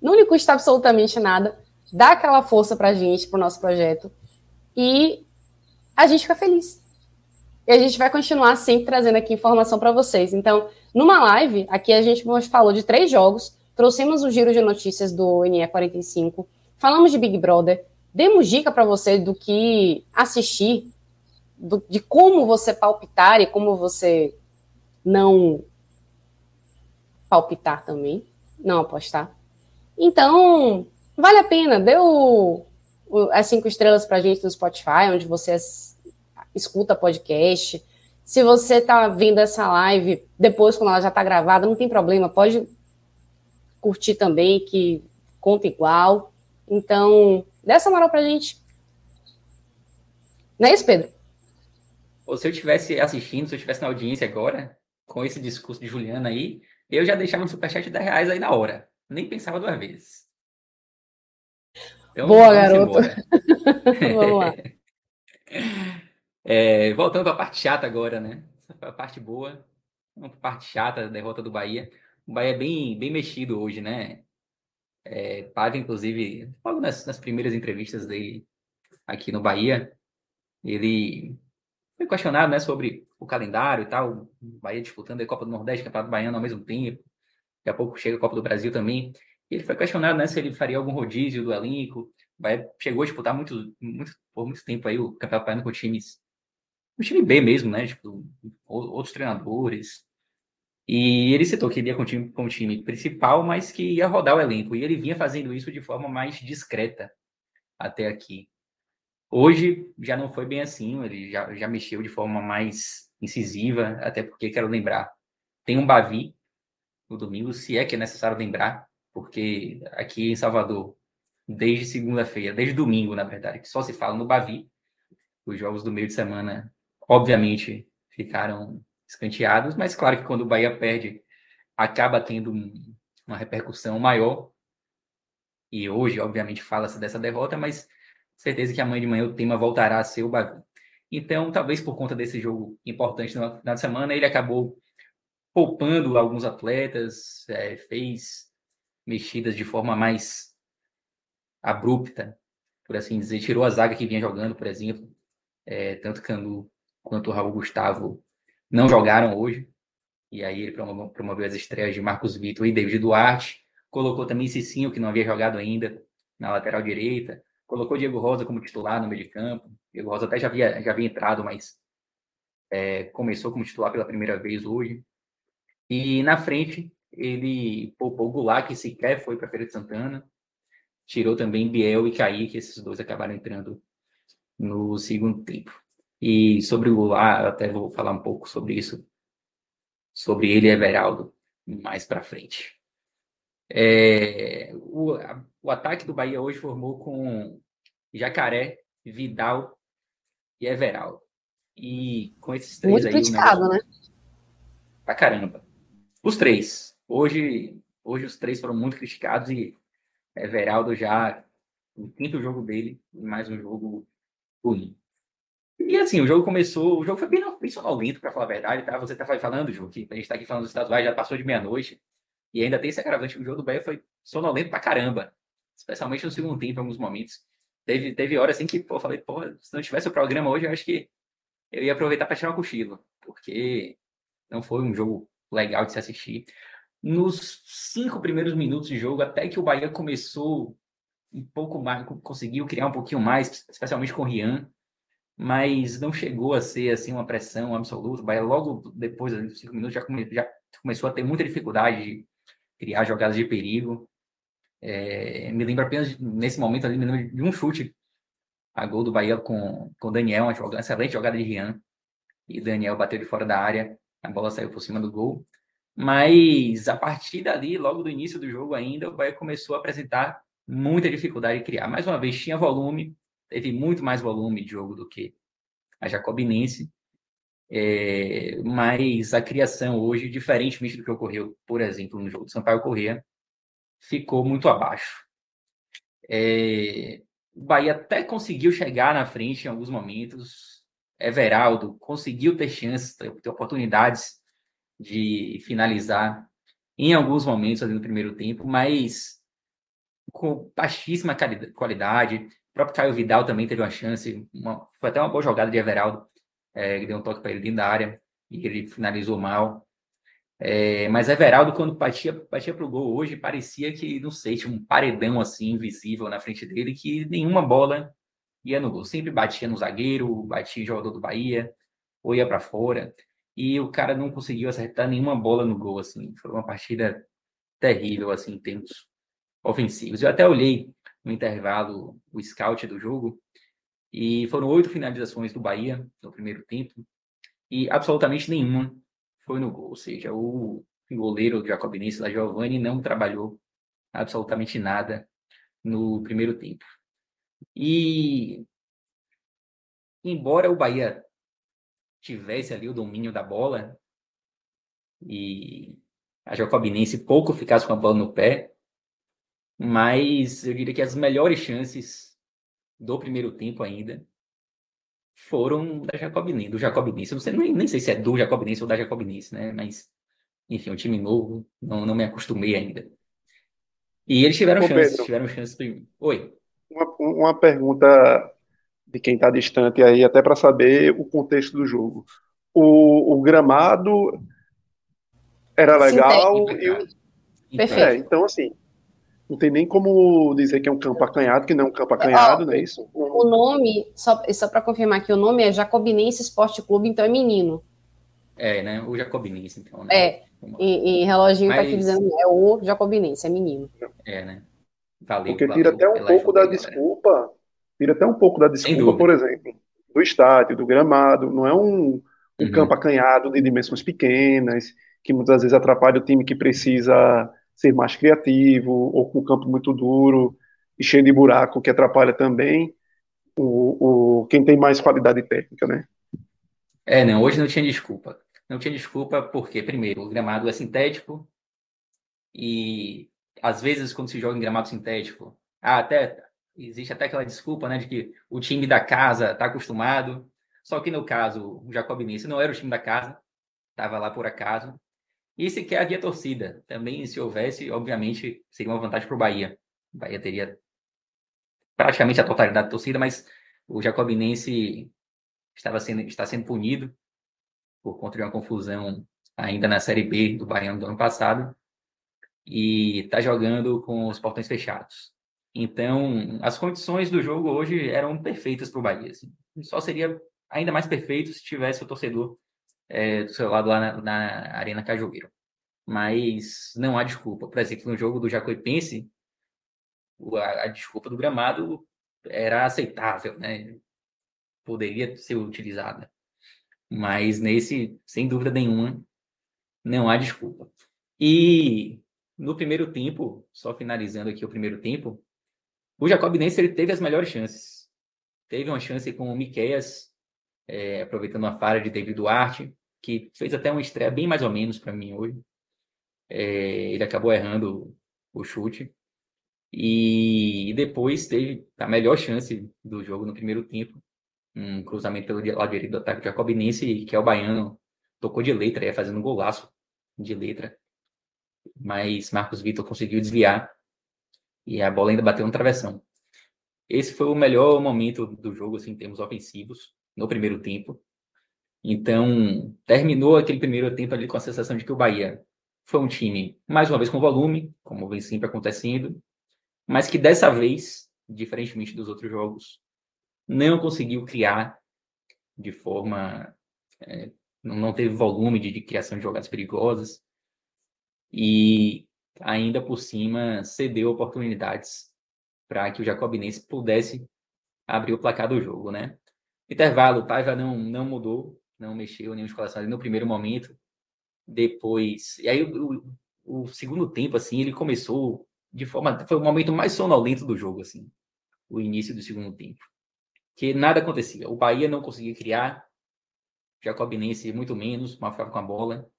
A: Não lhe custa absolutamente nada. Dá aquela força pra gente, pro nosso projeto. E a gente fica feliz. E a gente vai continuar sempre trazendo aqui informação para vocês. Então, numa live, aqui a gente falou de três jogos, trouxemos o giro de notícias do NE 45, falamos de Big Brother, demos dica para você do que assistir, do, de como você palpitar e como você não palpitar também, não apostar. Então, vale a pena, dê as cinco estrelas para a gente no Spotify, onde você escuta podcast. Se você está vendo essa live depois, quando ela já está gravada, não tem problema, pode curtir também, que conta igual. Então, Dê essa moral pra gente. Não é isso, Pedro?
E: Ou se eu estivesse assistindo, se eu estivesse na audiência agora, com esse discurso de Juliana aí, eu já deixava um superchat de 10 reais aí na hora. Nem pensava duas vezes.
A: Então, Boa, garoto.
E: vamos lá. É, voltando para a parte chata agora, né? A parte boa. Uma parte chata, a derrota do Bahia. O Bahia é bem, bem mexido hoje, né? É, Pave, inclusive, logo nas, nas primeiras entrevistas dele aqui no Bahia, ele foi questionado né, sobre o calendário e tal. O Bahia disputando a Copa do Nordeste, Campeonato Baiano ao mesmo tempo. Daqui a pouco chega a Copa do Brasil também. Ele foi questionado né, se ele faria algum rodízio do elenco. Bahia chegou a disputar muito, muito, por muito tempo aí o Campeonato Baiano com times. O time B mesmo, né? Tipo, outros treinadores. E ele citou que iria com o, time, com o time principal, mas que ia rodar o elenco. E ele vinha fazendo isso de forma mais discreta até aqui. Hoje já não foi bem assim, ele já, já mexeu de forma mais incisiva, até porque quero lembrar, tem um Bavi no domingo, se é que é necessário lembrar, porque aqui em Salvador, desde segunda-feira, desde domingo, na verdade, que só se fala no Bavi, os jogos do meio de semana, obviamente, ficaram escanteados, mas claro que quando o Bahia perde, acaba tendo um, uma repercussão maior. E hoje, obviamente, fala-se dessa derrota, mas certeza que amanhã de manhã o tema voltará a ser o Bahia. Então, talvez por conta desse jogo importante final de semana, ele acabou poupando alguns atletas, é, fez mexidas de forma mais abrupta, por assim dizer, tirou a zaga que vinha jogando, por exemplo, é, tanto Canu quanto o Raul Gustavo não jogaram hoje. E aí ele promoveu, as estreias de Marcos Vitor e David Duarte. Colocou também Cicinho, que não havia jogado ainda, na lateral direita. Colocou Diego Rosa como titular no meio de campo. Diego Rosa até já havia, já havia entrado, mas é, começou como titular pela primeira vez hoje. E na frente, ele poupou Goulart, que sequer foi para a Feira de Santana. Tirou também Biel e Kaique, esses dois acabaram entrando no segundo tempo. E sobre o Goulart, até vou falar um pouco sobre isso, sobre ele e Everaldo, mais para frente. É, o, a, o ataque do Bahia hoje formou com Jacaré, Vidal e Everaldo. E com esses três
A: Muito
E: aí.
A: criticado, né?
E: Pra caramba. Os três. Hoje, hoje os três foram muito criticados e Everaldo já no quinto jogo dele, mais um jogo ruim. E assim, o jogo começou, o jogo foi bem, bem sonolento, para falar a verdade, tá? Você tá falando, Ju, que a gente tá aqui falando dos estaduais, já passou de meia-noite, e ainda tem esse agravante, o jogo do Bahia foi sonolento pra caramba, especialmente no segundo tempo, em alguns momentos. Teve, teve horas assim que, pô, eu falei, pô, se não tivesse o programa hoje, eu acho que eu ia aproveitar para tirar um cochilo, porque não foi um jogo legal de se assistir. Nos cinco primeiros minutos de jogo, até que o Bahia começou um pouco mais, conseguiu criar um pouquinho mais, especialmente com o Rian, mas não chegou a ser assim uma pressão absoluta. O Bahia logo depois dos cinco minutos já, come, já, começou a ter muita dificuldade de criar jogadas de perigo. É, me lembro apenas nesse momento ali, de um chute a gol do Bahia com com Daniel, uma jogada, excelente jogada de Rian. E Daniel bateu de fora da área, a bola saiu por cima do gol. Mas a partir dali, logo do início do jogo ainda, o Bahia começou a apresentar muita dificuldade de criar. Mais uma vez, tinha volume, teve muito mais volume de jogo do que a Jacobinense, é, mas a criação hoje, diferentemente do que ocorreu, por exemplo, no jogo do Sampaio Corrêa, ficou muito abaixo. É, o Bahia até conseguiu chegar na frente em alguns momentos. Everaldo conseguiu ter chances, ter, oportunidades de finalizar em alguns momentos ali no primeiro tempo, mas com baixíssima qualidade, próprio Caio Vidal também teve uma chance, uma, foi até uma boa jogada de Everaldo, é, que deu um toque para ele dentro da área e ele finalizou mal. É, mas Everaldo, quando batia para o gol hoje, parecia que, não sei, tinha um paredão assim, invisível na frente dele, que nenhuma bola ia no gol. Sempre batia no zagueiro, batia em jogador do Bahia, ou ia para fora. E o cara não conseguiu acertar nenhuma bola no gol, assim. Foi uma partida terrível, assim, em termos ofensivos. Eu até olhei no intervalo o scout do jogo, e foram oito finalizações do Bahia no primeiro tempo, e absolutamente nenhuma foi no gol. Ou seja, o goleiro Jacobinense da Giovanni não trabalhou absolutamente nada no primeiro tempo. E embora o Bahia tivesse ali o domínio da bola e a Jacobinense pouco ficasse com a bola no pé, mas eu diria que as melhores chances do primeiro tempo ainda foram da Jacobinense, do Jacobinense. Eu não sei, nem, nem sei se é do Jacobinense ou da Jacobinense, né? Mas, enfim, um time novo, não, não me acostumei ainda. E eles tiveram Ô, chances, Pedro, tiveram chances. Oi.
C: Uma, uma pergunta de quem está distante aí, até para saber o contexto do jogo. O, o gramado era legal e o...
A: Perfeito. É,
C: então assim, não tem nem como dizer que é um campo acanhado, que não é um campo acanhado, não é isso?
A: O nome, só, só para confirmar que o nome é Jacobinense Esporte Clube, então é menino.
E: É, né? O Jacobinense, então. Né?
A: É. E, e reloginho Mas... tá aqui dizendo é o Jacobinense, é menino.
E: É, né? Valeu.
C: Porque tira até um pouco da desculpa, tira até um pouco da desculpa, por exemplo, do estádio, do gramado. Não é um, um uhum. campo acanhado de dimensões pequenas, que muitas vezes atrapalha o time que precisa ser mais criativo, ou com um campo muito duro e cheio de buraco, que atrapalha também o, o, quem tem mais qualidade técnica, né?
E: É, não, hoje não tinha desculpa. Não tinha desculpa porque, primeiro, o gramado é sintético e, às vezes, quando se joga em gramado sintético, ah, até existe até aquela desculpa, né, de que o time da casa está acostumado. Só que, no caso, o Jacobinense não era o time da casa, estava lá por acaso. E sequer havia torcida. Também, se houvesse, obviamente, seria uma vantagem para o Bahia. O Bahia teria praticamente a totalidade da torcida, mas o Jacobinense estava sendo, está sendo punido por conta de uma confusão ainda na Série B do Baiano do ano passado e está jogando com os portões fechados. Então, as condições do jogo hoje eram perfeitas para o Bahia. Assim. Só seria ainda mais perfeito se tivesse o torcedor é, do seu lado lá na, na Arena Cajueiro. Mas não há desculpa. Por exemplo, no jogo do Jacuipense, a, a desculpa do gramado era aceitável, né? Poderia ser utilizada. Mas nesse, sem dúvida nenhuma, não há desculpa. E no primeiro tempo, só finalizando aqui o primeiro tempo, o Jacobinense ele teve as melhores chances. Teve uma chance com o Miqueias é, aproveitando a falha de David Duarte, que fez até uma estreia bem mais ou menos para mim hoje. É, ele acabou errando o chute. E, depois teve a melhor chance do jogo no primeiro tempo. Um cruzamento pelo lado direito do ataque jacobinense, que é o baiano. Tocou de letra, ia fazendo um golaço de letra. Mas Marcos Vitor conseguiu desviar. E a bola ainda bateu no travessão. Esse foi o melhor momento do jogo, assim, em termos ofensivos no primeiro tempo. Então, terminou aquele primeiro tempo ali com a sensação de que o Bahia foi um time, mais uma vez, com volume, como vem sempre acontecendo, mas que dessa vez, diferentemente dos outros jogos, não conseguiu criar de forma. É, não teve volume de, de criação de jogadas perigosas e ainda por cima cedeu oportunidades para que o Jacobinense pudesse abrir o placar do jogo, né? Intervalo, o Paiva não, não mudou, não mexeu nenhum escalação no primeiro momento. Depois. E aí o, o, segundo tempo, assim, ele começou de forma. Foi o momento mais sonolento do jogo, assim. O início do segundo tempo. Que nada acontecia. O Bahia não conseguia criar. Jacobinense muito menos, mal ficava com a bola.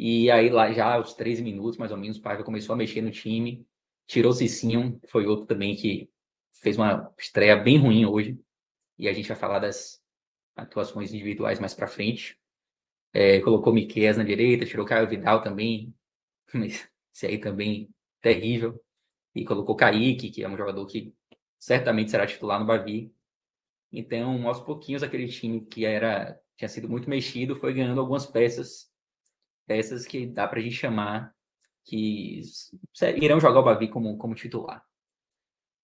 E: E aí, lá já aos 13 minutos, mais ou menos, o Paiva começou a mexer no time. Tirou o Cicinho, foi outro também que fez uma estreia bem ruim hoje e a gente vai falar das atuações individuais mais para frente. É, colocou Miquel na direita, tirou Caio Vidal também, esse aí também terrível, e colocou Kaique, que é um jogador que certamente será titular no Bavi. Então, aos pouquinhos, aquele time que era tinha sido muito mexido foi ganhando algumas peças, peças que dá para a gente chamar que irão jogar o Bavi como, como titular.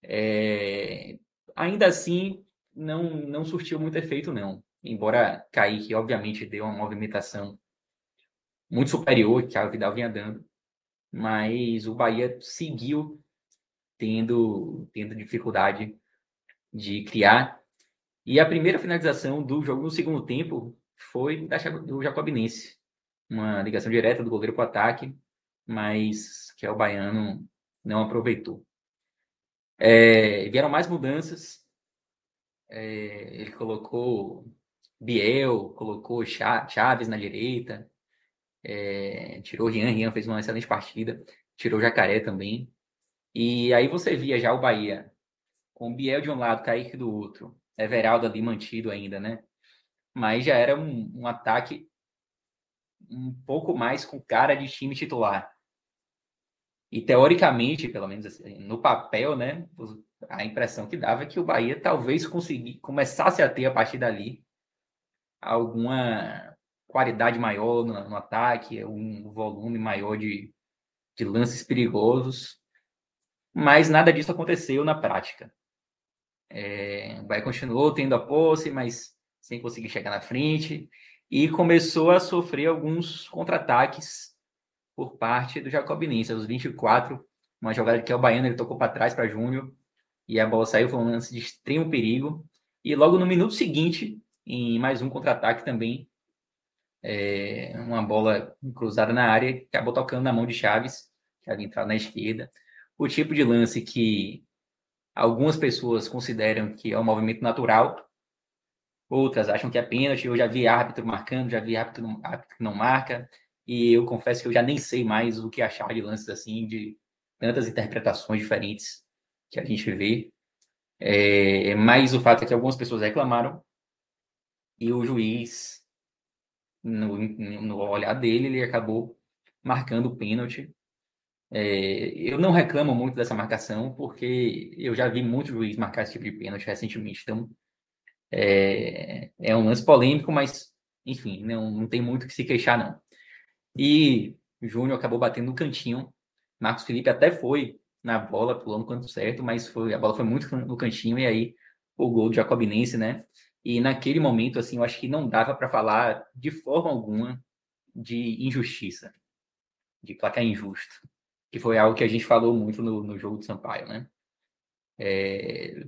E: É, ainda assim, não, não surtiu muito efeito, não. Embora Kaique, obviamente, deu uma movimentação muito superior que a Vidal vinha dando, mas o Bahia seguiu tendo, tendo dificuldade de criar. E a primeira finalização do jogo no segundo tempo foi da, do Jacobinense. Uma ligação direta do goleiro para o ataque, mas que é o baiano não aproveitou. É, vieram mais mudanças, é, ele colocou Biel, colocou Chaves na direita. É, tirou Rian, Rian fez uma excelente partida, tirou Jacaré também. E aí você via já o Bahia com Biel de um lado, Kaique do outro, Everaldo ali mantido ainda, né? Mas já era um, um ataque um pouco mais com cara de time titular. E teoricamente, pelo menos assim, no papel, né, a impressão que dava é que o Bahia talvez conseguir, começasse a ter a partir dali alguma qualidade maior no, no ataque, um volume maior de, de lances perigosos, mas nada disso aconteceu na prática. É, o Bahia continuou tendo a posse, mas sem conseguir chegar na frente, e começou a sofrer alguns contra-ataques por parte do Jacobinense. Aos 24, uma jogada que é o Baiano, ele tocou para trás para Júnior e a bola saiu, foi um lance de extremo perigo. E logo no minuto seguinte, em mais um contra-ataque também, é, uma bola cruzada na área, acabou tocando na mão de Chaves, que havia entrado na esquerda. O tipo de lance que algumas pessoas consideram que é um movimento natural, outras acham que é pênalti. Eu já vi árbitro marcando, já vi árbitro, árbitro que não marca. E eu confesso que eu já nem sei mais o que achar de lances assim, de tantas interpretações diferentes que a gente vê. É, mas o fato é que algumas pessoas reclamaram e o juiz, no, no olhar dele, ele acabou marcando o pênalti. É, eu não reclamo muito dessa marcação, porque eu já vi muito juiz marcar esse tipo de pênalti recentemente. Então, é, é um lance polêmico, mas, enfim, não, não tem muito que se queixar, não. E o Júnior acabou batendo no cantinho. Marcos Felipe até foi na bola, pulando no canto certo, mas foi, a bola foi muito no cantinho, e aí o gol do Jacobinense, né? E naquele momento, assim, eu acho que não dava para falar de forma alguma de injustiça, de placar injusto, que foi algo que a gente falou muito no, no jogo do Sampaio, né? É,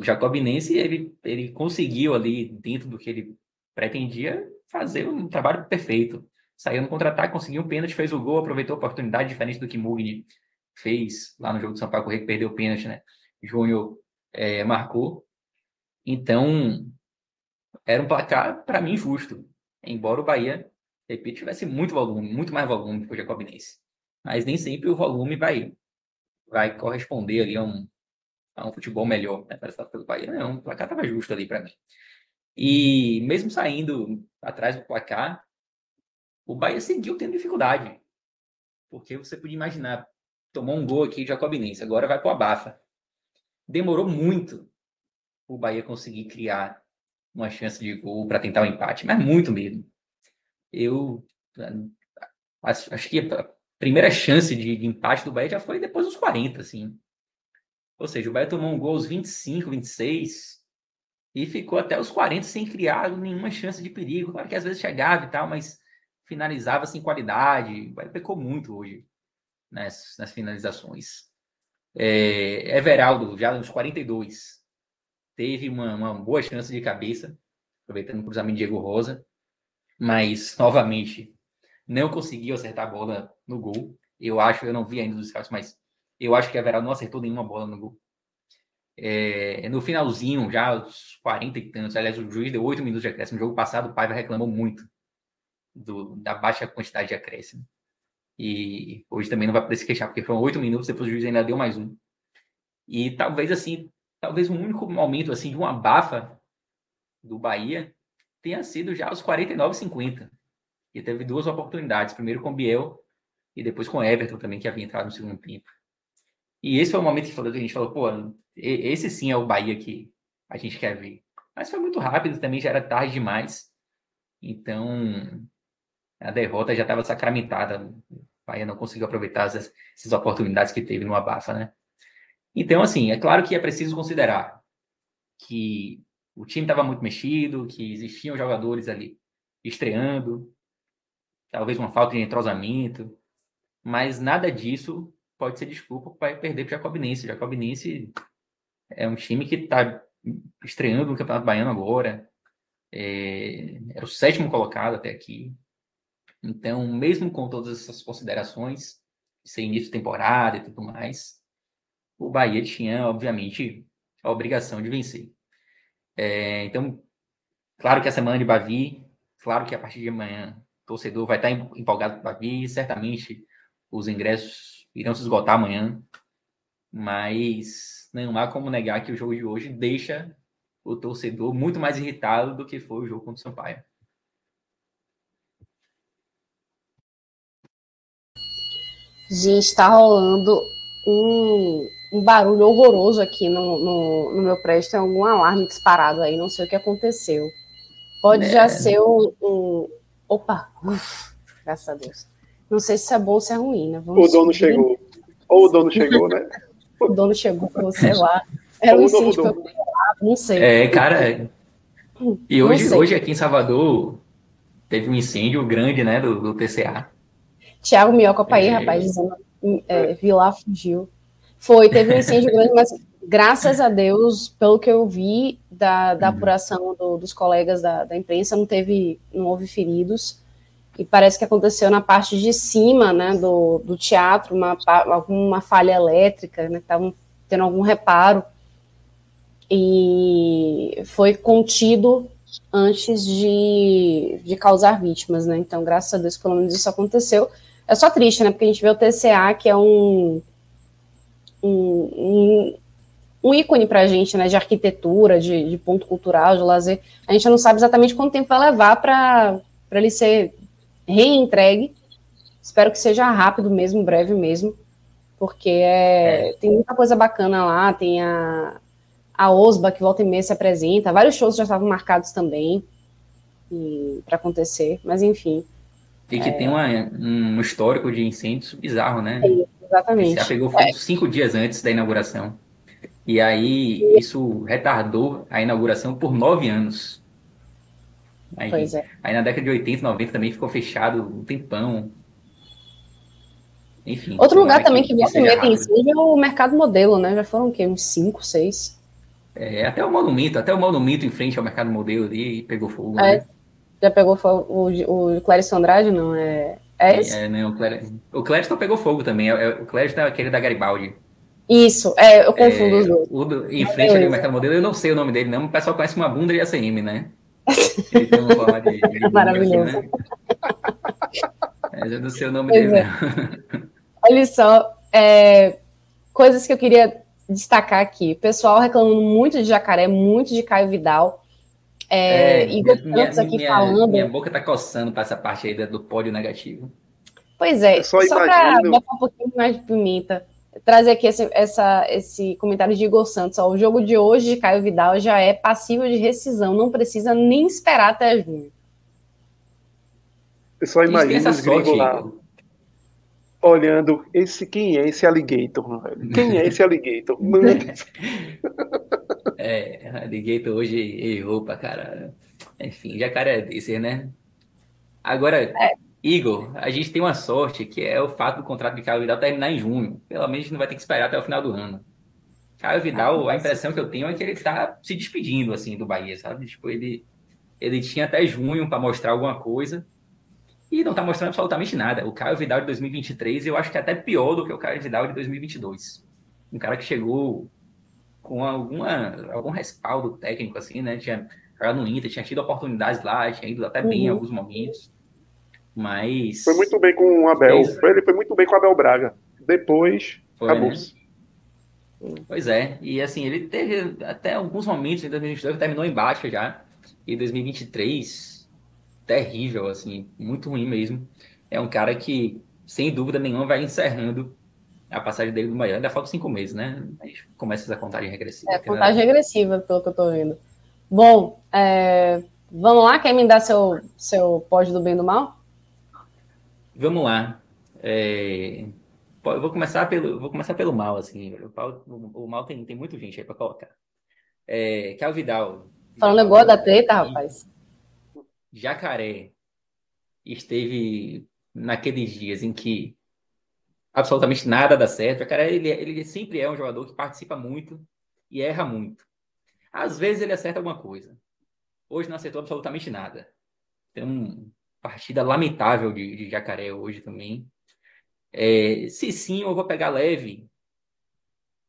E: o Jacobinense, ele, ele conseguiu ali, dentro do que ele pretendia, fazer um trabalho perfeito saiu no contra-ataque, conseguiu um pênalti, fez o gol, aproveitou a oportunidade, diferente do que Mugni fez lá no jogo do São Paulo Correia, que perdeu o pênalti, né? Júnior é, marcou. Então, era um placar, para mim, justo. Embora o Bahia, repito, tivesse muito volume, muito mais volume que o Jacobinense. Mas nem sempre o volume vai, vai corresponder ali a um, a um futebol melhor, né? Para pelo Bahia. Não, o placar estava justo ali para mim. E mesmo saindo atrás do placar, o Bahia seguiu tendo dificuldade. Porque você podia imaginar, tomou um gol aqui Jacobinense, agora vai para o Abafa. Demorou muito o Bahia conseguir criar uma chance de gol para tentar o um empate, mas muito mesmo. Eu acho, que a primeira chance de, empate do Bahia já foi depois dos 40, assim. Ou seja, o Bahia tomou um gol aos 25, 26 e ficou até os 40 sem criar nenhuma chance de perigo. Claro que às vezes chegava e tal, mas finalizava sem qualidade, pecou muito hoje nas, nas finalizações. É, Everaldo, já nos 42, teve uma, uma boa chance de cabeça, aproveitando o cruzamento de Diego Rosa, mas, novamente, não conseguiu acertar a bola no gol. Eu acho, eu não vi ainda os scouts, mas eu acho que Everaldo não acertou nenhuma bola no gol. É, no finalzinho, já os 40 e tantos, aliás, o juiz deu 8 minutos de acréscimo. No jogo passado, o Paiva reclamou muito do, da baixa quantidade de acréscimo. E hoje também não vai poder se queixar, porque foram oito minutos, depois o juiz ainda deu mais um. E talvez assim, talvez um único momento assim de uma bafa do Bahia tenha sido já aos 49 50. E teve duas oportunidades, primeiro com Biel e depois com Everton também, que havia entrado no segundo tempo. E esse foi o momento que a gente falou, pô, esse sim é o Bahia que a gente quer ver. Mas foi muito rápido, também já era tarde demais. Então, a derrota já estava sacramentada. O Bahia não conseguiu aproveitar essas, essas oportunidades que teve no Abafa, né? Então, assim, é claro que é preciso considerar que o time estava muito mexido, que existiam jogadores ali estreando, talvez uma falta de entrosamento, mas nada disso pode ser desculpa para perder para o Jacobinense. O Jacobinense é um time que está estreando no Campeonato Baiano agora, é, era o sétimo colocado até aqui, então, mesmo com todas essas considerações, ser início de temporada e tudo mais, o Bahia tinha, obviamente, a obrigação de vencer. É, então, claro que a semana de Bavi, claro que a partir de amanhã torcedor vai estar empolgado para vir, certamente os ingressos irão se esgotar amanhã, mas não há como negar que o jogo de hoje deixa o torcedor muito mais irritado do que foi o jogo contra o Sampaio.
A: Gente, está rolando um, um, barulho horroroso aqui no, no, no, meu prédio. Tem algum alarme disparado aí, não sei o que aconteceu. Pode é. já ser um. um... Opa! Uf, graças a Deus. Não sei se é bom ou se é ruim, né?
C: Vamos o dono subir. chegou. Ou o dono chegou, né?
A: o dono chegou, sei lá. Era um incêndio que eu não sei.
E: É, cara. E hoje, hoje aqui em Salvador teve um incêndio grande, né, do, do TCA.
A: Tiago Mioca aí, é... rapaz, dizendo é, Vilar fugiu. Foi, teve um incêndio grande, mas graças a Deus, pelo que eu vi da, da uhum. apuração do, dos colegas da, da, imprensa, não teve, não houve feridos. E parece que aconteceu na parte de cima, né, do, do teatro, uma, alguma falha elétrica, né, estavam tendo algum reparo. E foi contido antes de, de causar vítimas, né? Então, graças a Deus, pelo menos isso aconteceu. É só triste, né? Porque a gente vê o TCA, que é um, um, um, ícone para a gente, né? De arquitetura, de, de, ponto cultural, de lazer. A gente não sabe exatamente quanto tempo vai levar para ele ser reentregue. Espero que seja rápido mesmo, breve mesmo, porque é, é. tem muita coisa bacana lá. Tem a, a OSBA, que volta e meia se apresenta. Vários shows já estavam marcados também para acontecer, mas enfim.
E: E que é... tem uma, um histórico de incêndios bizarro, né?
A: É, exatamente.
E: Já pegou fogo cinco dias antes da inauguração. E aí isso retardou a inauguração por nove anos. Aí, pois é. Aí na década de 80, 90 também ficou fechado um tempão. Enfim.
A: Outro lugar também que volta e tem incêndio é o mercado modelo, né? Já foram o quê? Uns cinco, seis?
E: É, até o monumento, até o monumento em frente ao mercado modelo ali pegou fogo.
A: É, né? Já pegou fogo, o, o Clériston Andrade, não? É, é esse?
E: É, não, o, Clériston, o pegou fogo também. É, é, o Clériston é aquele da Garibaldi.
A: Isso, é, eu confundo é, os dois.
E: O em frente ali ao mercado modelo, eu não sei o nome dele, não. O pessoal conhece uma bunda de ACM, né? De
A: Maravilhoso. Assim, né?
E: Eu não sei o nome pois dele, é.
A: Olha só, é, coisas que eu queria destacar aqui. O pessoal reclamando muito de jacaré, muito de Caio Vidal. É, é, Igor minha, aqui
E: minha,
A: falando.
E: Minha boca tá coçando para essa parte aí do pódio negativo.
A: Pois é, só, só para botar um pouquinho mais de pimenta, trazer aqui esse, essa, esse comentário de Igor Santos. Ó, o jogo de hoje de Caio Vidal já é passível de rescisão, não precisa nem esperar até junho.
C: Eu só imagino os gringos lá olhando esse quem é esse alligator? Quem é esse alligator?
E: É, Alligator hoje errou pra cara. Enfim, jacaré é desse, né? Agora, é. Igor, a gente tem uma sorte que é o fato do contrato de Caio Vidal terminar em junho. Pelo menos a gente não vai ter que esperar até o final do ano. Caio Vidal, ah, a impressão que eu tenho é que ele está se despedindo assim do Bahia, sabe? Tipo, ele, ele tinha até junho para mostrar alguma coisa e não está mostrando absolutamente nada. O Caio Vidal de 2023 eu acho que é até pior do que o Caio Vidal de 2022. Um cara que chegou com alguma, algum respaldo técnico, assim, né? Tinha jogado no Inter, tinha tido oportunidades lá, tinha ido até bem uhum. em alguns momentos. Mas.
C: Foi muito bem com o Abel. Fez... Ele foi muito bem com o Abel Braga. Depois, acabou-se.
E: Né? Pois é, e assim, ele teve até alguns momentos em 2022 terminou em baixa já. E 2023, terrível, assim, muito ruim mesmo. É um cara que, sem dúvida nenhuma, vai encerrando a passagem dele do Bahia. Ainda falta cinco meses, né? Aí começa essa contagem regressiva.
A: É, contagem regressiva, pelo que eu tô vendo. Bom, é, vamos lá? Quer me dar seu, seu pódio do bem e do mal?
E: Vamos lá. É, vou, começar pelo, vou começar pelo mal, assim. O, o mal tem, tem muito gente aí para colocar. É, que é o Vidal.
A: Falando agora da treta, rapaz.
E: Jacaré esteve naqueles dias em que absolutamente nada dá certo. O cara, ele, ele sempre é um jogador que participa muito e erra muito. Às vezes ele acerta alguma coisa. Hoje não acertou absolutamente nada. Tem uma partida lamentável de, de Jacaré hoje também. É, se sim, eu vou pegar leve,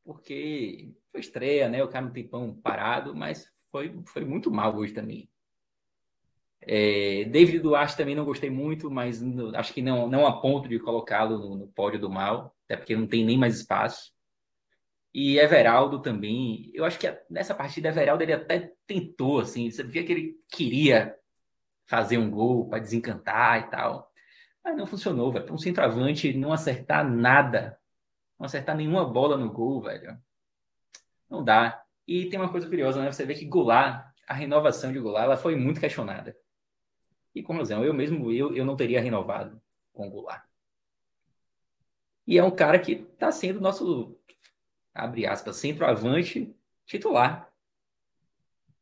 E: porque foi estreia, né? O cara não tem pão parado, mas foi, foi muito mal hoje também. É, David Duarte também não gostei muito, mas acho que não, não a ponto de colocá-lo no, no, pódio do mal, até porque não tem nem mais espaço. E Everaldo também, eu acho que nessa partida Everaldo ele até tentou, assim, você via que ele queria fazer um gol para desencantar e tal, mas não funcionou, velho. Um centroavante não acertar nada, não acertar nenhuma bola no gol, velho, não dá. E tem uma coisa curiosa, né? Você vê que Goulart, a renovação de Goulart, ela foi muito questionada. E com razão, eu mesmo eu, eu não teria renovado com Goulart. E é um cara que está sendo nosso, abre aspas, centroavante titular.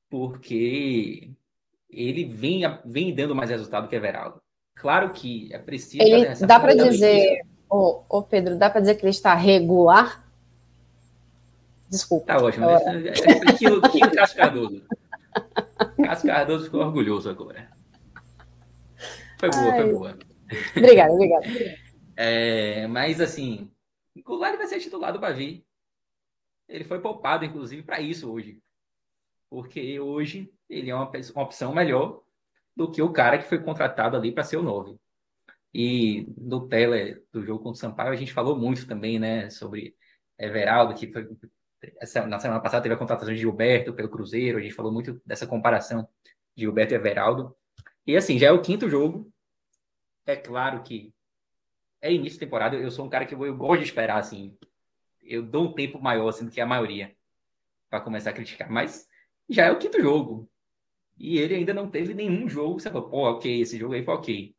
E: Porque ele vem, vem dando mais resultado que Everaldo. Claro que é preciso.
A: Ele, dá para dizer, ô, Pedro, dá para dizer que ele está regular? Desculpa.
E: Tá ótimo. É, é, Quilo, Quilo Cássio Cardoso. Cássio Cardoso ficou orgulhoso agora. Foi boa, Ai. foi boa.
A: Obrigada, obrigada.
E: É, mas assim, o Goulart vai ser titular do Bavi. Ele foi poupado, inclusive, para isso hoje. Porque hoje ele é uma, uma opção melhor do que o cara que foi contratado ali para ser o 9. E no tele do jogo contra o Sampaio, a gente falou muito também, né, sobre Everaldo, que foi, essa, na semana passada teve a contratação de Gilberto pelo Cruzeiro, a gente falou muito dessa comparação de Gilberto e Everaldo. E assim, já é o quinto jogo. É claro que é início de temporada, eu sou um cara que eu, eu gosto de esperar, assim. Eu dou um tempo maior assim, do que a maioria para começar a criticar. Mas já é o quinto jogo. E ele ainda não teve nenhum jogo. Você falou, pô, ok, esse jogo aí foi ok.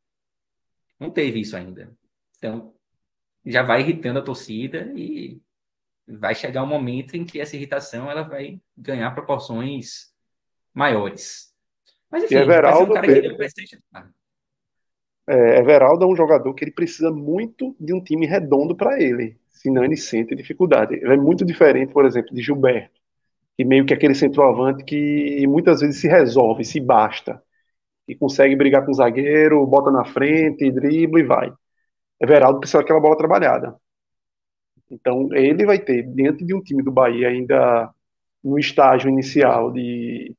E: Não teve isso ainda. Então, já vai irritando a torcida e vai chegar um momento em que essa irritação ela vai ganhar proporções maiores.
C: Mas enfim, Everaldo, um é, Everaldo é um jogador que ele precisa muito de um time redondo para ele, senão ele sente dificuldade. Ele é muito diferente, por exemplo, de Gilberto, que meio que aquele centroavante que muitas vezes se resolve, se basta, e consegue brigar com o zagueiro, bota na frente, dribla e vai. Everaldo precisa daquela bola trabalhada. Então, ele vai ter, dentro de um time do Bahia, ainda no estágio inicial de,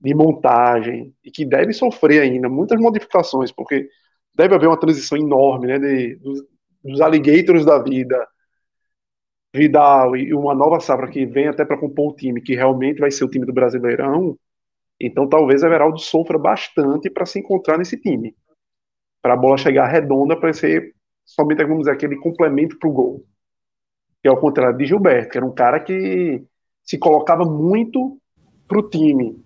C: de montagem, e que deve sofrer ainda muitas modificações, porque deve haver uma transição enorme né, de, dos, dos alligators da vida, Vidal e uma nova safra que vem até para compor o time, que realmente vai ser o time do Brasileirão, então talvez o Everaldo sofra bastante para se encontrar nesse time. Para a bola chegar redonda, para ser somente, vamos dizer, aquele complemento para o gol que é o contrário de Gilberto, que era um cara que se colocava muito pro time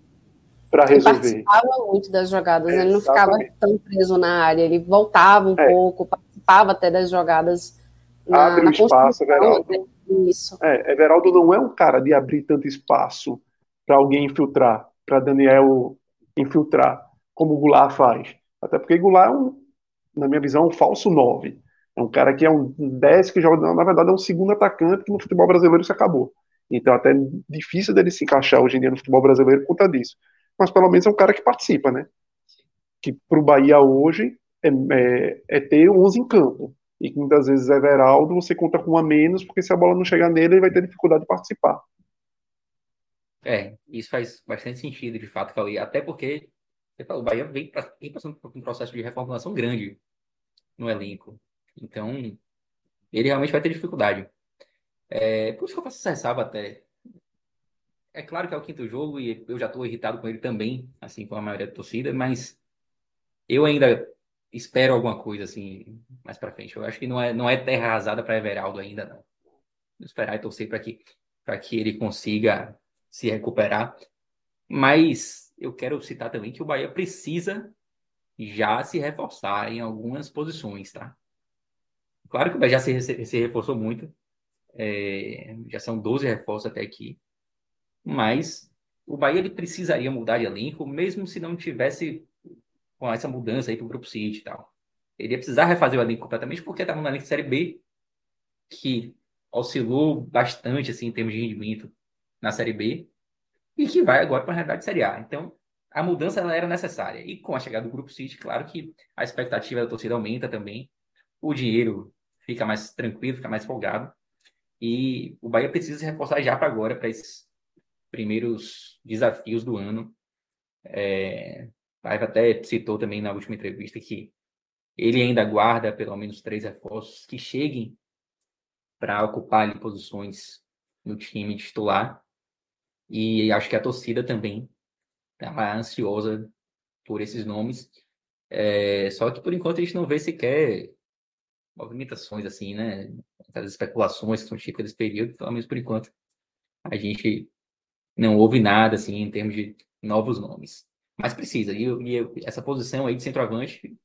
C: para resolver.
A: Ele participava muito das jogadas, é, ele não ficava tão preso na área, ele voltava um é. pouco, participava até das jogadas.
C: Na, Abre o espaço, Everaldo. Né? Isso. É, Everaldo não é um cara de abrir tanto espaço para alguém infiltrar, para Daniel infiltrar, como o Goulart faz. Até porque Goulart é um, na minha visão, um falso 9. É um cara que é um 10 que joga, na verdade, é um segundo atacante que no futebol brasileiro se acabou. Então, até difícil dele se encaixar hoje em dia no futebol brasileiro por conta disso. Mas pelo menos é um cara que participa, né? Que para o Bahia hoje é, é, é, ter 11 em campo. E que muitas vezes é Veraldo, você conta com um a menos, porque se a bola não chegar nele, ele vai ter dificuldade de participar.
E: É, isso faz bastante sentido, de fato, falei. Até porque o Bahia vem, vem passando por um processo de reformulação grande no elenco. Então, ele realmente vai ter dificuldade. É, por isso que eu faço essa até. É claro que é o quinto jogo e eu já estou irritado com ele também, assim como a maioria da torcida, mas eu ainda espero alguma coisa assim mais para frente. Eu acho que não é, não é terra arrasada para Everaldo ainda, não. Vou esperar e torcer para que, que ele consiga se recuperar. Mas eu quero citar também que o Bahia precisa já se reforçar em algumas posições, tá? Claro que o Bahia já se, se reforçou muito. É, já são 12 reforços até aqui. Mas o Bahia ele precisaria mudar de elenco, mesmo se não tivesse com essa mudança aí para o Grupo City e tal. Ele ia precisar refazer o elenco completamente, porque estava no elenco de Série B, que oscilou bastante assim, em termos de rendimento na Série B, e que vai agora para a realidade de Série A. Então, a mudança era necessária. E com a chegada do Grupo City, claro que a expectativa da torcida aumenta também. O dinheiro fica mais tranquilo, fica mais folgado. E o Bahia precisa se reforçar já para agora, para esses primeiros desafios do ano. É, Paiva até citou também na última entrevista que ele ainda guarda pelo menos três reforços que cheguem para ocupar ali, posições no time titular. E acho que a torcida também está ansiosa por esses nomes. É, só que por enquanto a gente não vê sequer movimentações assim, né? Aquelas especulações que são típicas desse período, pelo menos por enquanto a gente não ouve nada assim em termos de novos nomes. Mas precisa, e, e essa posição aí de centroavante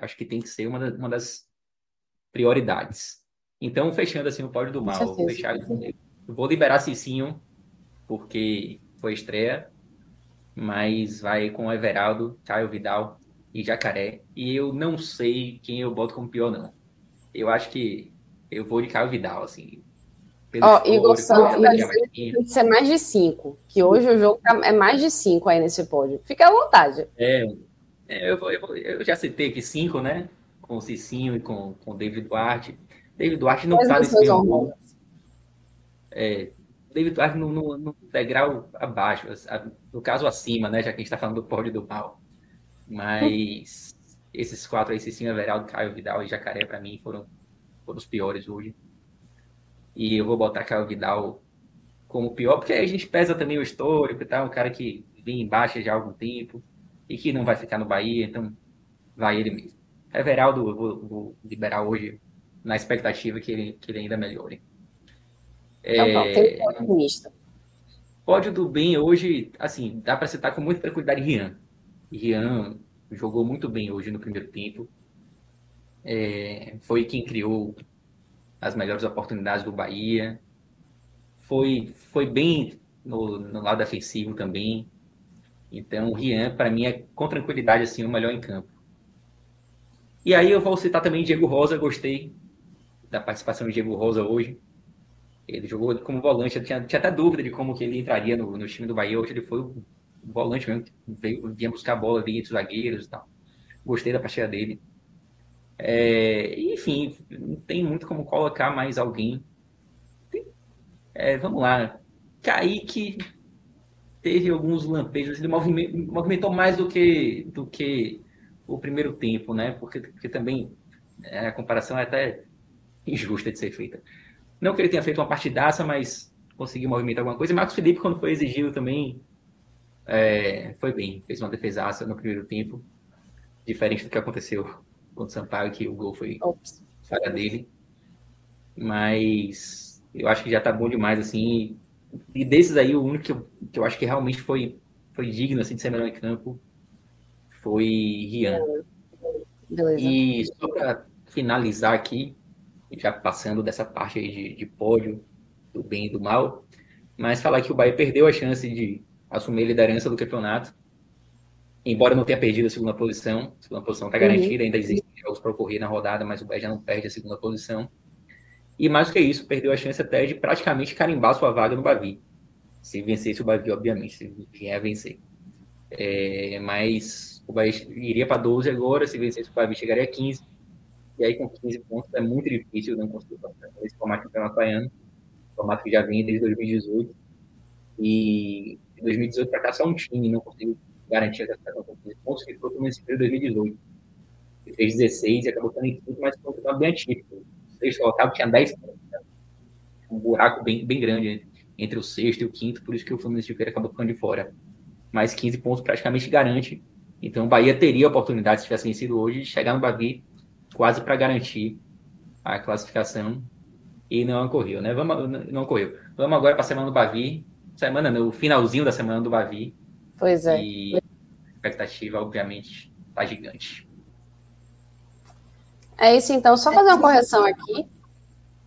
E: acho que tem que ser uma, uma das prioridades. Então, fechando assim o pódio do mal, vou, vou liberar Cicinho, porque foi estreia, mas vai com Everaldo, Caio Vidal e Jacaré. E eu não sei quem eu boto como pior, não. Eu acho que eu vou de Caio Vidal, assim.
A: Ó, oh, Igor Santos tem que ser mais de cinco, que hoje o jogo tá, é mais de cinco aí nesse pódio. Fica à vontade.
E: É, é eu, vou, eu, vou, eu, já citei aqui cinco, né? Com o Cicinho e com o David Duarte. David Duarte não está nesse mesmo. É, David Duarte no, no, no, degrau abaixo, no caso acima, né? Já que a gente está falando do pódio do mal. Mas esses quatro aí, Cicinho, Everaldo, Caio Vidal e Jacaré, para mim, foram, foram os piores hoje. E eu vou botar Caio Vidal como pior, porque a gente pesa também o histórico e tal, um cara que vem embaixo já há algum tempo e que não vai ficar no Bahia, então vai ele mesmo. Everaldo, eu vou, vou liberar hoje na expectativa que ele, que ele ainda melhore.
A: Então, é, otimista.
E: Pódio do bem hoje, assim, dá para citar com muita tranquilidade Rian. Rian jogou muito bem hoje no primeiro tempo. É, foi quem criou as melhores oportunidades do Bahia. Foi, foi bem no, no lado defensivo também. Então, o Rian, para mim, é com tranquilidade assim, o melhor em campo. E aí eu vou citar também Diego Rosa, gostei da participação de Diego Rosa hoje. Ele jogou como volante, eu tinha, tinha até dúvida de como que ele entraria no, no time do Bahia. Hoje ele foi o volante mesmo, veio, vinha buscar a bola, vinha entre os zagueiros e tal. Gostei da partida dele. É, enfim, não tem muito como colocar mais alguém. É, vamos lá. Kaique teve alguns lampejos, ele movimentou, mais do que, do que o primeiro tempo, né? Porque, porque também é, a comparação é até injusta de ser feita. Não que ele tenha feito uma partidaça, mas conseguiu movimentar alguma coisa. E Marcos Felipe, quando foi exigido também, é, foi bem. Fez uma defesaça no primeiro tempo, diferente do que aconteceu contra o Sampaio, que o gol foi Ops. falha dele. Mas eu acho que já tá bom demais, assim. E desses aí, o único que eu, que eu acho que realmente foi, foi digno assim, de ser melhor em campo foi Rian. Beleza. E só para finalizar aqui, já passando dessa parte aí de, de pódio, do bem e do mal, mas falar que o Bahia perdeu a chance de assumir a liderança do campeonato, embora não tenha perdido a segunda posição, a segunda posição está uhum. garantida, uhum. ainda existem jogos para ocorrer na rodada, mas o Bahia já não perde a segunda posição. E mais do que isso, perdeu a chance até de praticamente carimbar sua vaga no Bavi. Se vencesse o Bavi, obviamente, se vier a vencer. É, mas o Bahia iria para 12 agora, se vencesse o Bavi, chegaria a 15 e aí, com 15 pontos, é muito difícil não conseguir passar formato de campeonato baiano, formato que já vem desde 2018. E de 2018 para cá, só um time não conseguiu garantir a classificação com 15 pontos, que foi o em 2018. Ele fez 16 e acabou ficando em quinto, mas foi um campeonato bem atípico. O sexto colocado tinha 10 pontos. Né? Um buraco bem, bem grande entre o sexto e o quinto, por isso que o Fluminense de Feira acabou ficando de fora. Mas 15 pontos praticamente garante. Então o Bahia teria a oportunidade, se tivesse vencido hoje, de chegar no Bavi quase para garantir a classificação e não ocorreu, né? Vamos, não ocorreu. Vamos agora para a semana do Bavi, semana no finalzinho da semana do Bavi.
A: Pois é.
E: E a expectativa, obviamente, está gigante.
A: É isso, então. Só fazer uma correção aqui.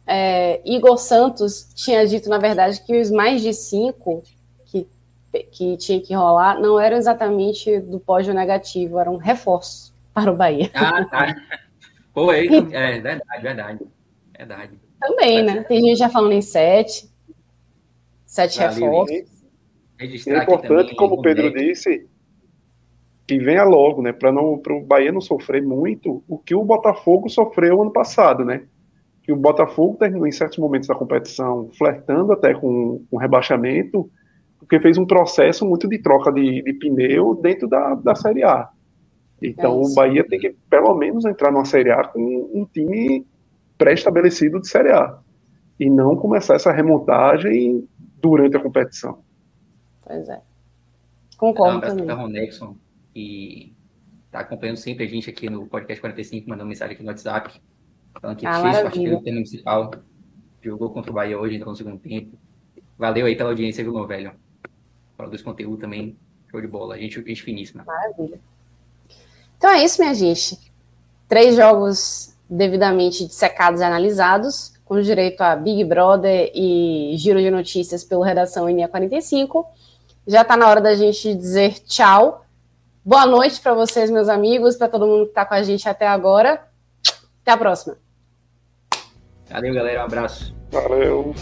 A: É, Igor Santos tinha dito, na verdade, que os mais de cinco que, que tinha que rolar não eram exatamente do pódio negativo, eram reforços para o Bahia.
E: Ah, tá. Pô, é, é verdade, verdade. Verdade.
A: Também, né? Tem gente já falando em sete. Sete reforços.
C: É importante, como o Pedro disse, que venha logo, né? Para o Bahia não sofrer muito o que o Botafogo sofreu ano passado, né? Que o Botafogo terminou em certos momentos da competição flertando até com um rebaixamento, porque fez um processo muito de troca de, de pneu dentro da, da Série A. Então é o Bahia tem que pelo menos entrar numa Série A com um time pré-estabelecido de Série A e não começar essa remontagem durante a competição.
A: Pois é. Concordo um
E: também. Para Nexon, que está acompanhando sempre a gente aqui no podcast 45, mandando mensagem aqui no WhatsApp, falando que ah, fez parte do tema municipal, jogou contra o Bahia hoje, então no segundo tempo. Valeu aí pela audiência, viu, meu velho? Produz conteúdo também, show de bola. A gente, gente finíssima.
A: Maravilha. Então é isso, minha gente. Três jogos devidamente dissecados e analisados com direito a Big Brother e giro de notícias pelo Redação NA 45. Já está na hora da gente dizer tchau. Boa noite para vocês, meus amigos, para todo mundo que está com a gente até agora. Até a próxima.
E: Valeu, galera. Um abraço.
C: Valeu.